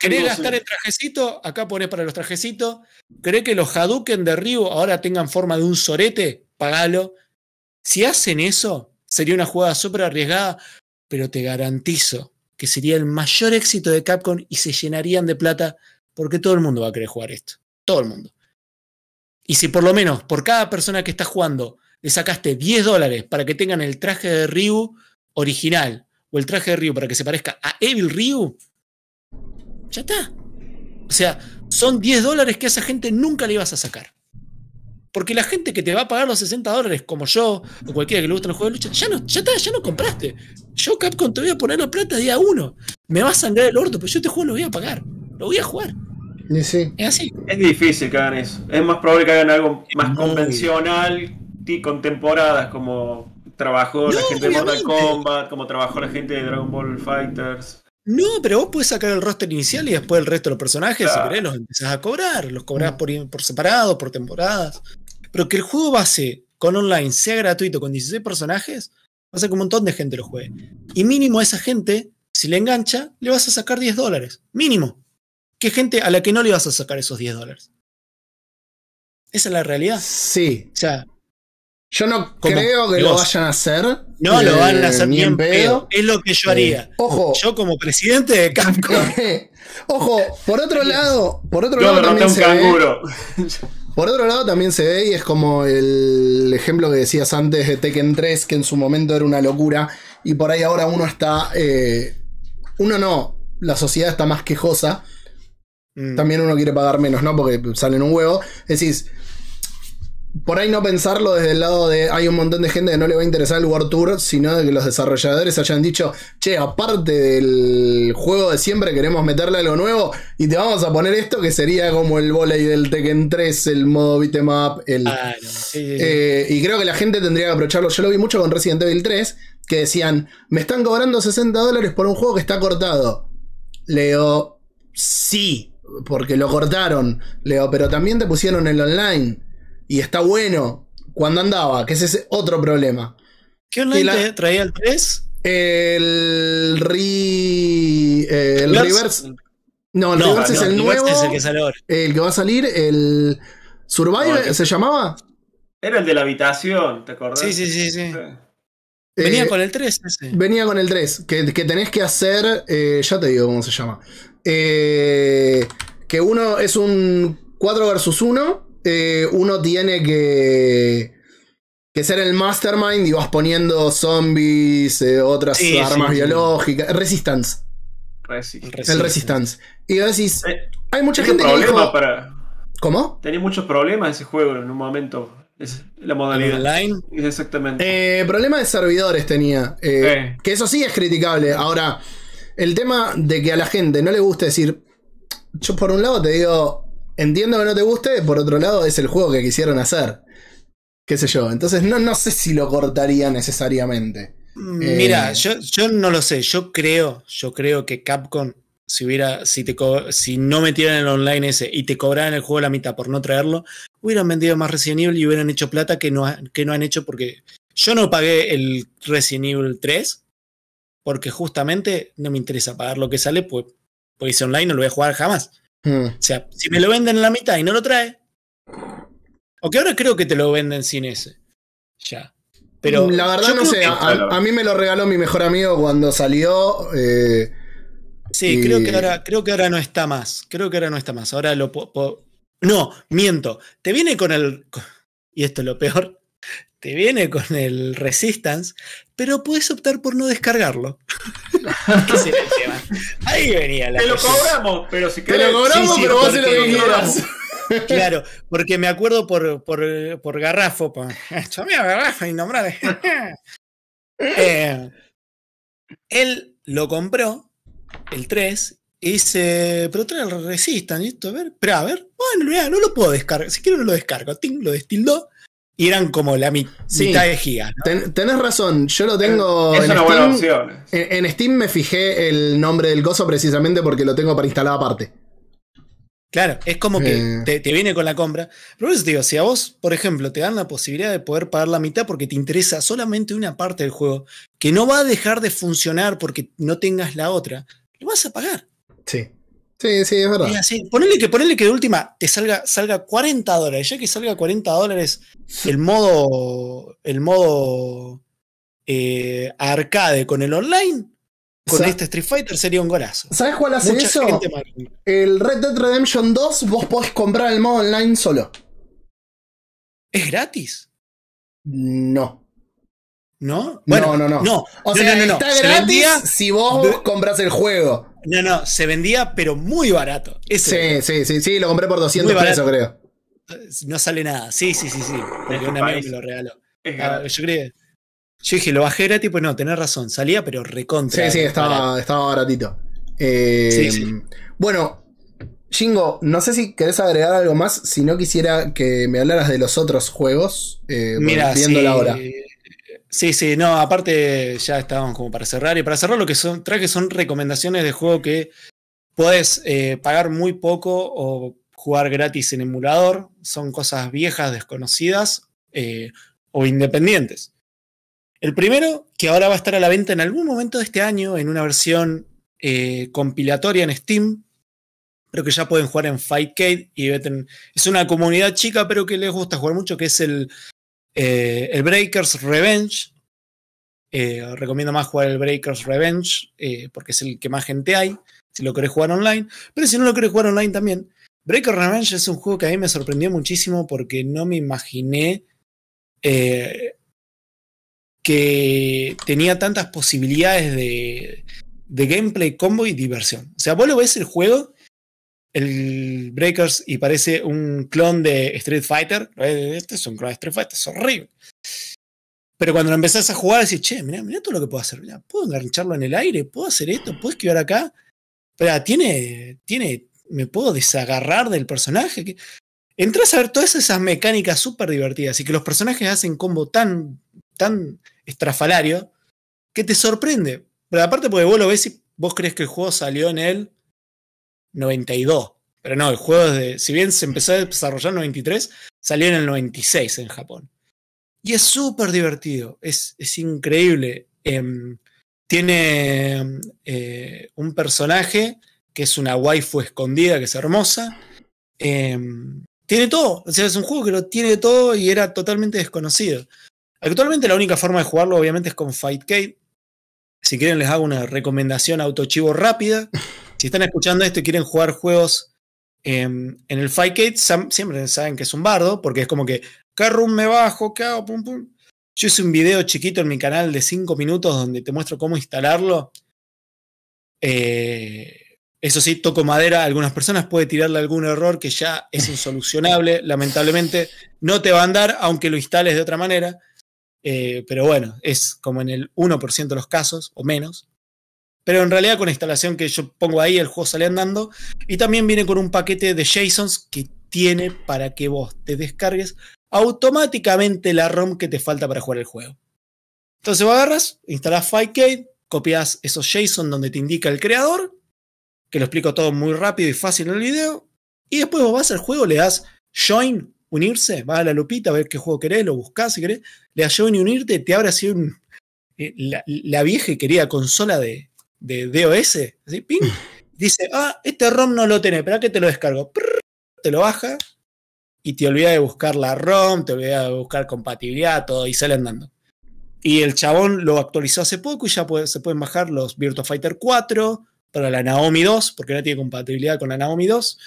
¿Querés No sé. gastar el trajecito? Acá pones para los trajecitos. ¿Querés que los Hadouken de Ryu ahora tengan forma de un sorete? Pagalo. Si hacen eso, sería una jugada súper arriesgada, pero te garantizo que sería el mayor éxito de Capcom y se llenarían de plata porque todo el mundo va a querer jugar esto. Todo el mundo. Y si por lo menos por cada persona que está jugando le sacaste 10 dólares para que tengan el traje de Ryu original o el traje de Ryu para que se parezca a Evil Ryu, ya está. O sea, son 10 dólares que a esa gente nunca le ibas a sacar. Porque la gente que te va a pagar los 60 dólares, como yo, o cualquiera que le guste los juegos de lucha, ya no, ya está, ya no compraste. Yo, Capcom, te voy a poner la plata día uno. Me va a sangrar el orto, pero yo este juego lo voy a pagar. Lo voy a jugar. Y sí. Es así. Es difícil que hagan eso. Es más probable que hagan algo más muy convencional y con temporadas, como trabajó la gente de Mortal. Kombat, como trabajó la gente de Dragon Ball Fighters. No, pero vos puedes sacar el roster inicial y después el resto de los personajes, Claro. si querés, los empezás a cobrar. Los cobrás por, por separado, por temporadas. Pero que el juego base con online sea gratuito con 16 personajes, va a hacer que un montón de gente lo juegue. Y mínimo a esa gente, si le engancha, le vas a sacar 10 dólares. Mínimo. ¿Qué gente a la que no le vas a sacar esos 10 dólares? Esa es la realidad. Sí. O sea, Yo no ¿Cómo? creo que ¿Y lo vos? vayan a hacer. no lo eh, van a hacer ni bien en pedo. pedo. Es lo que yo haría. Ojo. Yo como presidente de Capcom. [LAUGHS] Ojo, por otro lado, por otro Yo lado a también un se ve, canguro. [LAUGHS] por otro lado también se ve y es como el ejemplo que decías antes de Tekken 3 que en su momento era una locura y por ahí ahora uno está eh, uno no, la sociedad está más quejosa, Mm. también uno quiere pagar menos, ¿no? Porque salen un huevo. Decís, por ahí no pensarlo desde el lado de hay un montón de gente que no le va a interesar el World Tour, sino de que los desarrolladores hayan dicho, che, aparte del juego de siempre, queremos meterle algo nuevo y te vamos a poner esto que sería como el volei del Tekken 3, el modo beat'em up, el... Claro, sí, sí, sí. Eh, y creo que la gente tendría que aprovecharlo. Yo lo vi mucho con Resident Evil 3, que decían, me están cobrando 60 dólares por un juego que está cortado. Leo, sí, porque lo cortaron. Leo, pero también te pusieron el online. Y está bueno. Cuando andaba, que ese es otro problema. ¿Qué online la- te traía el 3? El re, eh, el ¿Reverse? No, el No, reverse no, es el el nuevo. Es el que sale ahora. el que va a salir, el Survivor, No, ¿se llamaba? Era el de la habitación, ¿te acordás? Sí, sí, sí, sí. Sí. Venía Eh, con el 3 ese. Venía con el 3, que, que tenés que hacer, eh, ya te digo cómo se llama. Eh, que uno es un 4 versus 1, eh, uno tiene que, que ser el mastermind y vas poniendo zombies, eh, otras Sí, armas sí, sí. biológicas, resistance, Resi. el resistance. Y vos decís, Eh, hay mucha gente que dijo, para. ¿cómo? Tenía muchos problemas ese juego en un momento. Es la modalidad. online. Exactamente. Eh, problema de servidores tenía. eh. Que eso sí es criticable. Ahora, el tema de que a la gente no le guste decir. Yo por un lado te digo. Entiendo que no te guste. Por otro lado, es el juego que quisieron hacer. Qué sé yo. Entonces no, no sé si lo cortaría necesariamente. Mira, Eh. yo, yo no lo sé. Yo creo, yo creo que Capcom, si hubiera, si te si no metieran el online ese y te cobraran el juego la mitad por no traerlo, hubieran vendido más Resident Evil y hubieran hecho plata que no, ha- que no han hecho porque yo no pagué el Resident Evil 3 porque justamente no me interesa pagar lo que sale, pues, pues ese online no lo voy a jugar jamás. Hmm. O sea, si me lo venden en la mitad y no lo trae. Aunque ahora creo que te lo venden sin ese. Ya. Pero la verdad no sé. que- A, a mí me lo regaló mi mejor amigo cuando salió. eh, Sí, Y- creo que ahora, creo que ahora no está más. Creo que ahora no está más. Ahora lo po- po- No, miento. Te viene con el. Y esto es lo peor. Te viene con el Resistance, pero puedes optar por no descargarlo. Era el tema. [LAUGHS] Ahí venía la Te lo cobramos, pero si te querés. lo cobramos, sí, pero vos haces lo que quieras. [LAUGHS] Claro, porque me acuerdo por, por, por Garrafo, por, [LAUGHS] Garrafo, innombrable. Eh, él lo compró, el 3, y dice, pero trae el Resistan, y esto, a ver, pero a ver, bueno, mira, no lo puedo descargar, si quiero no lo descargo, ting, lo destildó, y eran como la mi- Sí. mitad de gigas, ¿no? Ten- tenés razón, yo lo tengo es en una buena Steam. opción. En, en Steam me fijé el nombre del coso precisamente porque lo tengo para instalar aparte. Claro, es como que Eh. te, te viene con la compra. Pero por eso te digo, si a vos, por ejemplo, te dan la posibilidad de poder pagar la mitad porque te interesa solamente una parte del juego, que no va a dejar de funcionar porque no tengas la otra, lo vas a pagar. Sí. Sí, sí, es verdad. Así. Ponele que, ponele que de última te salga, salga 40 dólares. Ya que salga 40 dólares el modo, el modo eh, arcade con el online, con este Street Fighter sería un golazo. ¿Sabes cuál hace Mucha eso? El Red Dead Redemption 2, vos podés comprar el modo online solo. ¿Es gratis? No. ¿No? No, no, no. No, O no, sea, no, está gratis vendía- si vos compras el juego. No, no, se vendía, pero muy barato. Ese Sí, sí, sí, sí, lo compré por 200 Muy barato. pesos, creo. no sale nada. Sí, sí, sí, sí. Porque este un amigo me lo regaló. Ah, yo creí. Yo dije, lo bajé gratis, pues no, tenés razón. Salía, pero recontra. Sí, sí, barato. estaba, estaba baratito. Eh, Sí, sí. Bueno, Jingo, no sé si querés agregar algo más. Si no quisiera que me hablaras de los otros juegos, eh, Mira, viendo sí, la hora. Sí, sí, no, aparte ya estábamos como para cerrar. Y para cerrar, lo que son, traje son recomendaciones de juego que podés eh, pagar muy poco o jugar gratis en emulador. Son cosas viejas, desconocidas eh, o independientes. El primero, que ahora va a estar a la venta en algún momento de este año en una versión eh, compilatoria en Steam, pero que ya pueden jugar en Fightcade y es una comunidad chica, pero que les gusta jugar mucho, que es el, eh, el Breakers Revenge. Eh, recomiendo más jugar el Breakers Revenge eh, porque es el que más gente hay, si lo querés jugar online. Pero si no lo querés jugar online también. Breakers Revenge es un juego que a mí me sorprendió muchísimo porque no me imaginé que tenía tantas posibilidades de, de gameplay, combo y diversión. O sea, vos lo ves el juego, el Breakers, y parece un clon de Street Fighter. Eh, Este es un clon de Street Fighter, es horrible. Pero cuando lo empezás a jugar, decís, che, mirá, mirá todo lo que puedo hacer. Mirá, puedo engancharlo en el aire, puedo hacer esto, puedo esquivar acá. Pero tiene, tiene, me puedo desagarrar del personaje. que- Entrás a ver todas esas mecánicas súper divertidas y que los personajes hacen combo tan, tan estrafalario que te sorprende. Pero aparte porque vos lo ves y vos crees que el juego salió en el 92. Pero no, el juego desde, si bien se empezó a desarrollar en 93, salió en el 96 en Japón. Y es súper divertido, es, es increíble. Em, tiene eh, un personaje que es una waifu escondida, que es hermosa. Em, tiene todo, o sea, es un juego que lo tiene todo y era totalmente desconocido. Actualmente la única forma de jugarlo obviamente es con Fightcade. Si quieren les hago una recomendación autochivo rápida. [LAUGHS] Si están escuchando esto y quieren jugar juegos em, en el Fightcade, siempre saben que es un bardo, porque es como que, ¿qué room me bajo? ¿Qué hago? Pum, pum. Yo hice un video chiquito en mi canal de 5 minutos donde te muestro cómo instalarlo. Eh, eso sí, toco madera. Algunas personas puede tirarle algún error que ya es insolucionable. Lamentablemente no te va a andar, aunque lo instales de otra manera. Eh, pero bueno, es como en el 1% de los casos o menos. Pero en realidad con la instalación que yo pongo ahí, el juego sale andando. Y también viene con un paquete de JSONs que tiene para que vos te descargues automáticamente la ROM que te falta para jugar el juego. Entonces vos agarras, instalás Fightcade, copias esos JSON donde te indica el creador, que lo explico todo muy rápido y fácil en el video. Y después vos vas al juego, le das Join, unirse, vas a la lupita a ver qué juego querés, lo buscás si querés, le das Join y unirte, te abre así eh, la, la vieja y querida consola de, de DOS, así, ping, [LAUGHS] dice, ah, este ROM no lo tenés, espera que te lo descargo. Te lo baja y te olvidas de buscar la ROM, te olvidas de buscar compatibilidad, todo, y sale andando. Y el chabón lo actualizó hace poco y ya puede- se pueden bajar los Virtua Fighter 4 para la Naomi 2, porque no tiene compatibilidad con la Naomi 2.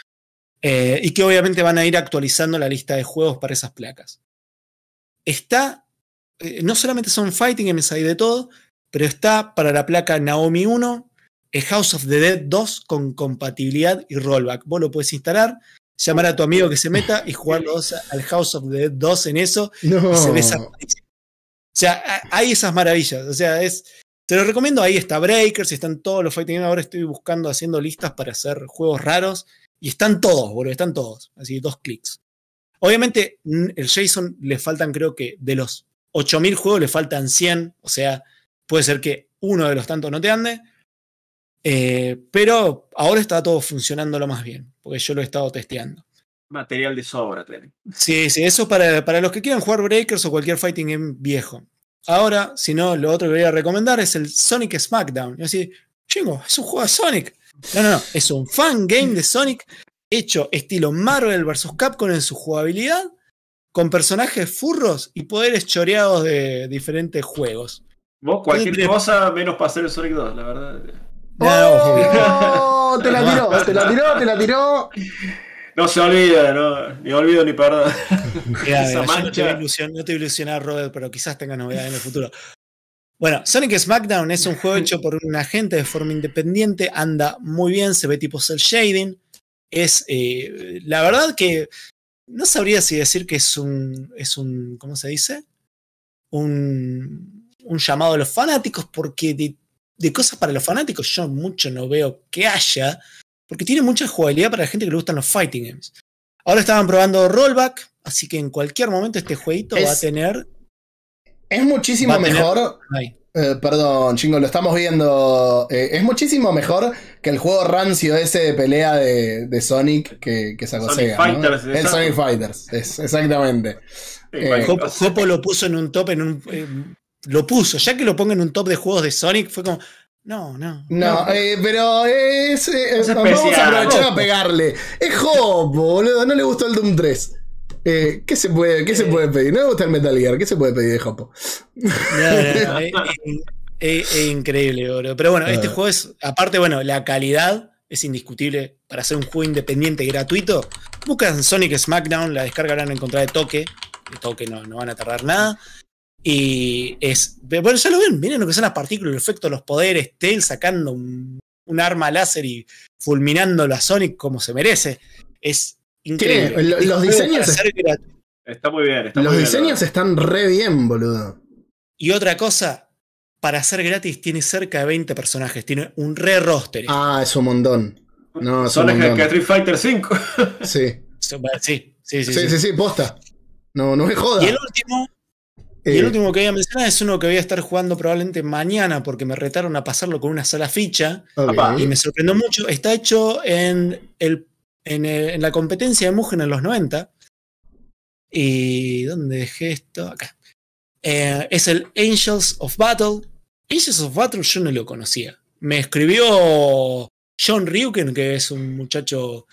eh, y que obviamente van a ir actualizando la lista de juegos para esas placas. Está, eh, no solamente son Fighting MSI de todo, pero está para la placa Naomi 1, el House of the Dead 2 con compatibilidad y rollback. Vos lo puedes instalar, llamar a tu amigo que se meta y jugar los al House of the Dead 2 en eso. No. Y se ve. O sea, hay esas maravillas. O sea, es. Te lo recomiendo. Ahí está Breakers, están todos los fighting. Ahora estoy buscando, haciendo listas para hacer juegos raros. Y están todos, boludo, están todos. Así, dos clics. Obviamente, el Jason le faltan, creo que de los 8000 juegos le faltan 100. O sea, puede ser que uno de los tantos no te ande. Eh, pero ahora está todo funcionando lo más bien, porque yo lo he estado testeando. Material de sobra, tiene. Sí, sí, eso para, para los que quieran jugar Breakers o cualquier fighting game viejo. Ahora, si no, lo otro que voy a recomendar es el Sonic Smackdown. Y así, chingo, es un juego de Sonic. No, no, no, es un fan game de Sonic hecho estilo Marvel vs. Capcom en su jugabilidad, con personajes furros y poderes choreados de diferentes juegos. Vos, cualquier cosa menos para hacer el Sonic 2, la verdad. ¡Oh! [LAUGHS] Te la tiró, te la tiró, te la tiró. No se olvida, no, ni olvido ni perdón. Mira, [LAUGHS] Esa yo no te, mancha. no te ilusionar, Robert, pero quizás tenga novedades en el futuro. Bueno, Sonic Smackdown es un juego hecho por un agente de forma independiente, anda muy bien, se ve tipo cel shading. Es, eh, la verdad que no sabría si decir que es un, es un, ¿cómo se dice? Un, un llamado a los fanáticos, porque de, de cosas para los fanáticos yo mucho no veo que haya, porque tiene mucha jugabilidad para la gente que le gustan los fighting games. Ahora estaban probando rollback, así que en cualquier momento este jueguito va a tener. Es muchísimo tener- mejor. Eh, perdón, chingo, lo estamos viendo. eh, es muchísimo mejor que el juego rancio ese de pelea de, de Sonic que, que sacó Sonic Sega, El. Sonic Fighters, es, exactamente. Sí, Eh, Jopo. Jopo lo puso en un top, en un. Lo puso, ya que lo ponga en un top de juegos de Sonic, fue como. No, no. No, eh, pero es. eh, Es vamos a aprovechar a pegarle. Es Hop, boludo. No le gustó el Doom 3. Eh, ¿qué, se puede, ¿Qué se puede pedir? No le gusta el Metal Gear. ¿Qué se puede pedir de Hopo? No, no, no, es, es- es increíble, boludo. Pero bueno, este Ah. juego es. Aparte, bueno, la calidad es indiscutible para ser un juego independiente y gratuito. Buscan Sonic Smackdown, la descarga la van a encontrar de toque. De toque no, no van a tardar nada. Y es. Bueno, ya lo ven, miren lo que son las partículas, el efecto, los poderes, Tail sacando un, un arma láser y fulminándolo a Sonic como se merece. Es increíble. Un los diseños es-. Está muy bien. Está Los muy diseños están re bien, boludo. Y otra cosa, para ser gratis tiene cerca de 20 personajes, tiene un re roster. Ah, es un montón. No, es un Sonic que montón. Street Fighter 5. Sí. Sí, sí, sí. Sí, sí. sí, sí, posta. No, no me joda. Y el último, y Eh, el último que voy a mencionar es uno que voy a estar jugando probablemente mañana porque me retaron a pasarlo con una sola ficha y me sorprendió mucho. Está hecho en, el, en, el- en la competencia de Mugen en los 90. ¿Y dónde dejé esto? Acá. Eh, es el Angels of Battle. Angels of Battle yo no lo conocía. Me escribió John Ryuken, que es un muchacho,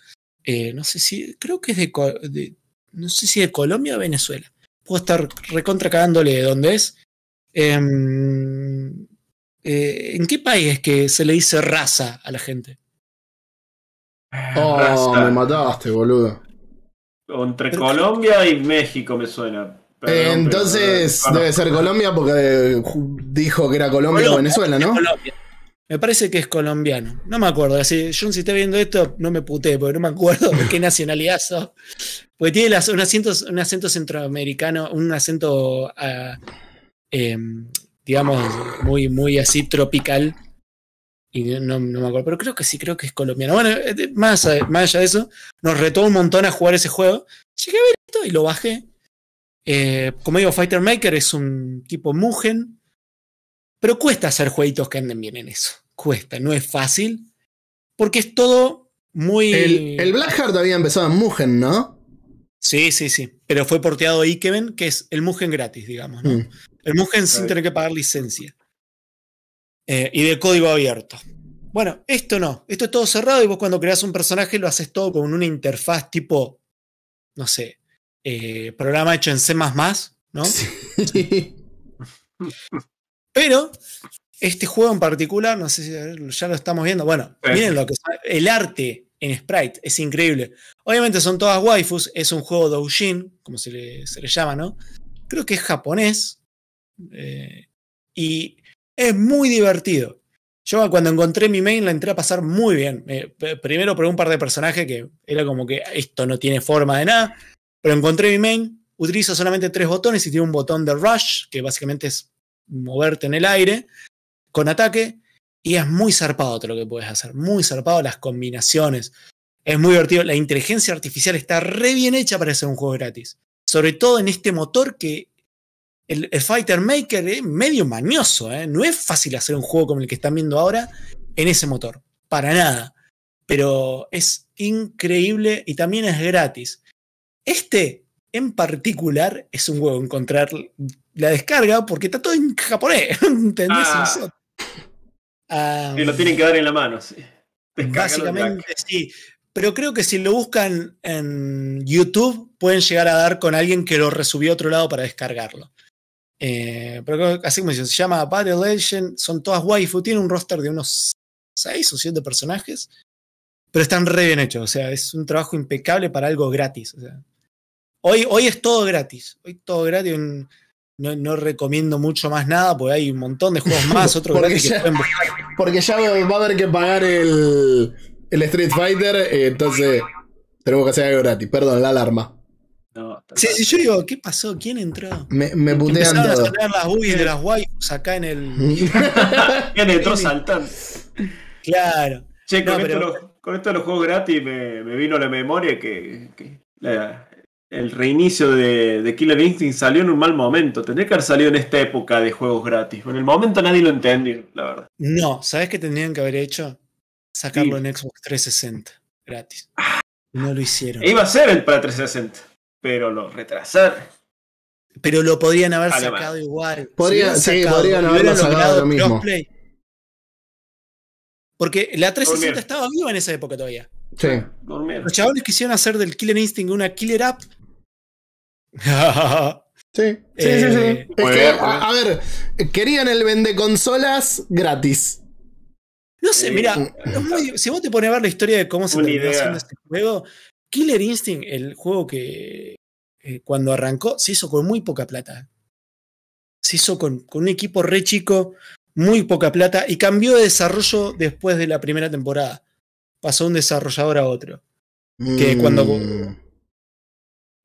eh, no sé si, creo que es de, de- no sé si de Colombia o Venezuela. Puedo estar recontra cagándole de dónde es. Em, eh, ¿En qué país es que se le dice raza a la gente? Oh, Raza. me mataste, boludo. Entre Pero- Colombia y México me suena. Perdón, Eh, pero- entonces Ah, debe ser Colombia porque dijo que era Colombia o Colombia, Venezuela, ¿no? Colombia. Me parece que es colombiano. No me acuerdo. Así, John, si está viendo esto, no me puté, porque no me acuerdo de qué [LAUGHS] nacionalidad sos. Porque tiene las- un, acento, un acento centroamericano, un acento, ah, em, digamos, muy, muy así tropical. Y no, no me acuerdo, pero creo que sí, creo que es colombiano. Bueno, eh, más, a- más allá de eso, nos retó un montón a jugar ese juego. Llegué a ver esto y lo bajé. Eh, como digo, Fighter Maker es un tipo Mugen, pero cuesta hacer jueguitos que anden bien en eso. Cuesta, no es fácil. Porque es todo muy. El, el Blackheart había empezado en Mugen, ¿no? Sí, sí, sí. Pero fue porteado a Ikemen, que es el Mugen gratis, digamos. ¿no? Mm. El Mugen sin tener que pagar licencia. Eh, y de código abierto. Bueno, esto no. Esto es todo cerrado y vos cuando creas un personaje lo haces todo con una interfaz tipo, no sé, eh, programa hecho en C, ¿no? Sí. [LAUGHS] [LAUGHS] Pero este juego en particular, no sé si ya lo estamos viendo. Bueno, Sí. miren lo que el arte en Sprite es increíble. Obviamente son todas waifus, es un juego doujin, como se le, se le llama, ¿no? Creo que es japonés. eh, y es muy divertido. Yo cuando encontré mi main la entré a pasar muy bien. Eh, primero probé un par de personajes que era como que esto no tiene forma de nada. Pero encontré mi main, utilizo solamente tres botones y tiene un botón de rush, que básicamente es moverte en el aire, con ataque. Y es muy zarpado todo lo que puedes hacer. Muy zarpado las combinaciones. Es muy divertido. La inteligencia artificial está re bien hecha para ser un juego gratis. Sobre todo en este motor que el, el Fighter Maker es medio mañoso. ¿eh? No es fácil hacer un juego como el que están viendo ahora en ese motor. Para nada. Pero es increíble y también es gratis. Este en particular es un juego encontrar la descarga porque está todo en japonés. [LAUGHS] ¿Entendés? Ah. Ah, Y lo tienen que dar en la mano, sí. Básicamente en sí. Pero creo que si lo buscan en YouTube, pueden llegar a dar con alguien que lo resubió a otro lado para descargarlo. Eh, pero así como se llama Battle Legend, son todas waifu, tiene un roster de unos 6 o 7 personajes, pero están re bien hechos, o sea, es un trabajo impecable para algo gratis. o sea. hoy, hoy es todo gratis, hoy todo gratis, un- no, no recomiendo mucho más nada, porque hay un montón de juegos más, otros [LAUGHS] Porque gratis que ya- pueden buscar. Porque ya va a haber que pagar el, el Street Fighter, eh, entonces tenemos que hacer algo gratis. Perdón, la alarma. No, Sí, sí, yo digo, ¿qué pasó? ¿Quién entró? Me, me putean Empezaron a las UBI de las waifus acá en el. [LAUGHS] ¿Quién entró saltando? Claro. Che, No, con, pero- esto, de los- con esto de los juegos gratis me, me vino a la memoria que, que la- el reinicio de, de Killer Instinct salió en un mal momento. Tendría que haber salido en esta época de juegos gratis. En el momento nadie lo entendió, la verdad. No, ¿sabes qué tendrían que haber hecho? Sacarlo en Xbox 360, gratis. No lo hicieron. E iba a ser el para 360, pero lo retrasaron. Pero lo podrían haber sacado igual. Podría- hubieran sí, sacado podrían haberlo sacado logrado lo mismo. crossplay. Porque la 360 Durmieron. estaba viva en esa época todavía. Sí. Los chabones quisieron hacer del Killer Instinct una killer app. [LAUGHS] Sí, sí, sí, sí. Eh, Es que, a, a ver, querían el vende consolas gratis. No sé, mira, muy- si vos te pones a ver la historia de cómo se terminó haciendo este juego, Killer Instinct, el juego que eh, cuando arrancó, se hizo con muy poca plata. Se hizo con, con un equipo re chico, muy poca plata, y cambió de desarrollo después de la primera temporada. Pasó de un desarrollador a otro. Que cuando- Mm,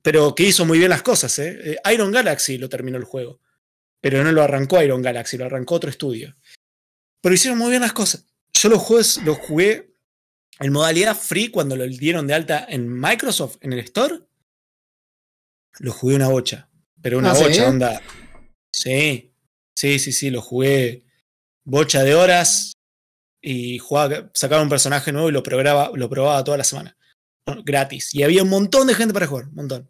Pero que hizo muy bien las cosas, ¿eh? Eh, Iron Galaxy lo terminó el juego. Pero no lo arrancó Iron Galaxy, lo arrancó otro estudio. Pero hicieron muy bien las cosas. Yo los juegos los jugué en modalidad free cuando lo dieron de alta en Microsoft, en el Store. Lo jugué una bocha. Pero una Ah, ¿sí? bocha, onda. Sí, sí, sí, sí, lo jugué bocha de horas y jugaba, sacaba un personaje nuevo y lo probaba, lo probaba toda la semana. Gratis. Y había un montón de gente para jugar, un montón.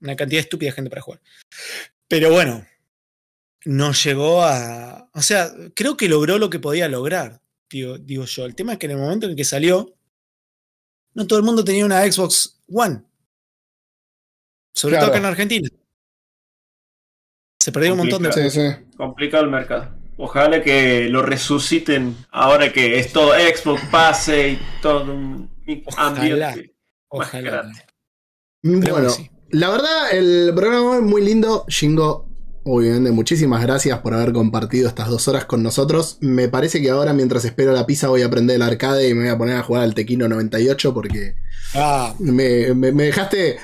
Una cantidad estúpida de gente para jugar. Pero bueno, no llegó a. O sea, creo que logró lo que podía lograr, digo, digo yo. El tema es que en el momento en el que salió, no todo el mundo tenía una Xbox One. Sobre Claro. todo acá en Argentina. Se perdió un montón de. sí, sí. Complicado el mercado. Ojalá que lo resuciten ahora que es todo Xbox pase y todo un Ojalá. ambiente más Ojalá. grande. Esperemos Bueno, sí. la verdad, el programa es muy lindo. Shingo, obviamente, muchísimas gracias por haber compartido estas dos horas con nosotros. Me parece que ahora, mientras espero la pizza, voy a aprender el arcade y me voy a poner a jugar al Tequino 98 porque Ah, me, me- me dejaste.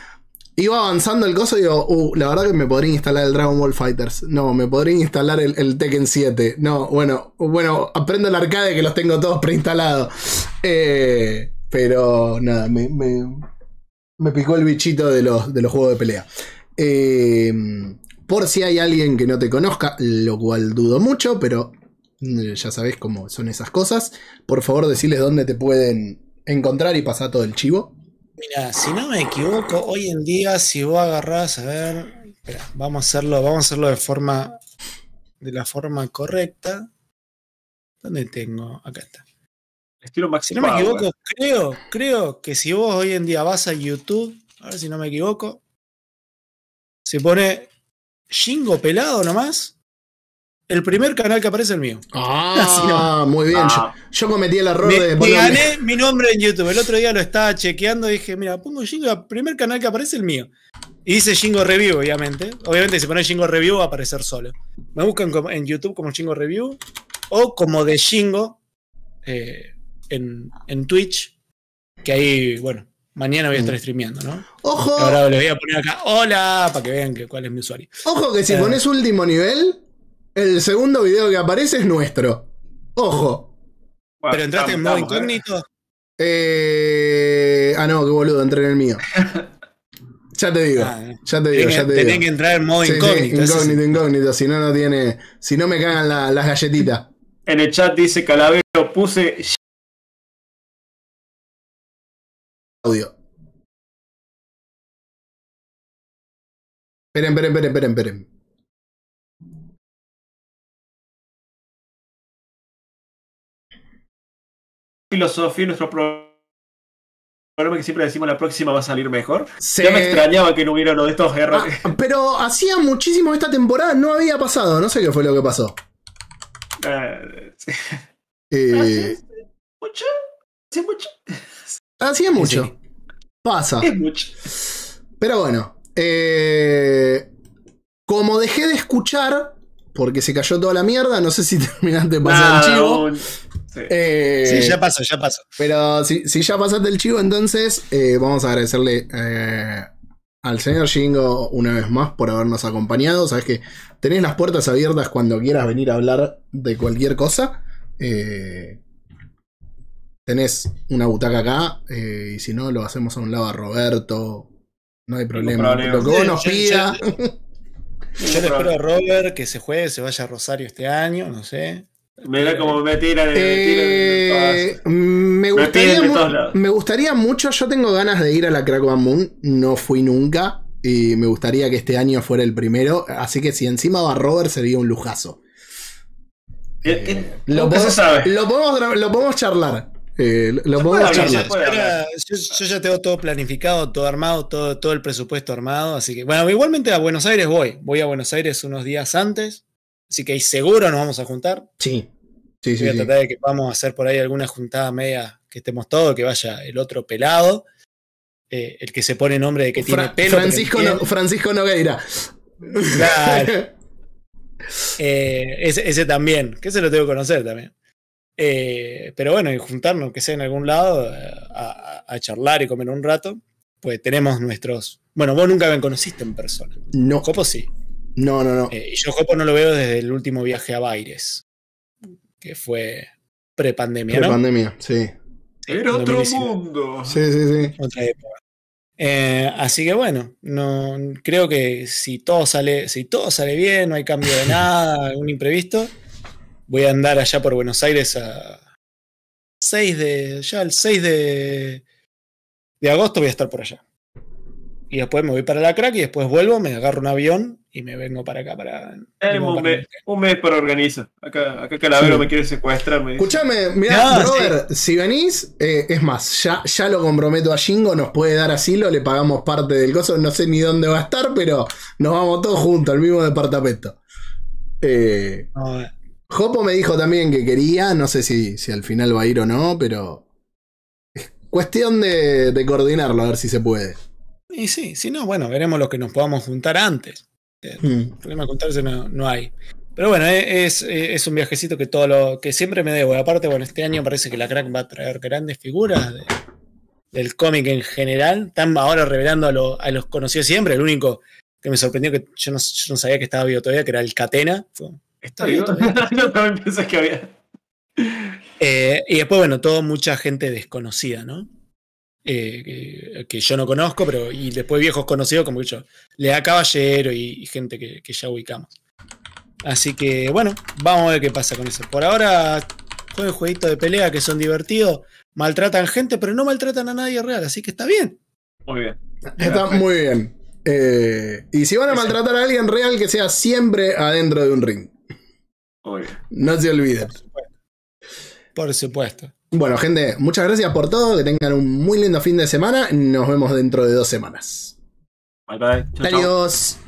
Iba avanzando el coso y digo, uh, la verdad que me podría instalar el Dragon Ball Fighters. No, me podría instalar el, Tekken 7. No, bueno, bueno, aprendo el arcade que los tengo todos preinstalados. Eh, pero nada, me, picó el bichito de los, de los juegos de pelea. Eh, por si hay alguien que no te conozca, lo cual dudo mucho, pero mm, ya sabes cómo son esas cosas. Por favor, decirles dónde te pueden encontrar y pasar todo el chivo. Mira, si no me equivoco, hoy en día, si vos agarrás, a ver, espera, vamos a hacerlo, vamos a hacerlo de forma, de la forma correcta. ¿Dónde tengo? Acá está. Estilo Max Si no me equivoco, creo, creo que si vos hoy en día vas a YouTube, a ver si no me equivoco, se pone Shingo pelado nomás. El primer canal que aparece es el mío. [LAUGHS] Ah, muy bien. Ah. Yo, yo cometí el error Me, de me ponerle- gané mi nombre en YouTube. El otro día lo estaba chequeando y dije, mira, pongo Shingo, el primer canal que aparece es el mío. Y dice Shingo Review, obviamente. Obviamente, si pones Shingo Review va a aparecer solo. Me buscan como- en YouTube como Shingo Review. o como de Shingo eh, en, en Twitch, que ahí, bueno, mañana voy a estar Mm. streameando, ¿no? Ojo, Ahora les voy a poner acá, hola, para que vean que, cuál es mi usuario. ojo que si Eh. pones último nivel, el segundo video que aparece es nuestro. Ojo. Bueno, Pero entraste en modo estamos, ¿eh? incógnito. Eh... Ah, no, qué boludo, entré en el mío. [LAUGHS] Ya te digo, Ah, no. ya te digo, Tenés ya te tenés digo. que entrar en modo Sí, sí, incógnito. es- incógnito, incógnito. Si no, no tiene. Si no me cagan la- las galletitas. En el chat dice Calavero, puse Audio. Esperen, esperen, esperen, esperen, esperen. Filosofía y nuestro pro- programa que siempre decimos la próxima va a salir mejor. Se- Ya me extrañaba que no hubiera uno de estos. Ah, [LAUGHS] pero hacía muchísimo esta temporada, no había pasado. No sé qué fue lo que pasó. Eh, sí. Eh, ¿Mucho? ¿Sí, mucho? hacía mucho. Sí. Pasa. Es mucho. Pero bueno. eh, como dejé de escuchar, porque se cayó toda la mierda, no sé si [LAUGHS] terminaste de pasar el chivo. Sí. Eh, Sí, ya pasó, ya pasó. Pero si, si ya pasaste el chivo, entonces eh, vamos a agradecerle eh, al señor Shingo una vez más por habernos acompañado. Sabes que tenés las puertas abiertas cuando quieras venir a hablar de cualquier cosa. Eh, tenés una butaca acá eh, y si no, lo hacemos a un lado a Roberto. No hay problema. Lo que vos nos Yo- yo- pida. Yo le espero a Robert que se juegue, se vaya a Rosario este año, no sé. Mira cómo me tiran, me Eh, tiran me, Me gustaría lados. me gustaría mucho, yo tengo ganas de ir a la Crack Bang Moon, no fui nunca y me gustaría que este año fuera el primero, así que si encima va Robert sería un lujazo. Eh, eh, Lo, podemos- sabe. lo podemos, gra- lo podemos charlar. eh, lo podemos charlar. yo- yo ya tengo todo planificado, todo armado, todo, todo el presupuesto armado. Así que, bueno, igualmente a Buenos Aires voy. Voy a Buenos Aires unos días antes. Así que ahí seguro nos vamos a juntar. Sí, sí, Voy sí. a sí. tratar de que podamos hacer por ahí alguna juntada media que estemos todos, que vaya el otro pelado. eh, el que se pone nombre de que Fra- tiene pelo. Francisco, no- Francisco Nogueira. Claro. [LAUGHS] Eh, ese, ese también, que ese lo tengo que conocer también. Eh, pero bueno, y juntarnos, que sea en algún lado, a, a- a charlar y comer un rato, pues tenemos nuestros. Bueno, vos nunca me conociste en persona. No, Jopo sí. No, no, no. Eh, y yo Jopo no lo veo desde el último viaje a Baires, que fue pre-pandemia, ¿no? pandemia, sí. Era otro 2019. mundo. Sí, sí, sí. Otra época. Eh, así que bueno, no creo que si todo sale, si todo sale bien, no hay cambio de nada, [LAUGHS] algún imprevisto, voy a andar allá por Buenos Aires a 6 de. ya el 6 de, de agosto voy a estar por allá. Y después me voy para la crack y después vuelvo, me agarro un avión y me vengo para acá para. Tenemos vengo un, mes, un mes para organizar. Acá, acá Calavero Sí. me quiere secuestrar. Me. Escuchame, mirá, No, Robert, si venís, eh, es más, ya, ya lo comprometo a Jingo, nos puede dar asilo, le pagamos parte del coso, no sé ni dónde va a estar, pero nos vamos todos juntos al mismo departamento. Eh, eh, Jopo me dijo también que quería, no sé si, si al final va a ir o no, pero es cuestión de, de coordinarlo, a ver si se puede. Y sí, si no, bueno, veremos lo que nos podamos juntar antes. Hmm. problema de juntarse no, no hay. Pero bueno, e- es, es un viajecito que todo lo que siempre me debo. Y aparte, bueno, este año parece que la crack va a traer grandes figuras de- del cómic en general. Están ahora revelando a, lo- a los conocidos siempre. El único que me sorprendió que yo no, yo no sabía que estaba vivo todavía, que era el Catena. Fue- ¿Está vivo? [LAUGHS] [LAUGHS] Yo también pensé que había. Eh, y después, bueno, todo mucha gente desconocida, ¿no? Eh, que, yo no conozco, pero y después viejos conocidos como yo, Lea Caballero y, y gente que, que ya ubicamos. Así que, bueno, vamos a ver qué pasa con eso. Por ahora, jueguen jueguitos de pelea que son divertidos, maltratan gente, pero no maltratan a nadie real, así que está bien. Muy bien. Está muy bien. Eh, y si van a maltratar a alguien real, que sea siempre adentro de un ring. Muy bien. No se olviden. Por supuesto. Por supuesto. Bueno, gente, muchas gracias por todo. Que tengan un muy lindo fin de semana. Nos vemos dentro de dos semanas. Bye bye. Chau, chau. Adiós.